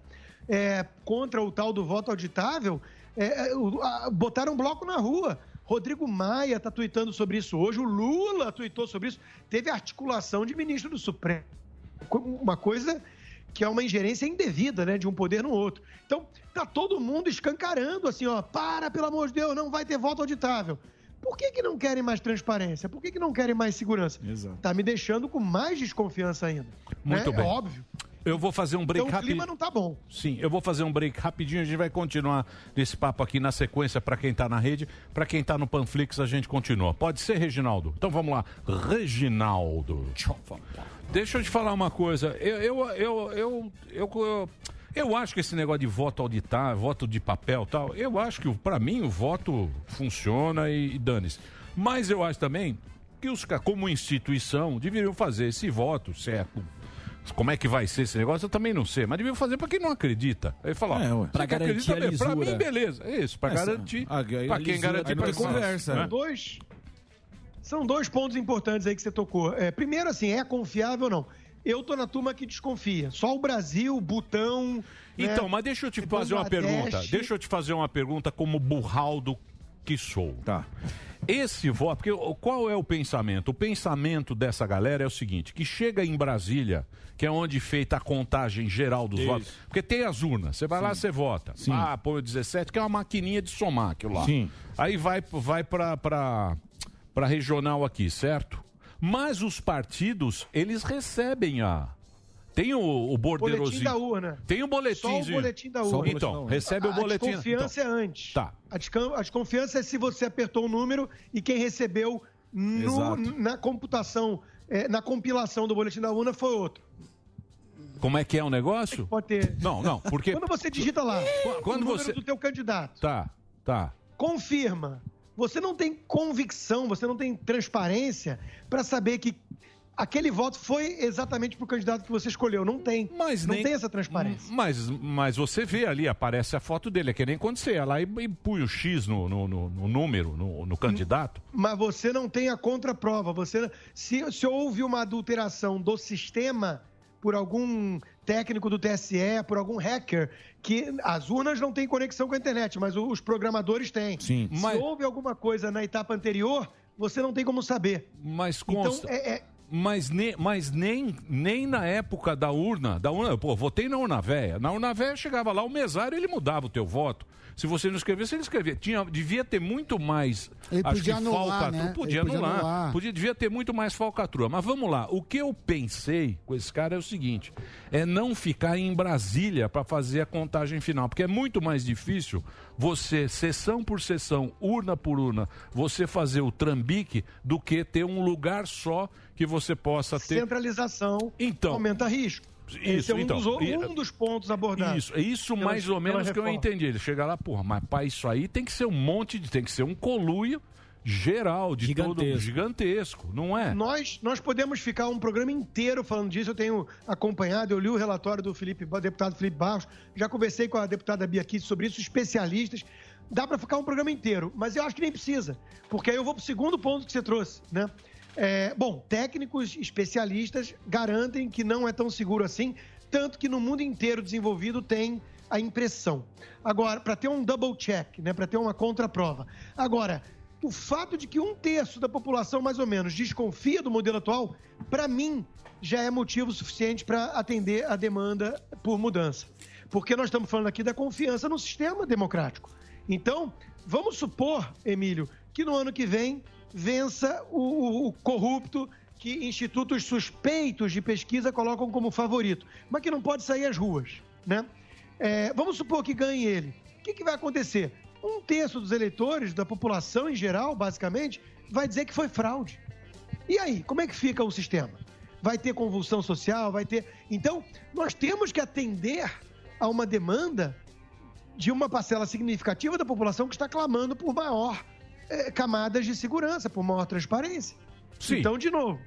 é, contra o tal do voto auditável, é, é, botaram um bloco na rua. Rodrigo Maia está tweetando sobre isso hoje, o Lula tweetou sobre isso. Teve articulação de ministro do Supremo. Uma coisa que é uma ingerência indevida, né, de um poder no outro. Então, tá todo mundo escancarando assim, ó, para, pelo amor de Deus, não vai ter voto auditável. Por que, que não querem mais transparência? Por que, que não querem mais segurança? Exato. Tá me deixando com mais desconfiança ainda. Muito né? bem. É óbvio. Eu vou fazer um break Então o rápido. clima não tá bom. Sim, eu vou fazer um break rapidinho, a gente vai continuar esse papo aqui na sequência para quem tá na rede, para quem tá no Panflix a gente continua. Pode ser, Reginaldo? Então vamos lá. Reginaldo. Deixa eu te falar uma coisa. Eu eu eu eu, eu, eu, acho que esse negócio de voto auditar, voto de papel e tal, eu acho que para mim o voto funciona e, e dane-se. Mas eu acho também que os como instituição deveriam fazer esse voto, certo? Como é que vai ser esse negócio? Eu também não sei, mas deviam fazer para quem não acredita. Aí falar, É, que garantir acredita, a lisura. mim, beleza. É isso, para garantir. a- a Para quem garantir pra conversa, né? São dois, são dois pontos importantes aí que você tocou. É, primeiro, assim, é confiável ou não? Eu tô na turma que desconfia. Só o Brasil, Butão. né? Então, mas deixa eu te fazer uma Bangladesh. pergunta. Deixa eu te fazer uma pergunta como burraldo que sou. Tá. Esse voto, porque qual é o pensamento? O pensamento dessa galera é o seguinte, que chega em Brasília, que é onde feita a contagem geral dos Isso. votos, porque tem as urnas, você vai lá, você vota. Sim. Ah, põe o 17, que é uma maquininha de somar aquilo lá. Sim. Aí vai, vai pra, pra, pra regional aqui, certo? Mas os partidos, eles recebem a... Tem o, o Boletim da urna. Tem o boletim. Só o boletim da urna. Então, recebe o A boletim. desconfiança Então, é antes. Tá. A, a desconfiança é se você apertou o número e quem recebeu no- na computação, é, na compilação do boletim da urna foi outro. Como é que é o negócio? Pode ter. Não, não, porque. Quando você digita lá Quando o número você- do teu candidato, Tá, tá. confirma. Você não tem convicção, você não tem transparência para saber que aquele voto foi exatamente para o candidato que você escolheu. Não tem. Mas não nem- tem essa transparência. Mas, mas você vê ali, aparece a foto dele. É que nem quando você ia lá e, e punha o X no, no, no- no número, no, no candidato. Mas você não tem a contraprova. Você, se, se houve uma adulteração do sistema por algum técnico do TSE, por algum hacker, que as urnas não têm conexão com a internet, mas os programadores têm. Sim. Se Mas- houve alguma coisa na etapa anterior, você não tem como saber. Mas Então, consta. é- é, Mas, ne, mas nem, nem na época da urna, da urna, pô, votei na urna velha. Na urna velha chegava lá o mesário, ele mudava o teu voto. Se você não escrevesse, ele escrevia. Tinha, devia ter muito mais. Ele acho podia que anular, falcatrua. né? Podia Ele podia anular. anular. Podia, devia ter muito mais falcatrua. Mas vamos lá. O que eu pensei com esse cara é o seguinte: é não ficar em Brasília para fazer a contagem final. Porque é muito mais difícil você, sessão por sessão, urna por urna, você fazer o trambique do que ter um lugar só que você possa ter. centralização Então. aumenta risco. Esse Isso, é um, então. dos, E- um dos pontos abordados. Isso, é isso pela- mais ou menos que eu entendi. Ele chega lá, porra, mas para isso aí tem que ser um monte de. tem que ser um coluio geral, de todo Gigantesco. gigantesco, não é? Nós, nós podemos ficar um programa inteiro falando disso. Eu tenho acompanhado, eu li o relatório do Felipe, do deputado Felipe Barros, já conversei com a deputada Bia Kiss sobre isso, especialistas. Dá para ficar um programa inteiro, mas eu acho que nem precisa, porque aí eu vou para o segundo ponto que você trouxe, né? É, bom, técnicos especialistas garantem que não é tão seguro assim, tanto que no mundo inteiro desenvolvido tem a impressão. Agora, para ter um double check, né, para ter uma contraprova. Agora, o fato de que um terço da população, mais ou menos, desconfia do modelo atual, para mim, já é motivo suficiente para atender a demanda por mudança. Porque nós estamos falando aqui da confiança no sistema democrático. Então, vamos supor, Emílio, que no ano que vem vença o, o- corrupto que institutos suspeitos de pesquisa colocam como favorito, mas que não pode sair às ruas, né? É, vamos supor que ganhe ele. O que, que vai acontecer? Um terço dos eleitores, da população em geral, basicamente, vai dizer que foi fraude. E aí, como é que fica o sistema? Vai ter convulsão social? Vai ter. Então, nós temos que atender a uma demanda de uma parcela significativa da população que está clamando por maior eh, camadas de segurança, por maior transparência. Sim. Então, de novo,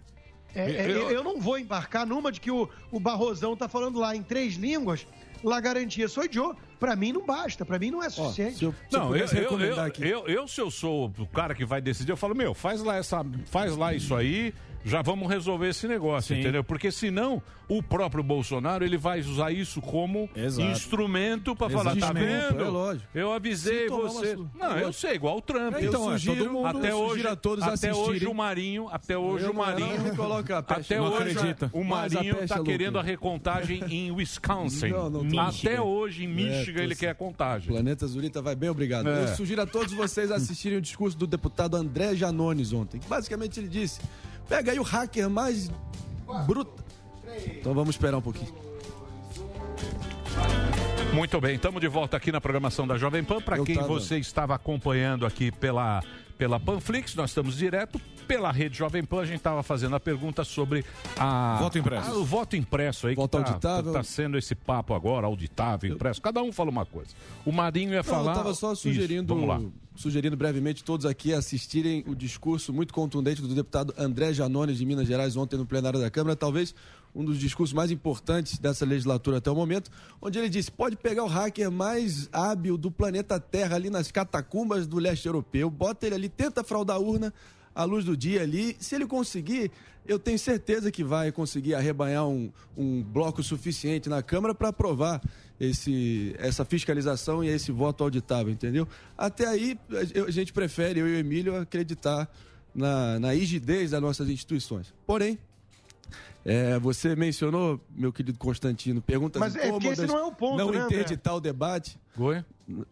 é, é, Eu- eu... não vou embarcar numa de que o, o Barrosão está falando lá em três línguas, lá garantia sou Joe. Para mim não basta, para mim não é suficiente. Não, eu, eu, eu, eu, eu, se eu sou o cara que vai decidir, eu falo, meu, faz lá, essa, faz lá isso aí, já vamos resolver esse negócio, Sim. entendeu? Porque senão o próprio Bolsonaro ele vai usar isso como Exato. instrumento para falar, tá Desistimento, vendo? é lógico. Eu avisei você. uma Não, eu sei, igual o Trump. É, então, eu é, sugiro, todo mundo até hoje, a todos até hoje assistirem. o Marinho, até hoje Eu o Marinho, não coloca peste, até hoje acredita. o Marinho peste tá é querendo a recontagem em Wisconsin. Não, não, até Michigan. hoje em Michigan É, ele tô- quer a contagem. Planeta Zurita vai bem, obrigado. É. Eu sugiro a todos vocês assistirem o discurso do deputado André Janones ontem. Basicamente ele disse: pega aí o hacker mais bruto. Então vamos esperar um pouquinho. Muito bem, estamos de volta aqui na programação da Jovem Pan. Para quem tava- você estava acompanhando aqui pela, pela Panflix, nós estamos direto pela rede Jovem Pan. A gente estava fazendo a pergunta sobre a, Voto impresso. a- o voto impresso aí. Voto que tá, auditável. Tá sendo esse papo agora, auditável, impresso. Cada um fala uma coisa. O Marinho ia Não, falar. eu estava só Isso, sugerindo, vamos lá. sugerindo brevemente todos aqui assistirem o discurso muito contundente do deputado André Janones de Minas Gerais ontem no plenário da Câmara, talvez um dos discursos mais importantes dessa legislatura até o momento, onde ele disse: pode pegar o hacker mais hábil do planeta Terra ali nas catacumbas do leste europeu, bota ele ali, tenta fraudar a urna à luz do dia ali. Se ele conseguir, eu tenho certeza que vai conseguir arrebanhar um, um bloco suficiente na Câmara para aprovar esse, essa fiscalização e esse voto auditável, entendeu? Até aí, a- gente prefere, eu e o Emílio, acreditar na, na rigidez das nossas instituições. Porém, é, você mencionou, meu querido Constantino, perguntas Mas é porque esse não é o ponto, não né, o debate. Oi?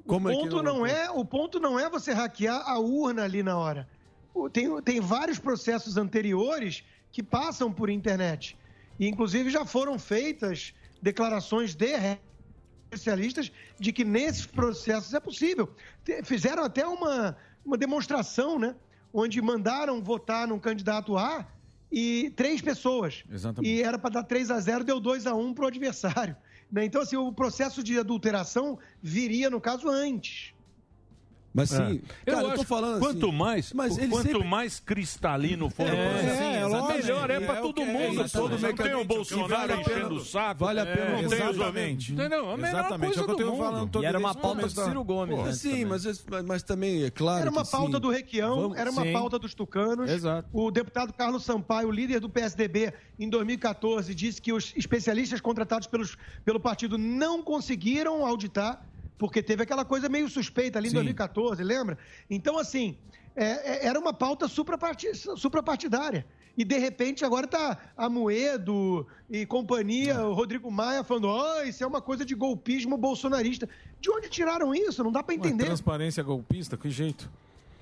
Como o é que ponto não é, o ponto não é você hackear a urna ali na hora. Tem, tem vários processos anteriores que passam por internet. E, inclusive, já foram feitas declarações de especialistas de que nesses processos é possível. Fizeram até uma, uma demonstração, né? Onde mandaram votar num candidato A e três pessoas. Exatamente. E era para dar 3 a 0 deu 2 a 1 para o adversário. né? Então, assim, o processo de adulteração viria, no caso, antes. Mas sim, É. cara, eu eu, tô falando quanto assim, mais, mas ele quanto sempre- mais cristalino for É, o processo, é, lógico. melhor é É pra o todo que- é mundo. exatamente. todo não tem o. Bolsonaro Vale a pena- enchendo o saco. vale a pena não tem Exatamente. Entendeu? A melhor Exatamente, coisa é o que eu tenho mundo. falando todo E era uma pauta do Ciro Gomes. Pô, né, sim, também. mas, mas- também é claro Era uma que pauta sim. do Requião, Vamos- era uma sim. pauta dos tucanos. Exato. O deputado Carlos Sampaio, líder do PSDB, em 2014, disse que os especialistas contratados pelos, pelo partido não conseguiram auditar, porque teve aquela coisa meio suspeita ali em Sim. 2014, lembra? Então, assim, é- é- era uma pauta supraparti- suprapartidária. E, de repente, agora a Moedo e companhia, o Rodrigo Maia, falando: oh, isso é uma coisa de golpismo bolsonarista. De onde tiraram isso? Não dá para Uma entender. transparência golpista, que jeito?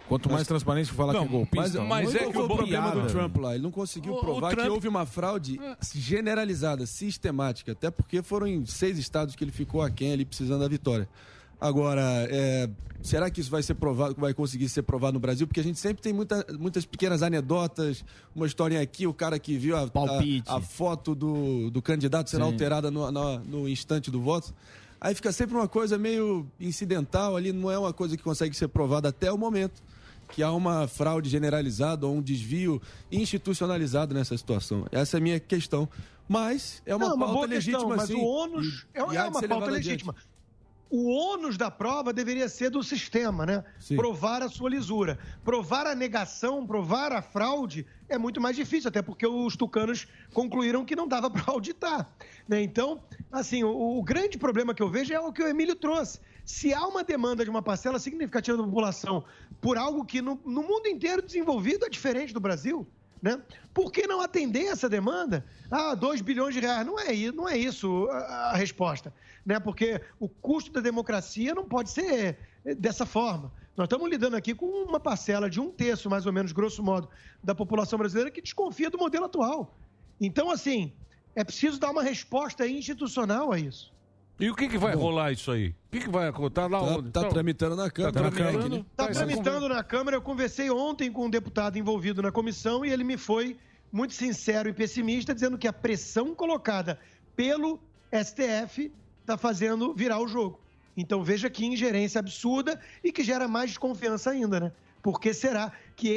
Quanto mais transparência falar que é Mas, golpista, mas é muito que o problema do Trump lá, ele não conseguiu O- o provar Trump- que houve uma fraude generalizada, sistemática, até porque foram em seis estados que ele ficou aquém ali precisando da vitória. Agora, é, será que isso vai ser provado, vai conseguir ser provado no Brasil? Porque a gente sempre tem muita- muitas pequenas anedotas, uma historinha aqui, o cara que viu a, a, a foto do, do candidato sendo Sim. alterada no, no- no instante do voto. Aí fica sempre uma coisa meio incidental ali, não é uma coisa que consegue ser provada até o momento que há uma fraude generalizada ou um desvio institucionalizado nessa situação. Essa é a minha questão. Mas é uma Não, pauta boa legítima, questão, mas sim. o ônus E- é, e é uma pauta legítima. O ônus da prova deveria ser do sistema, né? Sim. Provar a sua lisura. Provar a negação, provar a fraude é muito mais difícil, até porque os tucanos concluíram que não dava para auditar. né? Então, assim, o, o grande problema que eu vejo é o que o Emílio trouxe. Se há uma demanda de uma parcela significativa da população por algo que no, no mundo inteiro desenvolvido é diferente do Brasil, né? Por que não atender essa demanda? Ah, 2 bilhões de reais. Não é, não é isso a, a resposta. Né? Porque o custo da democracia não pode ser eh, dessa forma. Nós estamos lidando aqui com uma parcela de um terço, mais ou menos, grosso modo, da população brasileira que desconfia do modelo atual. Então, assim, é preciso dar uma resposta institucional a isso. E o que, que vai rolar isso aí? O que, que vai acontecer lá Tá, onde? tá Então, tramitando na Câmara. Tá tramitando? PEC, né? Está Tá, é tramitando na Câmara. Eu conversei ontem com um deputado envolvido na comissão e ele me foi muito sincero e pessimista, dizendo que a pressão colocada pelo STF está fazendo virar o jogo. Então veja que ingerência absurda e que gera mais desconfiança ainda, né? Porque será que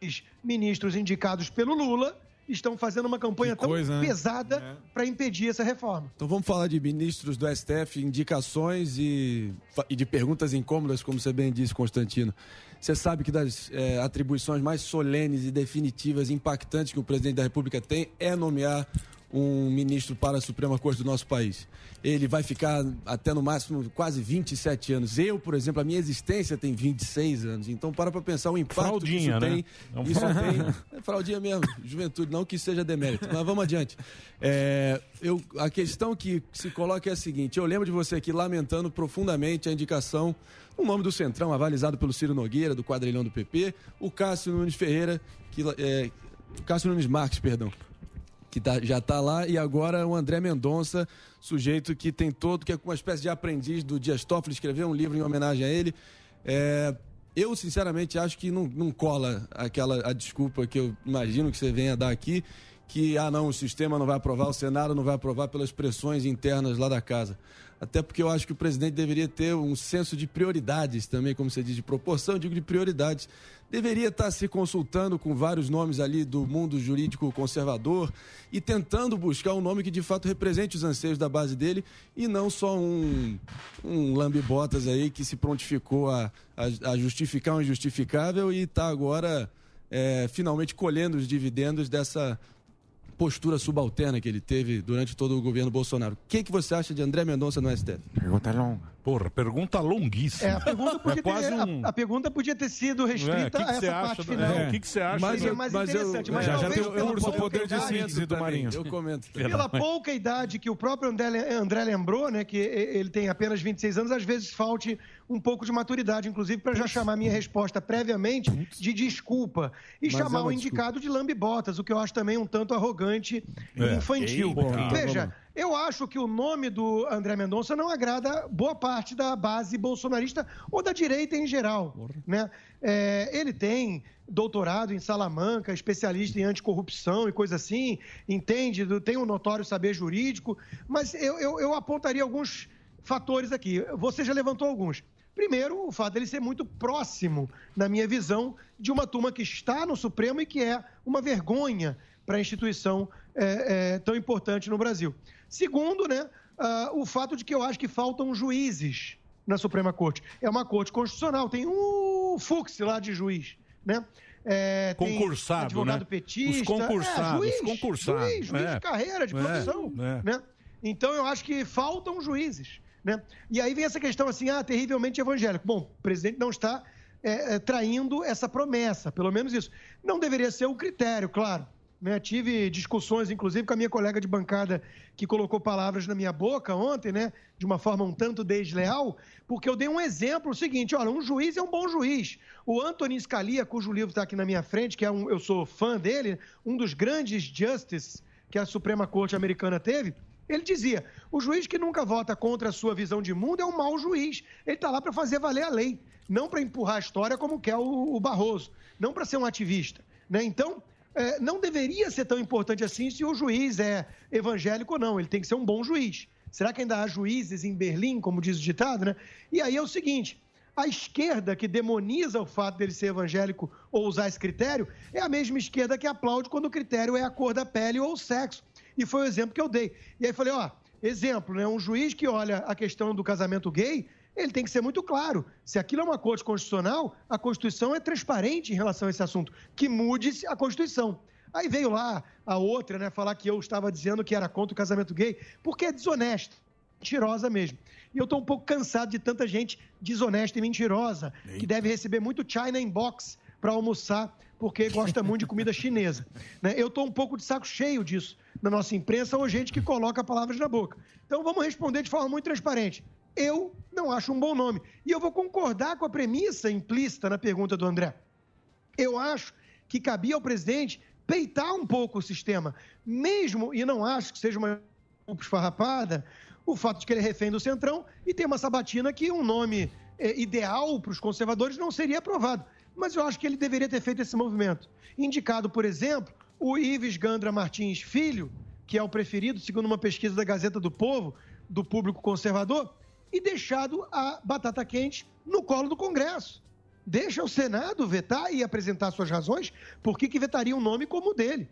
esses ministros indicados pelo Lula estão fazendo uma campanha tão coisa, né? pesada para impedir essa reforma. Então vamos falar de ministros do STF, indicações e, e de perguntas incômodas, como você bem disse, Constantino. Você sabe que das eh, atribuições mais solenes e definitivas, impactantes que o presidente da República tem é nomear um ministro para a Suprema Corte do nosso país. Ele vai ficar até no máximo quase 27 anos. Eu, por exemplo, a minha existência tem 26 anos. Então para para pensar o impacto que isso né? tem. É Isso tem. É fraldinha mesmo, juventude, não que seja demérito. Mas vamos adiante. É, eu, a questão que se coloca é a seguinte: eu lembro de você aqui lamentando profundamente a indicação, o nome do Centrão, avalizado pelo Ciro Nogueira, do quadrilhão do PP, o Cássio Nunes Ferreira, que, é, Cássio Nunes Marques, perdão, que tá- já está lá, e agora o André Mendonça, sujeito que tem todo, que é uma espécie de aprendiz do Dias Toffoli, escreveu um livro em homenagem a ele. É, eu, sinceramente, acho que não, não cola aquela a desculpa que eu imagino que você venha dar aqui, que, ah, não, o sistema não vai aprovar, o Senado não vai aprovar pelas pressões internas lá da casa. Até porque eu acho que o presidente deveria ter um senso de prioridades também, como você diz, de proporção, digo de prioridades. Deveria estar se consultando com vários nomes ali do mundo jurídico conservador e tentando buscar um nome que de fato represente os anseios da base dele e não só um, um lambe-botas aí que se prontificou a, a, a justificar o injustificável e está agora é, finalmente colhendo os dividendos dessa postura subalterna que ele teve durante todo o governo Bolsonaro. O que, que você acha de André Mendonça no STF? Pergunta longa. Porra, pergunta longuíssima. É, a pergunta podia, É quase ter, um- a- a pergunta podia ter sido restrita É, que que a você essa acha parte do- final. é, o que que você acha Mas é mais mas eu- interessante. mas já- já tem o- pela eu uso o pouca poder de síntese do Marinho. Eu comento. Pela pouca idade que o próprio André, André lembrou, né, que ele tem apenas 26 anos, às vezes falte um pouco de maturidade, inclusive, para já chamar minha resposta previamente de desculpa e Mas é chamar uma o indicado de lambe-botas, o que eu acho também um tanto arrogante e É. infantil. Ei, Veja, eu acho que o nome do André Mendonça não agrada boa parte da base bolsonarista ou da direita em geral. Né? É, ele tem doutorado em Salamanca, especialista em anticorrupção e coisa assim, entende, do- tem um notório saber jurídico, mas eu, eu- eu apontaria alguns fatores aqui. Você já levantou alguns. Primeiro, o fato dele ser muito próximo, na minha visão, de uma turma que está no Supremo e que é uma vergonha para a instituição é, é, tão importante no Brasil. Segundo, né, ah, o fato de que eu acho que faltam juízes na Suprema Corte. É uma corte constitucional, tem um Fux lá de juiz, né? É, Concursado, advogado né? petista, Os concursados, é, juiz, concursados, juiz, juiz é. de carreira, de É, profissão, é. né? Então eu acho que faltam juízes, né? E aí vem essa questão assim, ah, terrivelmente evangélico. Bom, o presidente não está é, é, traindo essa promessa, pelo menos isso. Não deveria ser o critério, claro. né? Tive discussões, inclusive, com a minha colega de bancada que colocou palavras na minha boca ontem, né? De uma forma um tanto desleal, porque eu dei um exemplo o seguinte: olha, um juiz é um bom juiz. O Anthony Scalia, cujo livro está aqui na minha frente, que é um, eu sou fã dele, um dos grandes justices que a Suprema Corte americana teve, ele dizia: o juiz que nunca vota contra a sua visão de mundo é um mau juiz. Ele está lá para fazer valer a lei, não para empurrar a história como quer o, Barroso, não para ser um ativista. Né? Então, é, não deveria ser tão importante assim se o juiz é evangélico ou não. Ele tem que ser um bom juiz. Será que ainda há juízes em Berlim, como diz o ditado, né? E aí é o seguinte: a esquerda que demoniza o fato dele ser evangélico ou usar esse critério é a mesma esquerda que aplaude quando o critério é a cor da pele ou o sexo. E foi o exemplo que eu dei. E aí falei, ó, exemplo, né? Um juiz que olha a questão do casamento gay, ele tem que ser muito claro. Se aquilo é uma corte constitucional, a Constituição é transparente em relação a esse assunto. Que mude a Constituição. Aí veio lá a outra, né, falar que eu estava dizendo que era contra o casamento gay, porque é desonesto, mentirosa mesmo. E eu estou um pouco cansado de tanta gente desonesta e mentirosa, que deve receber muito China Inbox para almoçar, porque gosta muito de comida chinesa. né? Eu estou um pouco de saco cheio disso na nossa imprensa ou gente que coloca palavras na boca. Então vamos responder de forma muito transparente. Eu não acho um bom nome. E eu vou concordar com a premissa implícita na pergunta do André. Eu acho que cabia ao presidente peitar um pouco o sistema, mesmo, e não acho que seja uma esfarrapada, o fato de que ele é refém do Centrão e tem uma sabatina que um nome é, ideal para os conservadores não seria aprovado. Mas eu acho que ele deveria ter feito esse movimento. Indicado, por exemplo, o Ives Gandra Martins Filho, que é o preferido, segundo uma pesquisa da Gazeta do Povo, do público conservador, e deixado a batata quente no colo do Congresso. Deixa o Senado vetar e apresentar suas razões por que, vetaria um nome como o dele.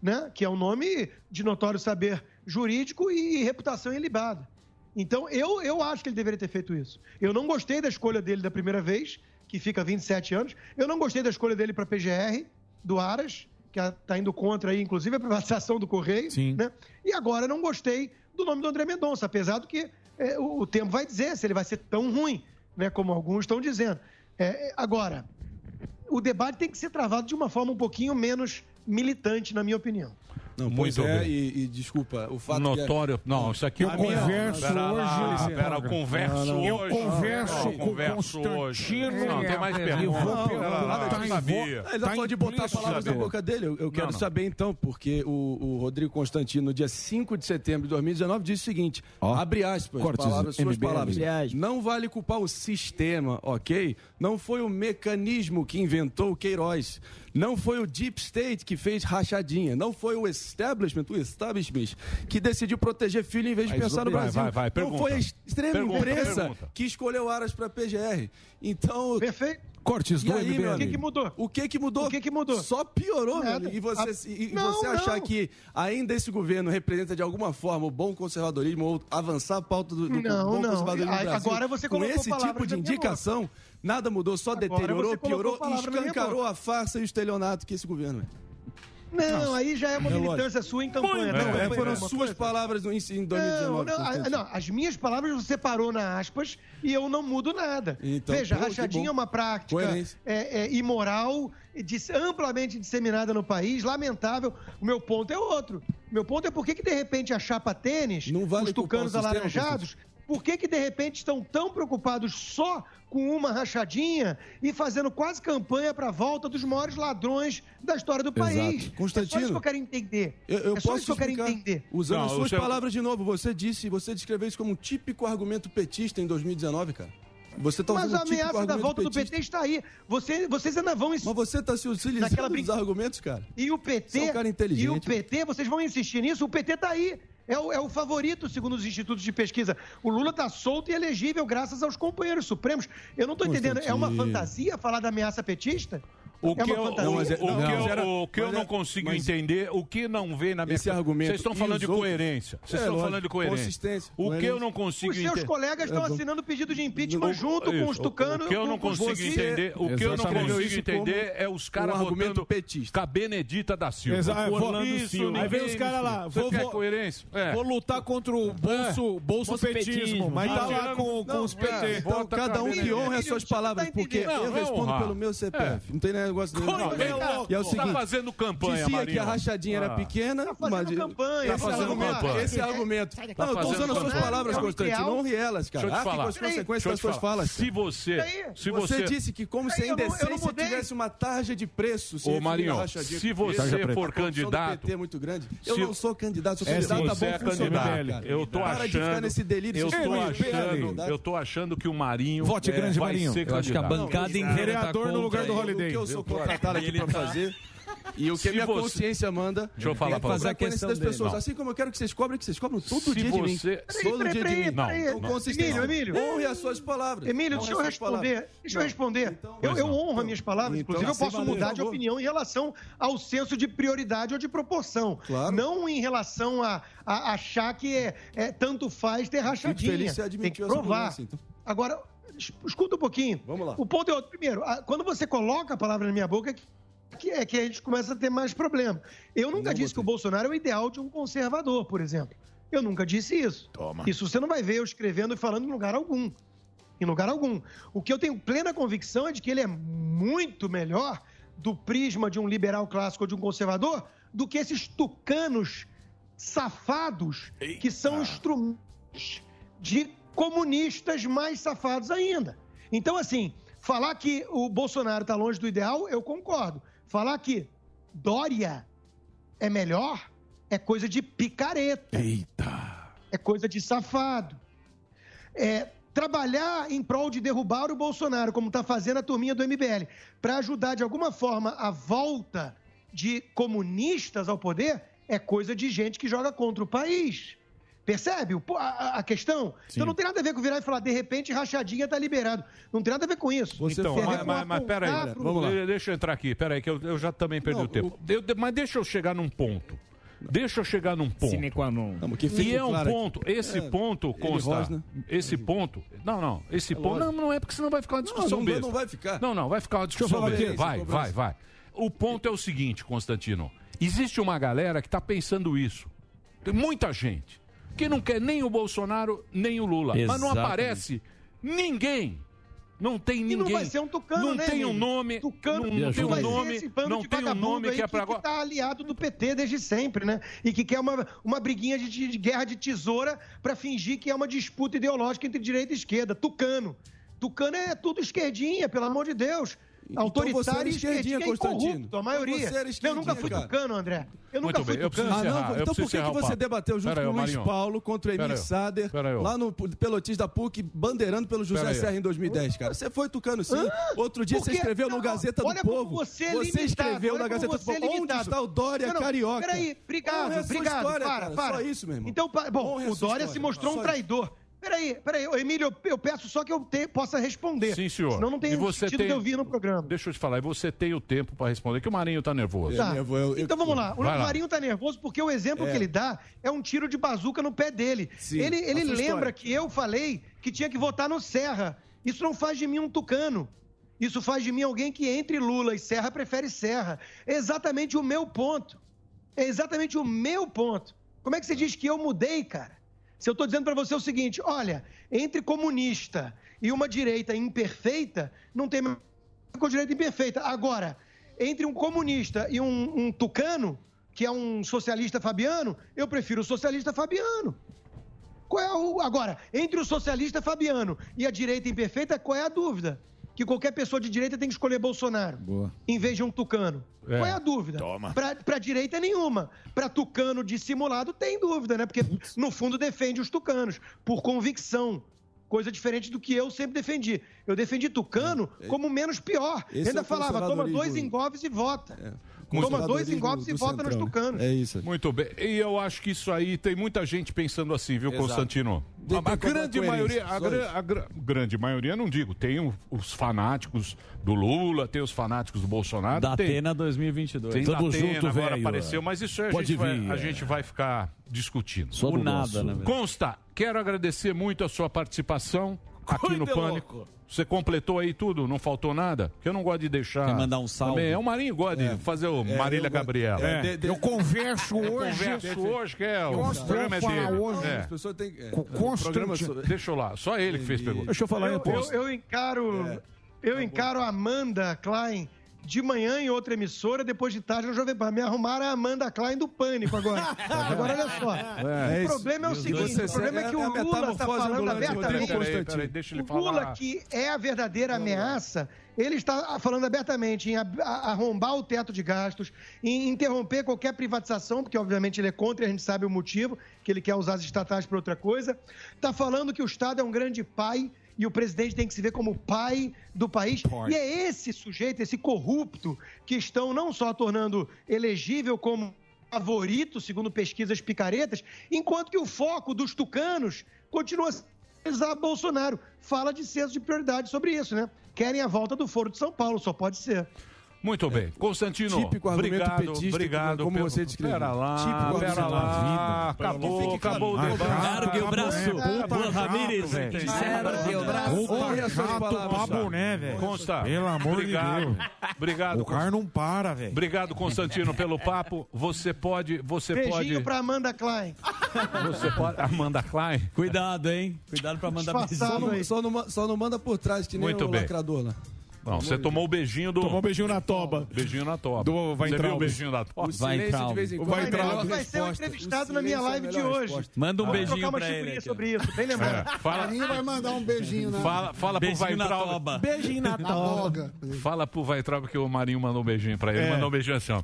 né? Que é um nome de notório saber jurídico e reputação ilibada. Então, eu, eu acho que ele deveria ter feito isso. Eu não gostei da escolha dele da primeira vez, que fica 27 anos. Eu não gostei da escolha dele para PGR, do Aras, que está indo contra aí, inclusive, a privatização do Correio. Sim. Né? E agora não gostei do nome do André Mendonça, apesar do que é, o, o tempo vai dizer se ele vai ser tão ruim, né? Como alguns estão dizendo. É, agora, o debate tem que ser travado de uma forma um pouquinho menos militante, na minha opinião. Não, Muito é, bem. e, e desculpa, o fato Notório. que é... Não, isso aqui é Eu a minha- converso hoje- Pera, eu converso Não, não. hoje. Eu converso eu com converso hoje. Constantino. Não, tem mais perguntas. tá em sabia. Ele já pode botar palavras na boca dele. Eu, eu quero saber então, porque o, o Rodrigo Constantino, no dia 5 de setembro de 2019, disse o seguinte: abre aspas, cortes palavras, suas MBL. palavras. Não vale culpar o sistema, ok? Não foi o mecanismo que inventou o Queiroz. Não foi o Deep State que fez rachadinha. Não foi o establishment, o establishment, que decidiu proteger filho em vez de Mas, pensar no Brasil. vai, vai, não pergunta. foi a extrema Pergunta, imprensa pergunta. que escolheu Aras para PGR. Então. Perfeito. Cortes do aí, MBL. O que que mudou? O que que mudou? O que que mudou? Só piorou, meu Nada. E você, A- e- Não, você achar não. que ainda esse governo representa de alguma forma o bom conservadorismo ou avançar a pauta do, do Não, bom não. conservadorismo Brasil, agora você com colocou esse palavras tipo de indicação, nada mudou, só Agora deteriorou, piorou e escancarou a farsa e o estelionato que esse governo é. Não, aí já é uma É militância sua em campanha. Não, Não, é, campanha foram uma suas palavras no, em 2019. Não, não, Constantino. a- não, as minhas palavras você parou na aspas e eu não mudo nada. Então, Veja, pô, rachadinha é uma prática é, é, imoral, amplamente disseminada no país, lamentável. O meu ponto é outro. Meu ponto é por que, de repente a chapa tênis, vale os tucanos alaranjados, por que, que de repente estão tão preocupados só com uma rachadinha e fazendo quase campanha para a volta dos maiores ladrões da história do país? Exato. É só Constantino, isso que eu quero entender. Eu, eu é só posso isso que eu quero entender. Usando Não, as suas palavras de novo, você disse, você descreveu isso como um típico argumento petista em 2019, cara. Você tá Mas usando a ameaça da volta do. PT está aí. Você, vocês ainda vão Mas você tá se utilizando Naquela dos argumentos, cara. E o PT. Você é um cara inteligente. E o PT, vocês vão insistir nisso? O PT tá aí. É o, é o favorito, segundo os institutos de pesquisa. O Lula tá solto e elegível graças aos companheiros supremos. Eu não tô entendendo. É uma fantasia falar da ameaça petista? O é que, uma eu, fantasia? o, o que, eu, Não, o que eu mas não é- consigo mas- entender, o que não vê na minha... Esse argumento Vocês estão falando de coerência. Vocês É, estão lógico. falando de coerência. Consistência, O que eu não consigo Os seus entender... colegas estão É, assinando pedido de impeachment junto com os tucanos. O que eu não com os consigo você- entender, o que eu não consigo entender é os caras um votando petista. com a Benedita da Silva. Exato, vou- Orlando Isso, Silva. Aí vem os caras lá, Você vou- quer vou- coerência? É. Vou lutar contra o bolso, bolso, Bolso petismo, mas tá lá Não, com, com Não, os PT. é, então, cada um que aí. honre as suas palavras, tá porque entendendo? eu Não, é respondo pelo meu CPF. Não tem negócio nenhum. Como é louco? E é o Tá seguinte, fazendo campanha, dizia que a rachadinha Ah. era pequena, Tá fazendo mas... campanha, Tá esse fazendo argumento, campanha. Esse argumento. Tá Não, eu tô usando as suas palavras, É Constantino, honre elas, cara. Deixa eu te Arque falar. com as consequências eu das suas falas. Se você... Se Você disse que como se a eu não- eu não indecência tivesse uma tarja de preço. se Ô, Marinho, se você for candidato- PT é muito grande. Eu não sou candidato, sou É, candidato a bom é funcionário. Eu tô Para de ficar achando... nesse delírio. Eu tô achando, eu tô achando que o Marinho Vote é, grande, Marinho. Eu acho que a bancada Não, inteira tá vereador no lugar do. Holiday. Sou contratado aqui pra tá- fazer. E o que Se a minha você- consciência manda. Deixa eu falar é pra fazer você. a consciência das pessoas. Não. Assim como eu quero que vocês cobrem, que vocês cobram todo Se dia de mim. você- Todo Peraí, dia de peraí, mim. peraí. consistência. Emílio, Emílio. Honre as suas palavras. Emílio, Honre deixa eu responder. palavras. Deixa eu responder. Então, eu, eu não. honro as minhas palavras, Então, inclusive eu assim, posso valeu, mudar de opinião em relação ao senso de prioridade ou de proporção. Claro. Não em relação a, a achar que é, é tanto faz ter rachadinha. feliz você Tem que provar. então. Agora, escuta um pouquinho. Vamos lá. O ponto é outro. Primeiro, quando você coloca a palavra na minha boca, é que- é que a gente começa a ter mais problema. Eu nunca Não disse que o. Bolsonaro é o ideal de um conservador, por exemplo. Eu nunca disse isso. Isso você não vai ver eu escrevendo e falando em lugar algum. Em lugar algum. O que eu tenho plena convicção é de que ele é muito melhor do prisma de um liberal clássico ou de um conservador do que esses tucanos safados que são instrumentos de comunistas mais safados ainda. Então, assim, falar que o Bolsonaro está longe do ideal, eu concordo. Falar que Dória é melhor é coisa de picareta. Eita. É coisa de safado. É, trabalhar em prol de derrubar o Bolsonaro, como está fazendo a turminha do MBL, para ajudar de alguma forma a volta de comunistas ao poder, é coisa de gente que joga contra o país. Percebe o- a, a questão? Então não tem nada a ver com virar e falar, de repente, rachadinha tá liberado. Não tem nada a ver com isso. Então, a ver mas, com mas, mas peraí, pro- vamos lá. Deixa eu entrar aqui, peraí, que eu, eu já também perdi o tempo. Eu- de- mas deixa eu chegar num ponto. Deixa eu chegar num ponto. Sine qua non. que E é um claro aqui. ponto, esse É, ponto, consta, rosna. esse ponto, não, não, esse É ponto, não, não é porque senão vai ficar uma discussão não vai- besta. não vai ficar. Não, não, vai ficar uma eu discussão besta. Vai, vai, vai. O ponto é o seguinte, Constantino, existe uma galera que está pensando isso. Tem muita gente que não quer nem o Bolsonaro, nem o Lula. Mas não Exatamente. aparece ninguém. Não tem ninguém. E não vai ser um tucano, Não né, tem um nome. Tucano não, não tem um nome. Não de tem um vagabundo nome que é pra que, agora. tá aliado do PT desde sempre, né? E que quer uma, uma briguinha de, de guerra de tesoura pra fingir que é uma disputa ideológica entre direita e esquerda. Tucano. Tucano é tudo esquerdinha, pelo amor de Deus. Autoritário você era e esquerdinha, e Constantino. corrupto, a maioria. Então você era eu nunca fui cara. tucano, André. Eu Muito nunca fui bem, eu tucano. Ah, não, eu então por que, que você debateu junto Pera com o Luiz. Paulo contra o Emílio. Sader, lá no Pelotis da PUC, bandeirando pelo José. Serra em 2010, cara? Você foi tucano sim. Outro dia você escreveu no Gazeta do olha como Povo. você é limitado, escreveu na Gazeta do você é Povo. Onde está o Dória Carioca? Peraí, obrigado, obrigado. história, para, para. Só isso, meu irmão. Então, bom, o Dória se mostrou um traidor. Peraí, peraí, ô, Emílio, eu, eu peço só que eu te- possa responder. Sim, senhor. Senão não tem e você sentido tem... de eu vir no programa. Deixa eu te falar, e você tem o tempo para responder, que o Marinho tá nervoso. Tá. Então vamos lá. O Vai lá. Marinho tá nervoso porque o exemplo É. que ele dá é um tiro de bazuca no pé dele. Sim, ele ele lembra história. que eu falei que tinha que votar no Serra. Isso não faz de mim um tucano. Isso faz de mim alguém que entre Lula e Serra prefere Serra. É exatamente o meu ponto. É exatamente o meu ponto. Como é que você diz que eu mudei, cara? Se eu estou dizendo para você o seguinte, olha, entre comunista e uma direita imperfeita, não tem com direita imperfeita. Agora, entre um comunista e um, um tucano, que é um socialista fabiano, eu prefiro o socialista fabiano. Qual é o... Agora, entre o socialista fabiano e a direita imperfeita, qual é a dúvida? Que qualquer pessoa de direita tem que escolher Bolsonaro, Boa. em vez de um tucano. É. Qual é a dúvida? Toma. Pra, pra direita nenhuma. Pra tucano dissimulado tem dúvida, né? Porque, no fundo, defende os tucanos, por convicção. Coisa diferente do que eu sempre defendi. Eu defendi tucano como menos pior. É. Esse Ainda é falava, toma dois engolpes e vota. Muito Toma dois engolpes e vota nos tucanos. É isso. Muito bem. E eu acho que isso aí tem muita gente pensando assim, viu, Exato. Constantino? Tem A, a grande maioria, a, gra- a gra- grande maioria, não digo, tem o- os fanáticos do Lula, tem os fanáticos do Bolsonaro. Da tem, Atena 2022. tem Atena, junto, agora velho. apareceu, mas isso aí a, gente, vai, vir, a é. gente vai ficar discutindo. Só do nada, né? Consta, quero agradecer muito a sua participação aqui no Pânico. louco. Você completou aí tudo? Não faltou nada? Porque eu não gosto de deixar. Quer mandar um salve? Também. É o Marinho gosta É. de fazer o É, Marília eu Gabriela. É, de- de- Eu converso Eu hoje. converso hoje, que é o programa é dele. hoje. É. As pessoas têm que- é, Deixa eu lá, só ele que fez pergunta. Deixa eu falar em Eu, eu, eu encaro, É. eu encaro a Amanda Klein de manhã em outra emissora, depois de tarde no Jovem Pan. Me arrumaram a Amanda Klein do Pânico agora. agora, olha só. É, o problema é o Você- seguinte, o problema é que é o Lula está falando abertamente. Rodrigo Peraí, peraí, deixa ele O Lula, falar. que é a verdadeira ameaça, ele está falando abertamente em arrombar o teto de gastos, em interromper qualquer privatização, porque obviamente ele é contra e a gente sabe o motivo, que ele quer usar as estatais para outra coisa. Está falando que o Estado é um grande pai e o presidente tem que se ver como pai do país. E é esse sujeito, esse corrupto, que estão não só tornando elegível como favorito, segundo pesquisas picaretas, enquanto que o foco dos tucanos continua a Bolsonaro. Fala de senso de prioridade sobre isso, né? Querem a volta do Foro de São Paulo, só pode ser. Muito bem. Constantino, Típico obrigado, petista, obrigado. como pelo- você descreveu. Pera lá, Típico pera lá. da vida. Acabou, acabou o debate. Largue o braço, Juan Ramírez. Largue o braço. Honre as suas Chato palavras. pra boné, velho. Consta. Pelo amor obrigado. de Deus. Obrigado. O cara não para, velho. Obrigado, Constantino, pelo papo. Você pode, você Beijinho pode, pra Amanda Klein. você pode, Amanda Klein. Cuidado, hein? Cuidado pra mandar beijinho. aí. Só não, só não manda por trás, que nem Muito o bem. lacrador lá. Não, você tomou o beijinho do. Tomou o beijinho na toba. Beijinho na toba. Do vai entrar o beijinho da toba. O vai entrar de vez em quando. Vai, entrar é vai, vai ser um entrevistado na minha é live é de hoje. Resposta. Manda um ah, beijinho pra ele. Aqui. sobre isso, bem é, lembrado. É, fala... Carinho vai mandar um beijinho na Fala, fala pro Weintraub. Na toba. Beijinho na toba. Fala pro Weintraub que o Marinho mandou um beijinho pra ele. É. Mandou um beijinho assim, ó.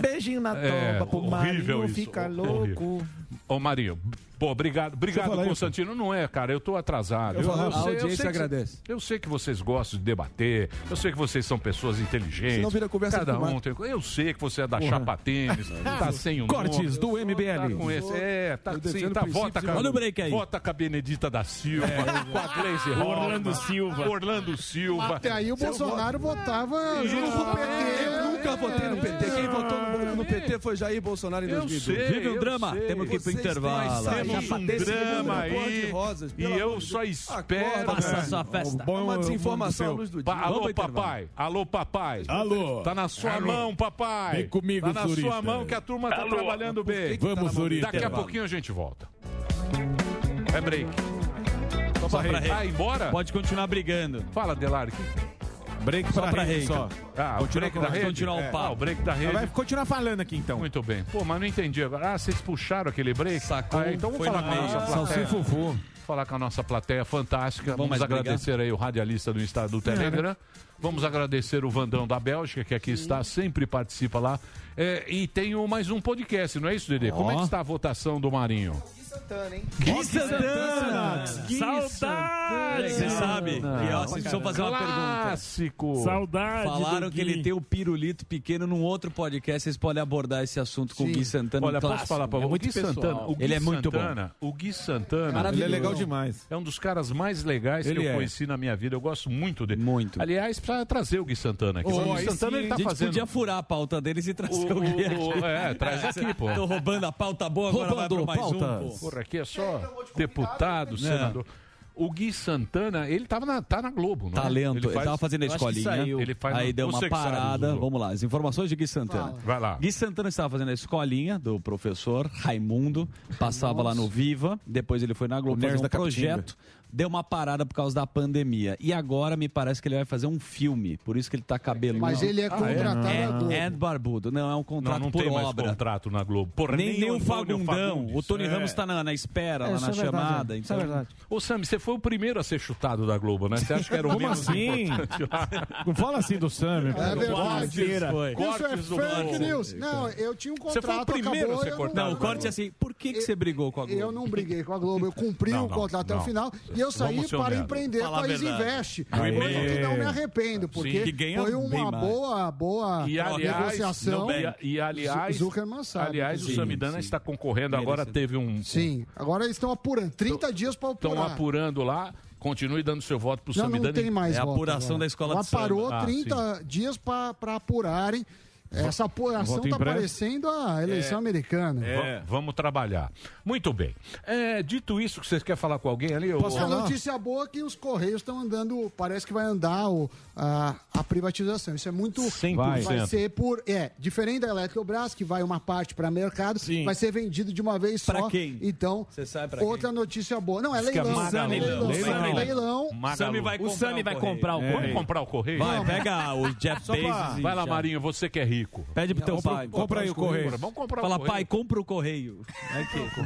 Beijinho na toba é, pro Marinho isso. fica louco. Ô Marinho, Pô, obrigado, obrigado, Constantino. Isso. Não é, cara, eu tô atrasado. Eu, eu, eu a sei, audiência eu sei agradece. Eu sei que vocês gostam de debater, eu sei que vocês são pessoas inteligentes. Não vira conversa Cada um tem... Eu sei que você é da Porra. chapa tênis, tá sem o Cortes do MBL. Tá com esse... É, tá sem, tá, vota, cara. Olha o break aí. Vota com a Benedita da Silva, é, com a Gleisi Orlando Silva. Orlando Silva. Até aí o Bolsonaro votava junto com o PT. Eu nunca votei no PT. Quem votou no PT foi Jair Bolsonaro em 2002. Vive o drama. Temos que ir pro intervalo já um drama aí. Rosas, e eu de... só espero. Passa né? sua festa. Bom, uma desinformação do. Pa alô, papai. Alô, papai. Alô. Tá na sua alô. mão, papai. Vem comigo, Tá na sua mão que a turma tá alô. tá trabalhando bem. Vamos, Florista. Daqui a pouquinho a gente volta. É break. Só pra, Vai embora? Pode continuar brigando. Fala, Delar. Que... Break só pra, pra rede, só. Ah, o break da rede? Continuar o é. pau. Ah, o break da rede. Vai continuar falando aqui, então. Muito bem. Pô, mas não entendi agora. Ah, vocês puxaram aquele break? Sacou. Ah, então vamos falar com a nossa plateia. Falar com a nossa plateia fantástica. Vamos, vamos agradecer brigar? aí o radialista do estado do Telegram. É. Vamos agradecer o Vandão da Bélgica, que aqui Sim. está, sempre participa lá. É, e tem mais um podcast, não é isso, Dedê? Oh. Como é que está a votação do Marinho? Santana, hein? Gui Santana! Saudades! Saudade! Você sabe? E, ó, vocês fazer uma pergunta. Clássico! Saudade! Falaram que ele tem o pirulito pequeno num outro podcast. Vocês podem abordar esse assunto com Sim. o Gui Santana. Olha, posso falar pra é você? É Gui Santana, o Gui ele é muito Santana, bom. O Gui Santana. Ele é legal demais. É um dos caras mais legais ele que eu é. conheci na minha vida. Eu gosto muito dele. Muito. Aliás, pra trazer o Gui Santana aqui. Oh, o Gui Santana ele tá a gente fazendo. podia furar a pauta deles e trazer o, o, é, traz aqui, pô. Tô roubando a pauta boa, agora roubando vai pro mais pautas. um, pô. Porra, aqui é só deputado, senador. O Gui Santana, ele tava na, tá na Globo, não? É? Talento, ele, faz... ele tava fazendo a escolinha. Ele faz Aí deu uma parada. Vamos lá, as informações de Gui Santana. Fala. Vai lá. Gui Santana estava fazendo a escolinha do professor Raimundo, passava Nossa. lá no Viva, depois ele foi na Globo, fazer um projeto, deu uma parada por causa da pandemia. E agora me parece que ele vai fazer um filme, por isso que ele tá cabeludo. Mas ele é contratado ah, é? na é. Globo. É, barbudo, não, é um contrato não, não tem obra. Mais contrato na Globo. Porra, nem, nem, nem o Fagundão, o Tony é. Ramos tá na, na espera, é, lá na é chamada. Isso então... é verdade. Ô Sam, você foi o primeiro a ser chutado da Globo, né? Você acha que era o menos assim? não fala assim do Sam. É verdade. Cortes Isso é fake news. Não, eu tinha um contrato, Você foi o primeiro acabou, a ser cortado. Não, o corte é assim, por que, que você brigou com a Globo? Eu não briguei com a Globo, eu cumpri o contrato até o final. E eu saí para empreender Fala País Investe. Que não me arrependo, porque Sim, foi uma boa, boa e, aliás, negociação. E, e aliás, Zuckerman sabe. Aliás, o Samidana está concorrendo, agora teve um. Sim, agora eles estão apurando. 30 dias para apurar. Estão apurando lá. Continue dando seu voto para o Samidana. Não tem mais É a apuração agora. da escola Ela de parou samba. 30 ah, dias para apurarem é. Essa apuração está parecendo a é. eleição é, americana. É. Vamos trabalhar. Muito bem. É, dito isso, que vocês querem falar com alguém ali? Posso ou... notícia boa que os Correios estão andando, parece que vai andar o, a, a, privatização. Isso é muito... 100%. Vai ser por... É, diferente da Eletrobras, que vai uma parte para mercado, Sim. vai ser vendido de uma vez só. Para quem? Então, outra quem? notícia boa. Não, é, é leilão. Magalu. Leilão. Leilão. leilão. Magalu. Vai o Sami vai comprar o Correio. Vamos comprar o Correio? Vai, pega o Jeff Bezos. Vai lá, Marinho, você que é rico rico. Pede pro teu pai. Compra aí o correio. Vamos comprar Fala, pai, compra o correio.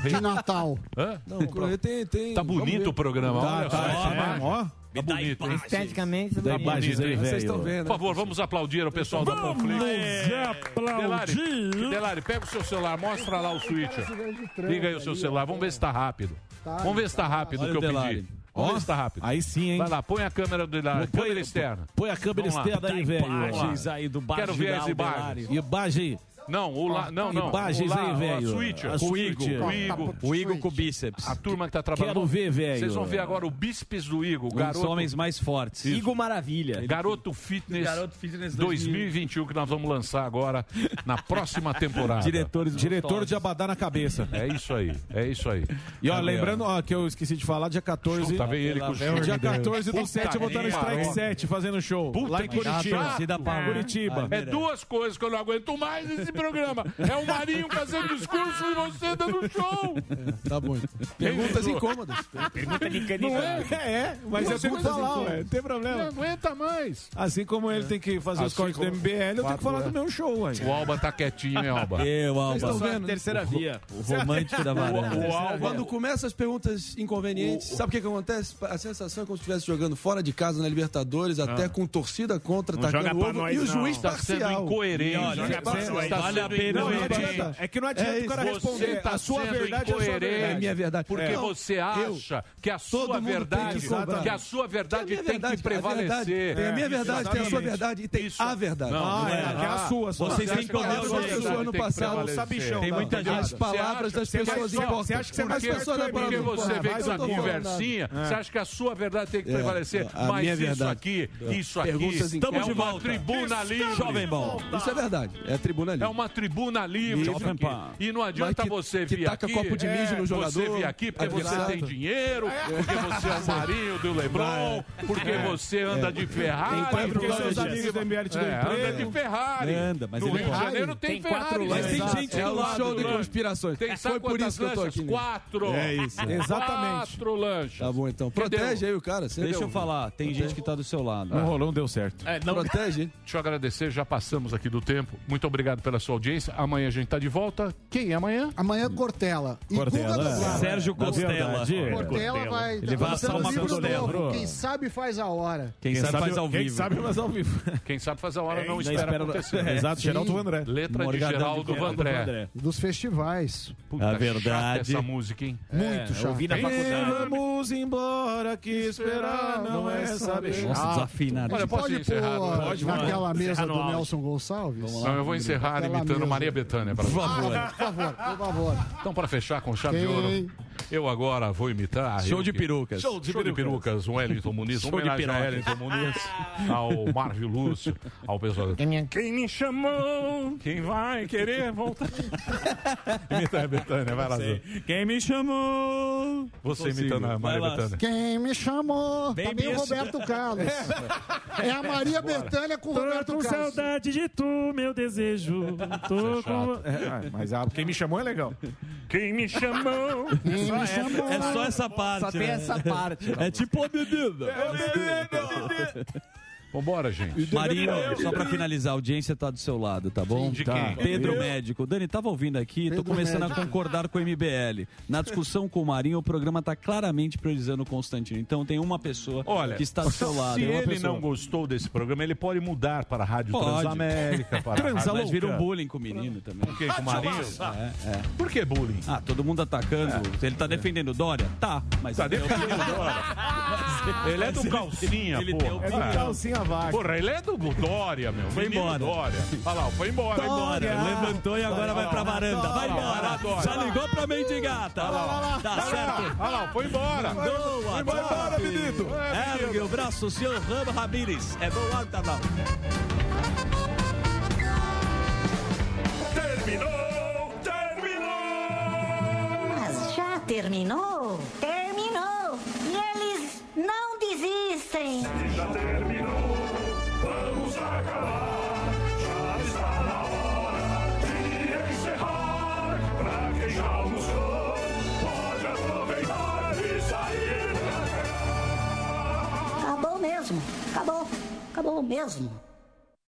De Natal. Hã? Não, o correio tem. tem... Tá bonito o programa. Tá, tá. Ó. Tá bonito. Esteticamente, tá né? bonito, velho? Vendo, Por favor, vamos aplaudir o pessoal vamos da Panflix. Vamos aplaudir! Delari, pega o seu celular, mostra lá o switch. Liga aí o seu celular, vamos ver se tá rápido. Vamos ver se tá rápido o que eu pedi. Vamos oh, tá rápido. Aí sim, hein? Vai lá, põe a câmera do Hilário. Põe, câmera externa. Põe a câmera Vamos externa lá. aí, tá velho. Imagens aí do Bagé. Quero ver as imagens. E Bagé. Não, o lá, não, não. Imagens, o velho? A suíte, a o Igor, tá, tá, o Igor, tá, o Igor com o bíceps. A turma que tá trabalhando. Quero ver, velho. Vocês vão ver agora o bíceps do Igor, um garoto. Os homens mais fortes. Isso. Igor Maravilha. Garoto Fitness, garoto Fitness 2021 que nós vamos lançar agora na próxima temporada. Diretores Diretor de Abadá na cabeça. É isso aí. É isso aí. E ó, lembrando, ó, que eu esqueci de falar, dia 14. Tá vendo ele com o. Dia 14 do 7 botando Strike 7 fazendo show. Puta lá em Curitiba. Curitiba. É duas coisas que eu não aguento mais esse programa. É o Marinho fazendo discurso e você dando show. É, tá bom. Então. Perguntas incômodas. Pergunta de canibal. É? é, é, mas eu é como assim. falar, ué, não tem problema. Não aguenta mais. Assim como ele é. tem que fazer assim os cortes do MBL, eu tenho que falar é. do meu show aí. O Alba tá quietinho, hein, Alba? Eu, Alba. Vocês estão vendo? Terceira via. O romântico da varanda. O, o Alba. Quando começa as perguntas inconvenientes, o... sabe o que, que acontece? A sensação é como se estivesse jogando fora de casa na Libertadores, até ah. com torcida contra, não tacando ovo, nós, e o juiz tá parcial. Está sendo incoerente. Olha, está Vale a pena, incoerente. não adianta. É que não adianta o cara responder. tá A sua verdade é a sua verdade. É a minha verdade. Porque É. você Eu- acha que a sua que verdade, cobrar. que a sua verdade Tem a minha tem que verdade, a verdade. prevalecer. Tem a minha É, verdade, tem a sua verdade e tem a verdade. Não, não é. que é a sua. só. Vocês têm que olhar as a sua pessoas verdade, no tem que passado. Tem muita As gente- palavras Você das acha- pessoas você acha- importam. você acha que você é mais As da de Porque você vem Vai, com eu falando conversinha, você acha que a sua verdade tem que É, prevalecer. a Mas minha isso verdade. aqui, isso aqui é incômodas. uma tribuna livre. Jovem Bom. Isso é verdade. É a tribuna livre. É uma tribuna livre. E não adianta que- você vir aqui. copo de mijo no Você jogador, vir aqui porque você tem dinheiro, porque você é o Marinho do Lebron, porque você anda de Ferrari. Tem quatro porque seus amigos do MBL te É, anda de Ferrari. Anda, mas no ele Rio de. Janeiro tem, Tem Ferrari. quatro lanches. Mas. É do um lado show de conspirações. Tem Foi por isso que eu tô aqui. Quatro. É isso. Quatro lanches. Tá bom, então. Protege aí o cara. você Deixa eu falar, tem gente que tá do seu lado. Não rolou, não deu certo. É, não... Protege. Deixa eu agradecer, já passamos aqui do tempo. Muito obrigado pela sua audiência. Amanhã a gente tá de volta. Quem é amanhã? Amanhã Cortella. E Cortella. Guga Noblar. Sérgio Costela. é. Cortella vai... Ele vai assar uma costela. Quem sabe faz a hora. Quem, sabe, faz ao Quem vivo. sabe faz ao vivo. Quem sabe faz a hora, É, não não espera, espera- acontecer. É, exato, Geraldo. Vandré. Letra de Geraldo Vandré. Dos festivais. Puta, A chata verdade- essa música, hein? Muito É, chato. ouvi na Quem faculdade. Vamos embora, que esperar não é saber. Nossa, desafinado. Olha, posso Pode encerrar? pôr Pode, naquela mesa do. Nelson Gonçalves? Não, eu vou encerrar imitando mesa. Maria Bethânia. Pra Por favor, por favor, por favor. Então, para fechar com chave de ouro, eu agora vou imitar. Show de perucas. Show de, perucas, o Wellington Muniz. Show de piroca. Wellington Muniz, ao Marvio Lúcio, ao pessoal. Quem me chamou? Quem vai querer voltar? Imita a Bethânia, vai lá. Quem me chamou? Você Consigo. imitando a Maria lá. Bethânia. Quem me chamou? Bem tá meio isso. Roberto Carlos. É a Maria Bethânia com o Roberto Carlos. de tu, meu desejo. Tô com... É, ah, mas a, quem me chamou é legal. Quem me chamou? Chamou? É só essa parte. Só tem né? essa parte. É tipo a bebida. Vambora, gente. Marinho, só pra finalizar, a audiência tá do seu lado, tá bom? De Tá. quem? Pedro Eu? Médico. Dani, tava ouvindo aqui, tô Pedro começando Médico. a concordar com o MBL. Na discussão com o Marinho, o programa tá claramente priorizando o Constantino. Então tem uma pessoa Olha, que está do seu lado. se uma ele pessoa. não gostou desse programa, ele pode mudar para a Rádio Pode. Transamérica, para a Mas Rádio vira um bullying com o menino também. Com quem? Com o Marinho? É, é. Por que bullying? Ah, todo mundo atacando. Ele tá defendendo o Dória? Tá, mas. Tá ele tem defendendo Dória. Ele é do calcinha, ele pô. tem opinião. Ah. Calcinha vaca. Porra, ele é do Dória, meu. Foi Menino embora. Dória. Olha lá, foi embora. Vai embora. Levantou e agora vai pra varanda. Vai embora. Já ligou pra mendigata. Tá certo. Olha lá, foi embora. Vai embora, menino. É, Ergue o braço, senhor Ramo Ramírez. É do alta, não. Terminou, terminou. Mas já terminou? Terminou! Não desistem! Já terminou, vamos acabar. Já está na hora de encerrar. Pra quem já almoçou, pode aproveitar e sair pra. Acabou mesmo! Acabou! Acabou mesmo!